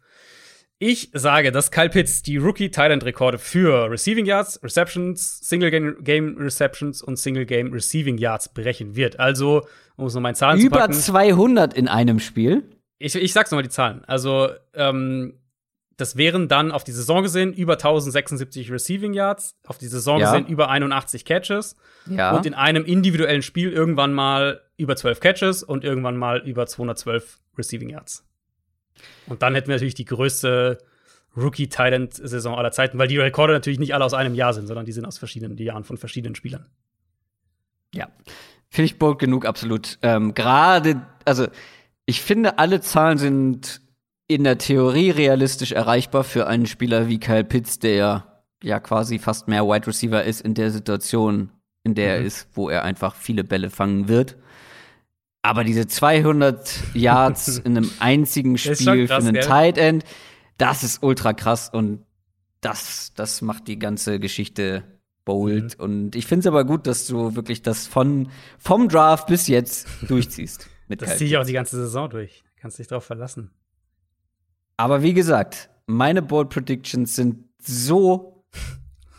Ich sage, dass Kyle Pitts die Rookie-Thailand-Rekorde für Receiving Yards, Receptions, Single-Game Receptions und Single-Game Receiving Yards brechen wird. Also, um es nochmal in Zahlen Über zu packen. Über 200 in einem Spiel? Ich, ich sag's nochmal die Zahlen. Also, ähm, das wären dann auf die Saison gesehen über 1076 Receiving Yards, auf die Saison Ja. gesehen über 81 Catches Ja. und in einem individuellen Spiel irgendwann mal über 12 Catches und irgendwann mal über 212 Receiving Yards. Und dann hätten wir natürlich die größte rookie titan saison aller Zeiten, weil die Rekorde natürlich nicht alle aus einem Jahr sind, sondern die sind aus verschiedenen Jahren von verschiedenen Spielern. Ja. Finde ich bold genug, absolut. Ähm, Gerade, also ich finde, alle Zahlen sind in der Theorie realistisch erreichbar für einen Spieler wie Kyle Pitts, der ja quasi fast mehr Wide Receiver ist in der Situation, in der er Mhm. ist, wo er einfach viele Bälle fangen wird. Aber diese 200 Yards in einem einzigen Spiel krass, für einen gell? Tight End, das ist ultra krass und das, das macht die ganze Geschichte bold. Mhm. Und ich finde es aber gut, dass du wirklich das von, vom Draft bis jetzt durchziehst. Mit Das ziehe ich auch die ganze Saison durch. Kannst dich drauf verlassen. Aber wie gesagt, meine Bold Predictions sind so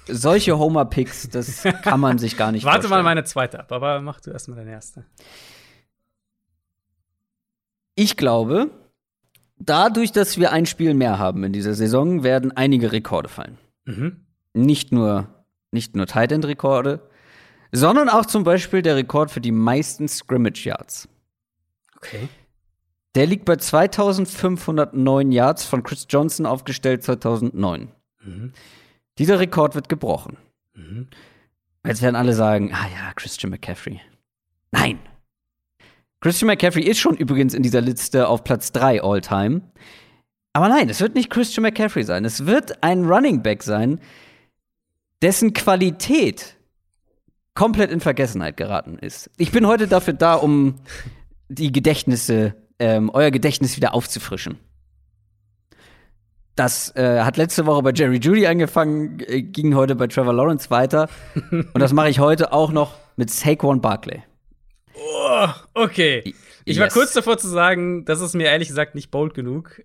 solche Homer-Picks, das kann man sich gar nicht Warte mal vorstellen. meine zweite ab, aber mach du erstmal deine erste. Ich glaube, dadurch, dass wir ein Spiel mehr haben in dieser Saison, werden einige Rekorde fallen. Mhm. Nicht nur, nicht nur Tight End-Rekorde, sondern auch zum Beispiel der Rekord für die meisten Scrimmage Yards. Okay. Der liegt bei 2509 Yards von Chris Johnson aufgestellt 2009. Mhm. Dieser Rekord wird gebrochen. Mhm. Jetzt werden alle sagen, ah ja, Christian McCaffrey. Nein. Christian McCaffrey ist schon übrigens in dieser Liste auf Platz 3 All-Time. Aber nein, es wird nicht Christian McCaffrey sein. Es wird ein Running Back sein, dessen Qualität komplett in Vergessenheit geraten ist. Ich bin heute dafür da, um die Gedächtnisse, ähm, euer Gedächtnis wieder aufzufrischen. Das äh, hat letzte Woche bei Jerry Judy angefangen, äh, ging heute bei Trevor Lawrence weiter. Und das mache ich heute auch noch mit Saquon Barkley. Oh, okay. Ich war Yes. kurz davor zu sagen, das ist mir ehrlich gesagt nicht bold genug.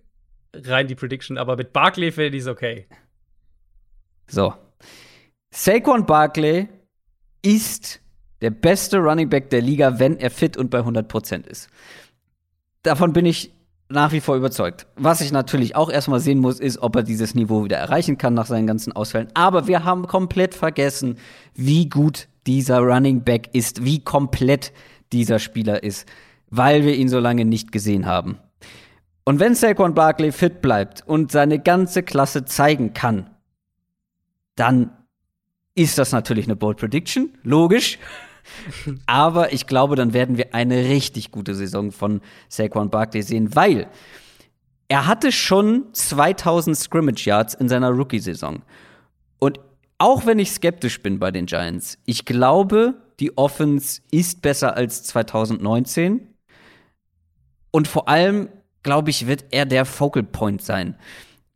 Rein die Prediction, aber mit Barkley finde ich es okay. So. Saquon Barkley ist der beste Running Back der Liga, wenn er fit und bei 100% ist. Davon bin ich nach wie vor überzeugt. Was ich natürlich auch erstmal sehen muss, ist, ob er dieses Niveau wieder erreichen kann nach seinen ganzen Ausfällen. Aber wir haben komplett vergessen, wie gut dieser Running Back ist, wie komplett dieser Spieler ist, weil wir ihn so lange nicht gesehen haben. Und wenn Saquon Barkley fit bleibt und seine ganze Klasse zeigen kann, dann ist das natürlich eine Bold Prediction, logisch. Aber ich glaube, dann werden wir eine richtig gute Saison von Saquon Barkley sehen, weil er hatte schon 2000 Scrimmage Yards in seiner Rookie-Saison. Und auch wenn ich skeptisch bin bei den Giants, ich glaube, die Offense ist besser als 2019. Und vor allem, glaube ich, wird er der Focal Point sein.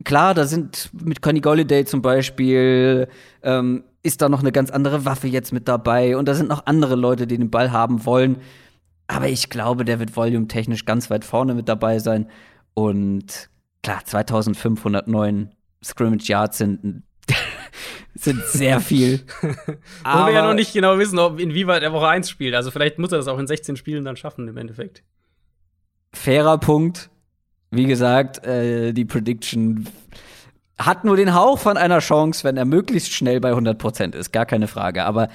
Klar, da sind mit Connie Golliday zum Beispiel, ähm, ist da noch eine ganz andere Waffe jetzt mit dabei und da sind noch andere Leute, die den Ball haben wollen. Aber ich glaube, der wird volume-technisch ganz weit vorne mit dabei sein. Und klar, 2509 Scrimmage Yards sind, sind sehr viel. Wo wir ja noch nicht genau wissen, ob inwieweit er Woche 1 spielt. Also vielleicht muss er das auch in 16 Spielen dann schaffen im Endeffekt. fairer Punkt. Wie gesagt, äh, die Prediction hat nur den Hauch von einer Chance, wenn er möglichst schnell bei 100% ist, gar keine Frage. Aber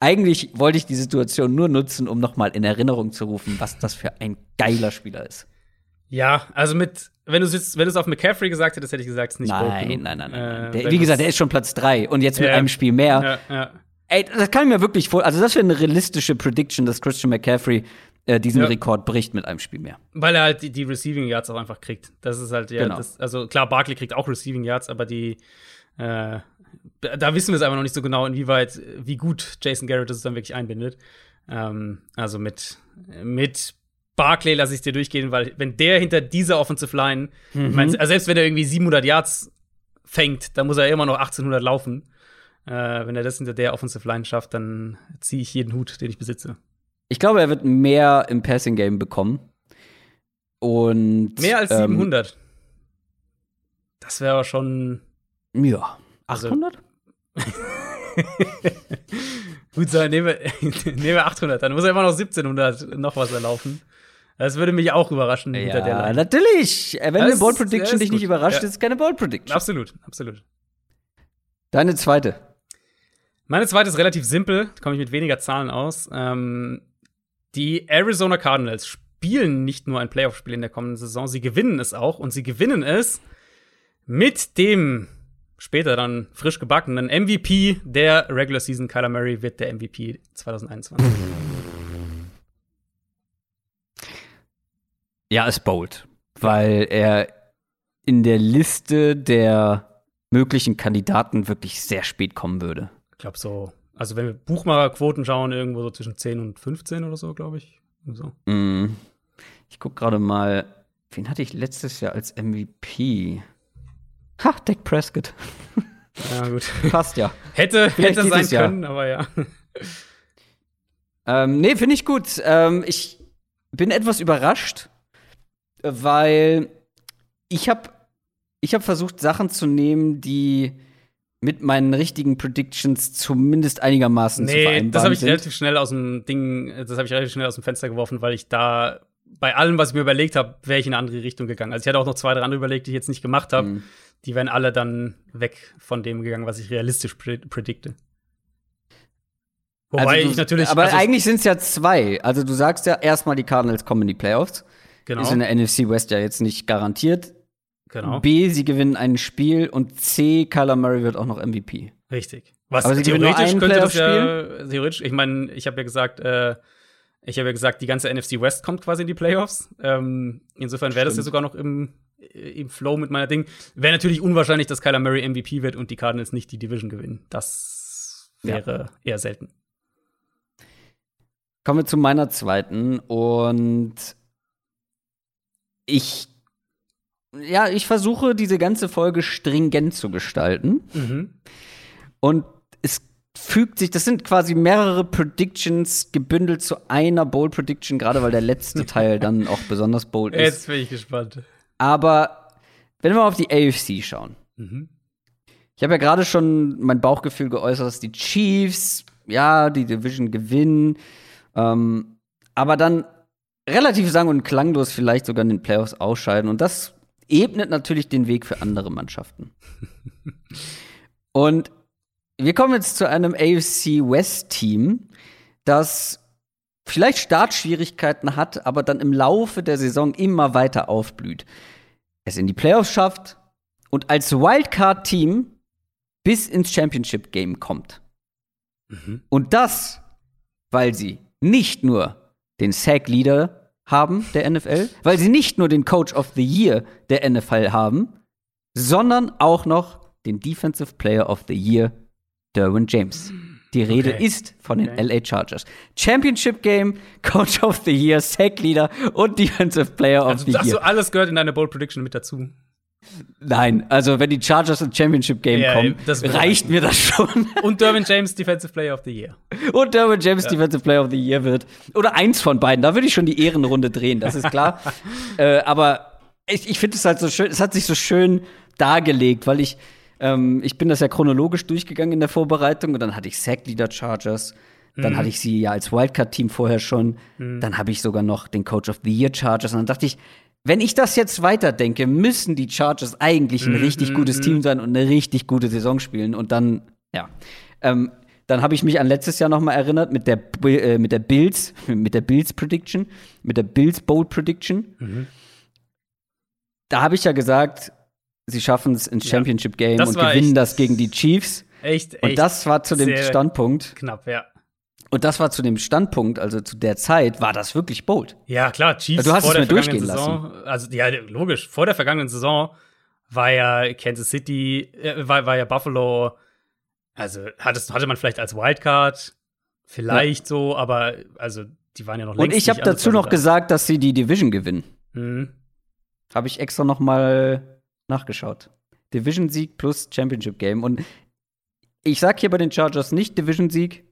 eigentlich wollte ich die Situation nur nutzen, um noch mal in Erinnerung zu rufen, was das für ein geiler Spieler ist. Ja, also mit, wenn du es wenn du es auf McCaffrey gesagt hättest, hätte ich gesagt, es ist nicht Nein, genug. nein, nein, nein. Äh, der, wie gesagt, der ist schon Platz 3 und jetzt mit Ja. einem Spiel mehr. Ja, ja. Ey, das kann ich mir wirklich vor. Also, das wäre eine realistische Prediction, dass Christian McCaffrey äh, diesen. Rekord bricht mit einem Spiel mehr. Weil er halt die, die Receiving Yards auch einfach kriegt. Das ist halt, ja, Genau. das, also klar, Barkley kriegt auch Receiving Yards, aber die, äh, da wissen wir es einfach noch nicht so genau, inwieweit, wie gut Jason Garrett es dann wirklich einbindet. Ähm, also mit, mit Barkley lasse ich dir durchgehen, weil wenn der hinter dieser Offensive Line, ich mein, also selbst wenn er irgendwie 700 Yards fängt, dann muss er immer noch 1800 laufen. Äh, wenn er das hinter der Offensive Line schafft, dann ziehe ich jeden Hut, den ich besitze. Ich glaube, er wird mehr im Passing Game bekommen. Und Mehr als ähm, 700. Das wäre aber schon Ja. Also- 800? Gut sein, nehmen wir, nehmen wir 800, dann muss er immer noch 1700 noch was erlaufen. Das würde mich auch überraschen Ja, hinter der Line. natürlich. Äh, Wenn Das eine Bold Prediction ist dich nicht überrascht, Ja. ist es keine Bold Prediction. Absolut, absolut. Deine zweite. Meine zweite ist relativ simpel, komme ich mit weniger Zahlen aus. Ähm, die Arizona Cardinals spielen nicht nur ein Playoff-Spiel in der kommenden Saison, sie gewinnen es auch und sie gewinnen es mit dem später dann frisch gebackenen MVP der Regular Season. Kyler Murray wird der MVP 2021. Ja, ist bold. Weil er in der Liste der möglichen Kandidaten wirklich sehr spät kommen würde. Ich glaube so, also wenn wir Buchmacherquoten schauen, irgendwo so zwischen 10 und 15 oder so, glaube ich. So. Mm. Ich guck gerade mal, wen hatte ich letztes Jahr als MVP? Ha, Dak Prescott. Ja, gut. Passt ja. hätte Vielleicht hätte sein Jahr. können, aber ja. Ähm, nee, finde ich gut. Ähm, ich bin etwas überrascht, weil ich habe ich hab versucht, Sachen zu nehmen, die mit meinen richtigen Predictions zumindest einigermaßen zu Nee, vereinbaren das habe ich sind. relativ schnell aus dem Ding, das habe ich relativ schnell aus dem Fenster geworfen, weil ich da bei allem, was ich mir überlegt habe, wäre ich in eine andere Richtung gegangen. Also ich hatte auch noch zwei, drei andere überlegt, die ich jetzt nicht gemacht habe. Mhm. Die wären alle dann weg von dem gegangen, was ich realistisch pre predikte. Wobei Also du- ich natürlich. Aber also ich- eigentlich sind es ja zwei. Also du sagst ja erstmal, die Cardinals kommen in die Playoffs. Genau, Ist in der NFC West ja jetzt nicht garantiert. genau, B, sie gewinnen ein Spiel und C, Kyler Murray wird auch noch MVP. richtig. Was Aber theoretisch könnte das ja theoretisch. Ich meine, ich habe ja gesagt, äh, ich habe ja gesagt, die ganze NFC West kommt quasi in die Playoffs. Ähm, insofern wäre das ja sogar noch im, im Flow mit meiner Ding. Wäre natürlich unwahrscheinlich, dass Kyler Murray MVP wird und die Cardinals nicht die Division gewinnen. Das wäre eher selten. Kommen wir zu meiner zweiten und ich ja, ich versuche diese ganze Folge stringent zu gestalten Mhm. und es fügt sich, das sind quasi mehrere Predictions gebündelt zu einer Bold Prediction, gerade weil der letzte Teil dann auch besonders bold ist. Jetzt bin ich gespannt. Aber wenn wir auf die AFC schauen. Mhm. Ich habe ja gerade schon mein Bauchgefühl geäußert, dass die Chiefs, ja, die Division gewinnen, ähm, aber dann relativ sang- und klanglos vielleicht sogar in den Playoffs ausscheiden. Und das ebnet natürlich den Weg für andere Mannschaften. und wir kommen jetzt zu einem AFC West-Team, das vielleicht Startschwierigkeiten hat, aber dann im Laufe der Saison immer weiter aufblüht. Es in die Playoffs schafft und als Wildcard-Team bis ins Championship-Game kommt. Mhm. Und das, weil sie nicht nur den Sack-Leader haben der NFL, weil sie nicht nur den Coach of the Year der NFL haben, sondern auch noch den Defensive Player of the Year Derwin James. Die Rede Okay. ist von den Okay. LA Chargers. Championship Game, Coach of the Year, Sack Leader und Defensive Player of Also, the ach so, Year. alles gehört in deine Bold Prediction mit dazu. Nein, also wenn die Chargers ins Championship Game Ja, kommen, reicht mir das schon. Und Derwin James, Defensive Player of the Year. und Derwin James Defensive Player of the Year wird. Oder eins von beiden. Da würde ich schon die Ehrenrunde drehen, das ist klar. äh, aber ich, ich finde es halt so schön, es hat sich so schön dargelegt, weil ich, ähm, ich bin das ja chronologisch durchgegangen in der Vorbereitung und dann hatte ich Sack Leader Chargers. Dann hatte ich sie ja als Wildcard-Team vorher schon. Dann habe ich sogar noch den Coach of the Year Chargers. Und dann dachte ich, wenn ich das jetzt weiterdenke, müssen die Chargers eigentlich ein richtig gutes Team sein und eine richtig gute Saison spielen. Und dann, ja. Ähm, dann habe ich mich an letztes Jahr noch mal erinnert mit der, äh, mit der Bills, mit der Bills Prediction, mit der Bills Bold Prediction. Da habe ich ja gesagt, sie schaffen es ins Ja. Championship Game Das und gewinnen das gegen die Chiefs. Echt, echt. Und das war zu dem Standpunkt, knapp, ja. Und das war zu dem Standpunkt, also zu der Zeit, war das wirklich bold. Ja, klar, Chiefs Du hast vor es der mir vergangenen durchgehen Saison. Also, ja, logisch, vor der vergangenen Saison war ja Kansas City, äh, war, war ja Buffalo, also hattest, hatte man vielleicht als Wildcard, vielleicht so, aber also die waren ja noch Und längst ich habe dazu noch gesagt, dass sie die Division gewinnen. Mhm. Habe ich extra noch mal nachgeschaut. Division-Sieg plus Championship-Game. Und ich sag hier bei den Chargers nicht Division-Sieg.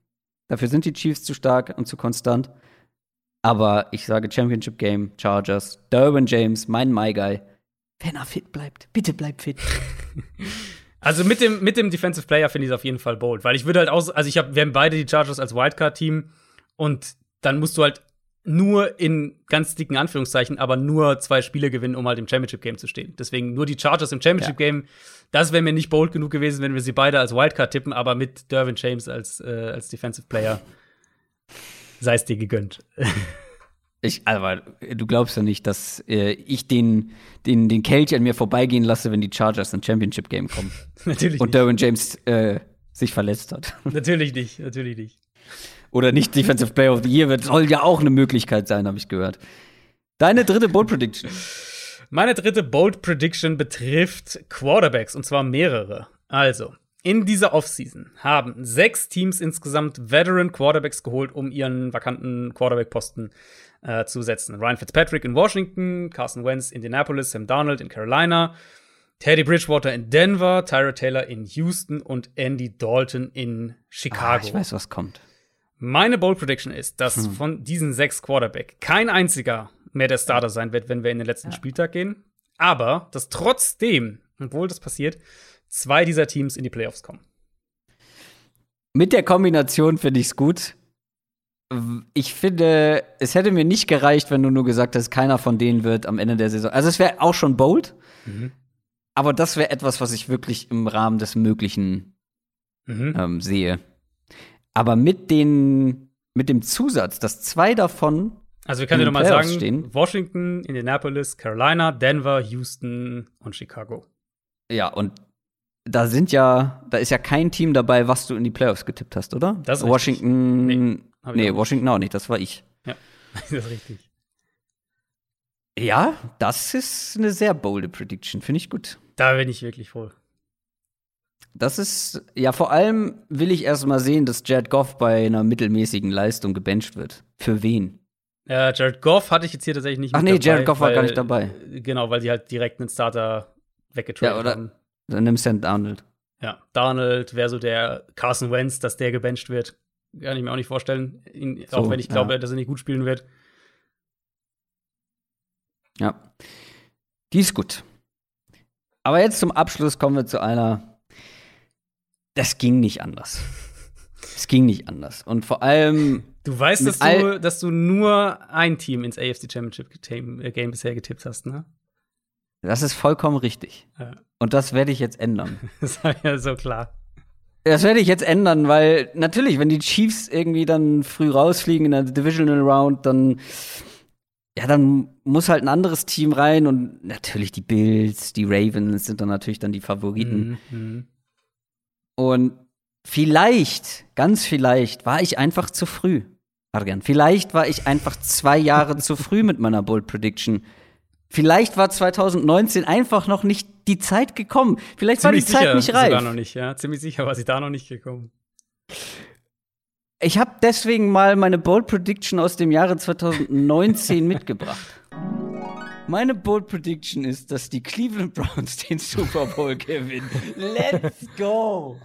Dafür sind die Chiefs zu stark und zu konstant. Aber ich sage Championship-Game, Chargers, Derwin James, mein My Guy. Wenn er fit bleibt, bitte bleib fit. Also mit dem, mit dem Defensive Player finde ich es auf jeden Fall bold, weil ich würde halt aus, also ich habe, wir haben beide die Chargers als Wildcard-Team und dann musst du halt nur in ganz dicken Anführungszeichen, aber nur zwei Spiele gewinnen, um halt im Championship Game zu stehen. Deswegen nur die Chargers im Championship Game. Das wäre mir nicht bold genug gewesen, wenn wir sie beide als Wildcard tippen, aber mit Dervin James als, äh, als Defensive Player sei es dir gegönnt. Ich, aber du glaubst ja nicht, dass äh, ich den, den, den Kelch an mir vorbeigehen lasse, wenn die Chargers ins Championship Game kommen. natürlich Und nicht. Derwin James äh, sich verletzt hat. Natürlich nicht, natürlich nicht. Oder nicht Defensive Player of the Year wird, soll ja auch eine Möglichkeit sein, habe ich gehört. Deine dritte Bold Prediction. Meine dritte Bold Prediction betrifft Quarterbacks und zwar mehrere. Also, in dieser Offseason haben sechs Teams insgesamt Veteran Quarterbacks geholt, um ihren vakanten Quarterback-Posten äh, zu setzen. Ryan Fitzpatrick in Washington, Carson Wentz in Indianapolis, Sam Darnold in Carolina, Teddy Bridgewater in Denver, Tyra Taylor in Houston und Andy Dalton in Ah, Chicago. ich weiß, was kommt. Meine Bold Prediction ist, dass von diesen sechs Quarterback kein einziger mehr der Starter sein wird, wenn wir in den letzten Spieltag gehen. Aber dass trotzdem, obwohl das passiert, zwei dieser Teams in die Playoffs kommen. Mit der Kombination finde ich es gut. Ich finde, es hätte mir nicht gereicht, wenn du nur gesagt hast, keiner von denen wird am Ende der Saison. Also es wäre auch schon bold, aber das wäre etwas, was ich wirklich im Rahmen des Möglichen Mhm. ähm, sehe. Aber mit den, mit dem Zusatz, dass zwei davon Also wir können dir nochmal Playoffs sagen, stehen. Washington, Indianapolis, Carolina, Denver, Houston und Chicago. Ja, und da sind ja, da ist ja kein Team dabei, was du in die Playoffs getippt hast, oder? Das ist Washington. Nee, Nee, ich auch. Washington auch nicht, das war ich. Ja, das ist richtig. Ja, das ist eine sehr bolde Prediction, finde ich gut. Da bin ich wirklich froh. Das ist, ja, vor allem will ich erst mal sehen, dass Jared Goff bei einer mittelmäßigen Leistung gebencht wird. Für wen? Äh, Jared Goff hatte ich jetzt hier tatsächlich nicht Ach nee, dabei, Jared Goff war weil- gar nicht dabei. Genau, weil die halt direkt einen Starter weggetradet Ja, oder- haben. Dann nimm Sam Darnold. Ja, Donald wäre so der Carson Wentz, dass der gebencht wird. Kann ich mir auch nicht vorstellen. Ihn, So, auch wenn ich ja. glaube, dass er nicht gut spielen wird. Ja. Die ist gut. Aber jetzt zum Abschluss kommen wir zu einer. Das ging nicht anders. Es ging nicht anders. Und vor allem, Du weißt, dass du, dass du nur ein Team ins AFC Championship Game, äh, Game bisher getippt hast, ne? das ist vollkommen richtig. Ja. Und das werde ich jetzt ändern. Das war ja so klar. Das werde ich jetzt ändern, weil natürlich, wenn die Chiefs irgendwie dann früh rausfliegen in der Divisional Round, dann ja, dann muss halt ein anderes Team rein und natürlich die Bills, die Ravens sind dann natürlich dann die Favoriten. Mhm, mhm. Und vielleicht, ganz vielleicht, war ich einfach zu früh, Adrian. Vielleicht war ich einfach zwei Jahre zu früh mit meiner Bold Prediction. Vielleicht war 2019 einfach noch nicht die Zeit gekommen. Vielleicht war die Ziemlich Zeit sicher nicht sogar reif. noch nicht, ja. Ziemlich sicher war sie da noch nicht gekommen. Ich habe deswegen mal meine Bold Prediction aus dem Jahre 2019 mitgebracht. Meine Bold Prediction ist, dass die Cleveland Browns den Super Bowl gewinnen. Let's go!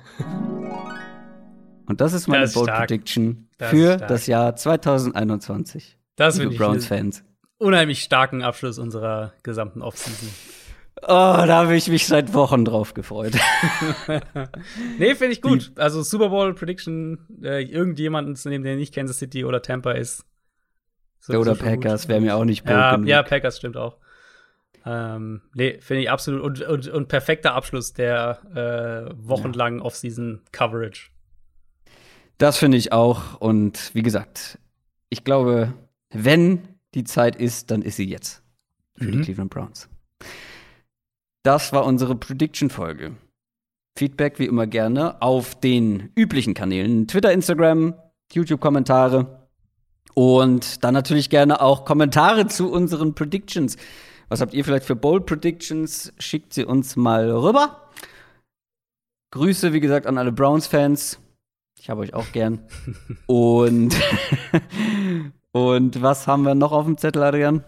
Und das ist meine Das ist Bold stark. Prediction Das für das Jahr 2021. Das Liebe Browns-Fans. unheimlich starken Abschluss unserer gesamten Offseason. Oh, da habe ich mich seit Wochen drauf gefreut. Nee, finde ich gut. Also Super Bowl Prediction, äh, irgendjemanden zu nehmen, der nicht Kansas City oder Tampa ist. So- Oder so. Packers wäre mir auch nicht Ja, genug. ja, Packers stimmt auch. Ähm, nee, finde ich absolut. Und, und, und perfekter Abschluss der äh, wochenlangen Offseason-Coverage. Das finde ich auch. Und wie gesagt, ich glaube, wenn die Zeit ist, dann ist sie jetzt. Für die Mhm. Cleveland Browns. Das war unsere Prediction-Folge. Feedback wie immer gerne auf den üblichen Kanälen: Twitter, Instagram, YouTube-Kommentare. Und dann natürlich gerne auch Kommentare zu unseren Predictions. Was habt ihr vielleicht für Bold Predictions? Schickt sie uns mal rüber. Grüße, wie gesagt, an alle Browns-Fans. Ich habe euch auch gern. Und, und was haben wir noch auf dem Zettel, Adrian?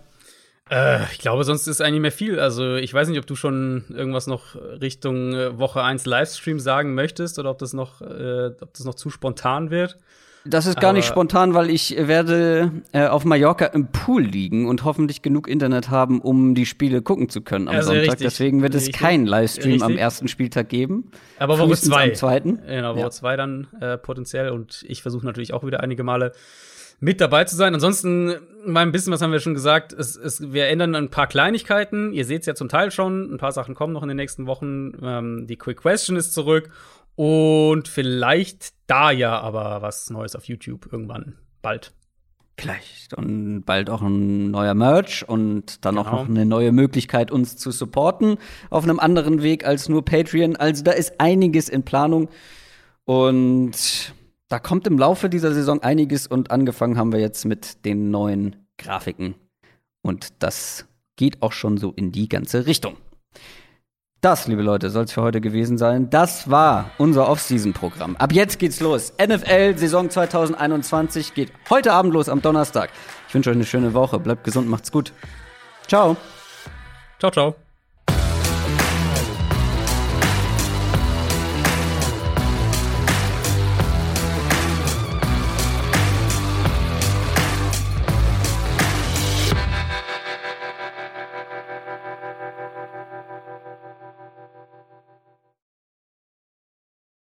Äh, ich glaube, sonst ist eigentlich mehr viel. Also, ich weiß nicht, ob du schon irgendwas noch Richtung äh, Woche 1 Livestream sagen möchtest oder ob das noch, äh, ob das noch zu spontan wird. Das ist gar nicht Aber- spontan, weil ich werde äh, auf Mallorca im Pool liegen und hoffentlich genug Internet haben, um die Spiele gucken zu können am Also Sonntag. richtig, Deswegen wird es keinen Livestream am richtig. ersten Spieltag geben. Aber Woche 2. Am zweiten. Genau, Woche Ja. 2 dann äh, potenziell. Und ich versuche natürlich auch wieder einige Male mit dabei zu sein. Ansonsten mal ein bisschen, was haben wir schon gesagt, es, es, wir ändern ein paar Kleinigkeiten. Ihr seht es ja zum Teil schon, ein paar Sachen kommen noch in den nächsten Wochen. Ähm, die Quick Question ist zurück und vielleicht da ja aber was Neues auf YouTube irgendwann bald. Vielleicht. Und bald auch ein neuer Merch und dann genau. auch noch eine neue Möglichkeit, uns zu supporten auf einem anderen Weg als nur Patreon. Also da ist einiges in Planung. Und da kommt im Laufe dieser Saison einiges und angefangen haben wir jetzt mit den neuen Grafiken. Und das geht auch schon so in die ganze Richtung. Das, liebe Leute, soll es für heute gewesen sein. Das war unser Off-Season-Programm. Ab jetzt geht's los. NFL Saison 2021 geht heute Abend los am Donnerstag. Ich wünsche euch eine schöne Woche. Bleibt gesund, macht's gut. Ciao. Ciao, ciao.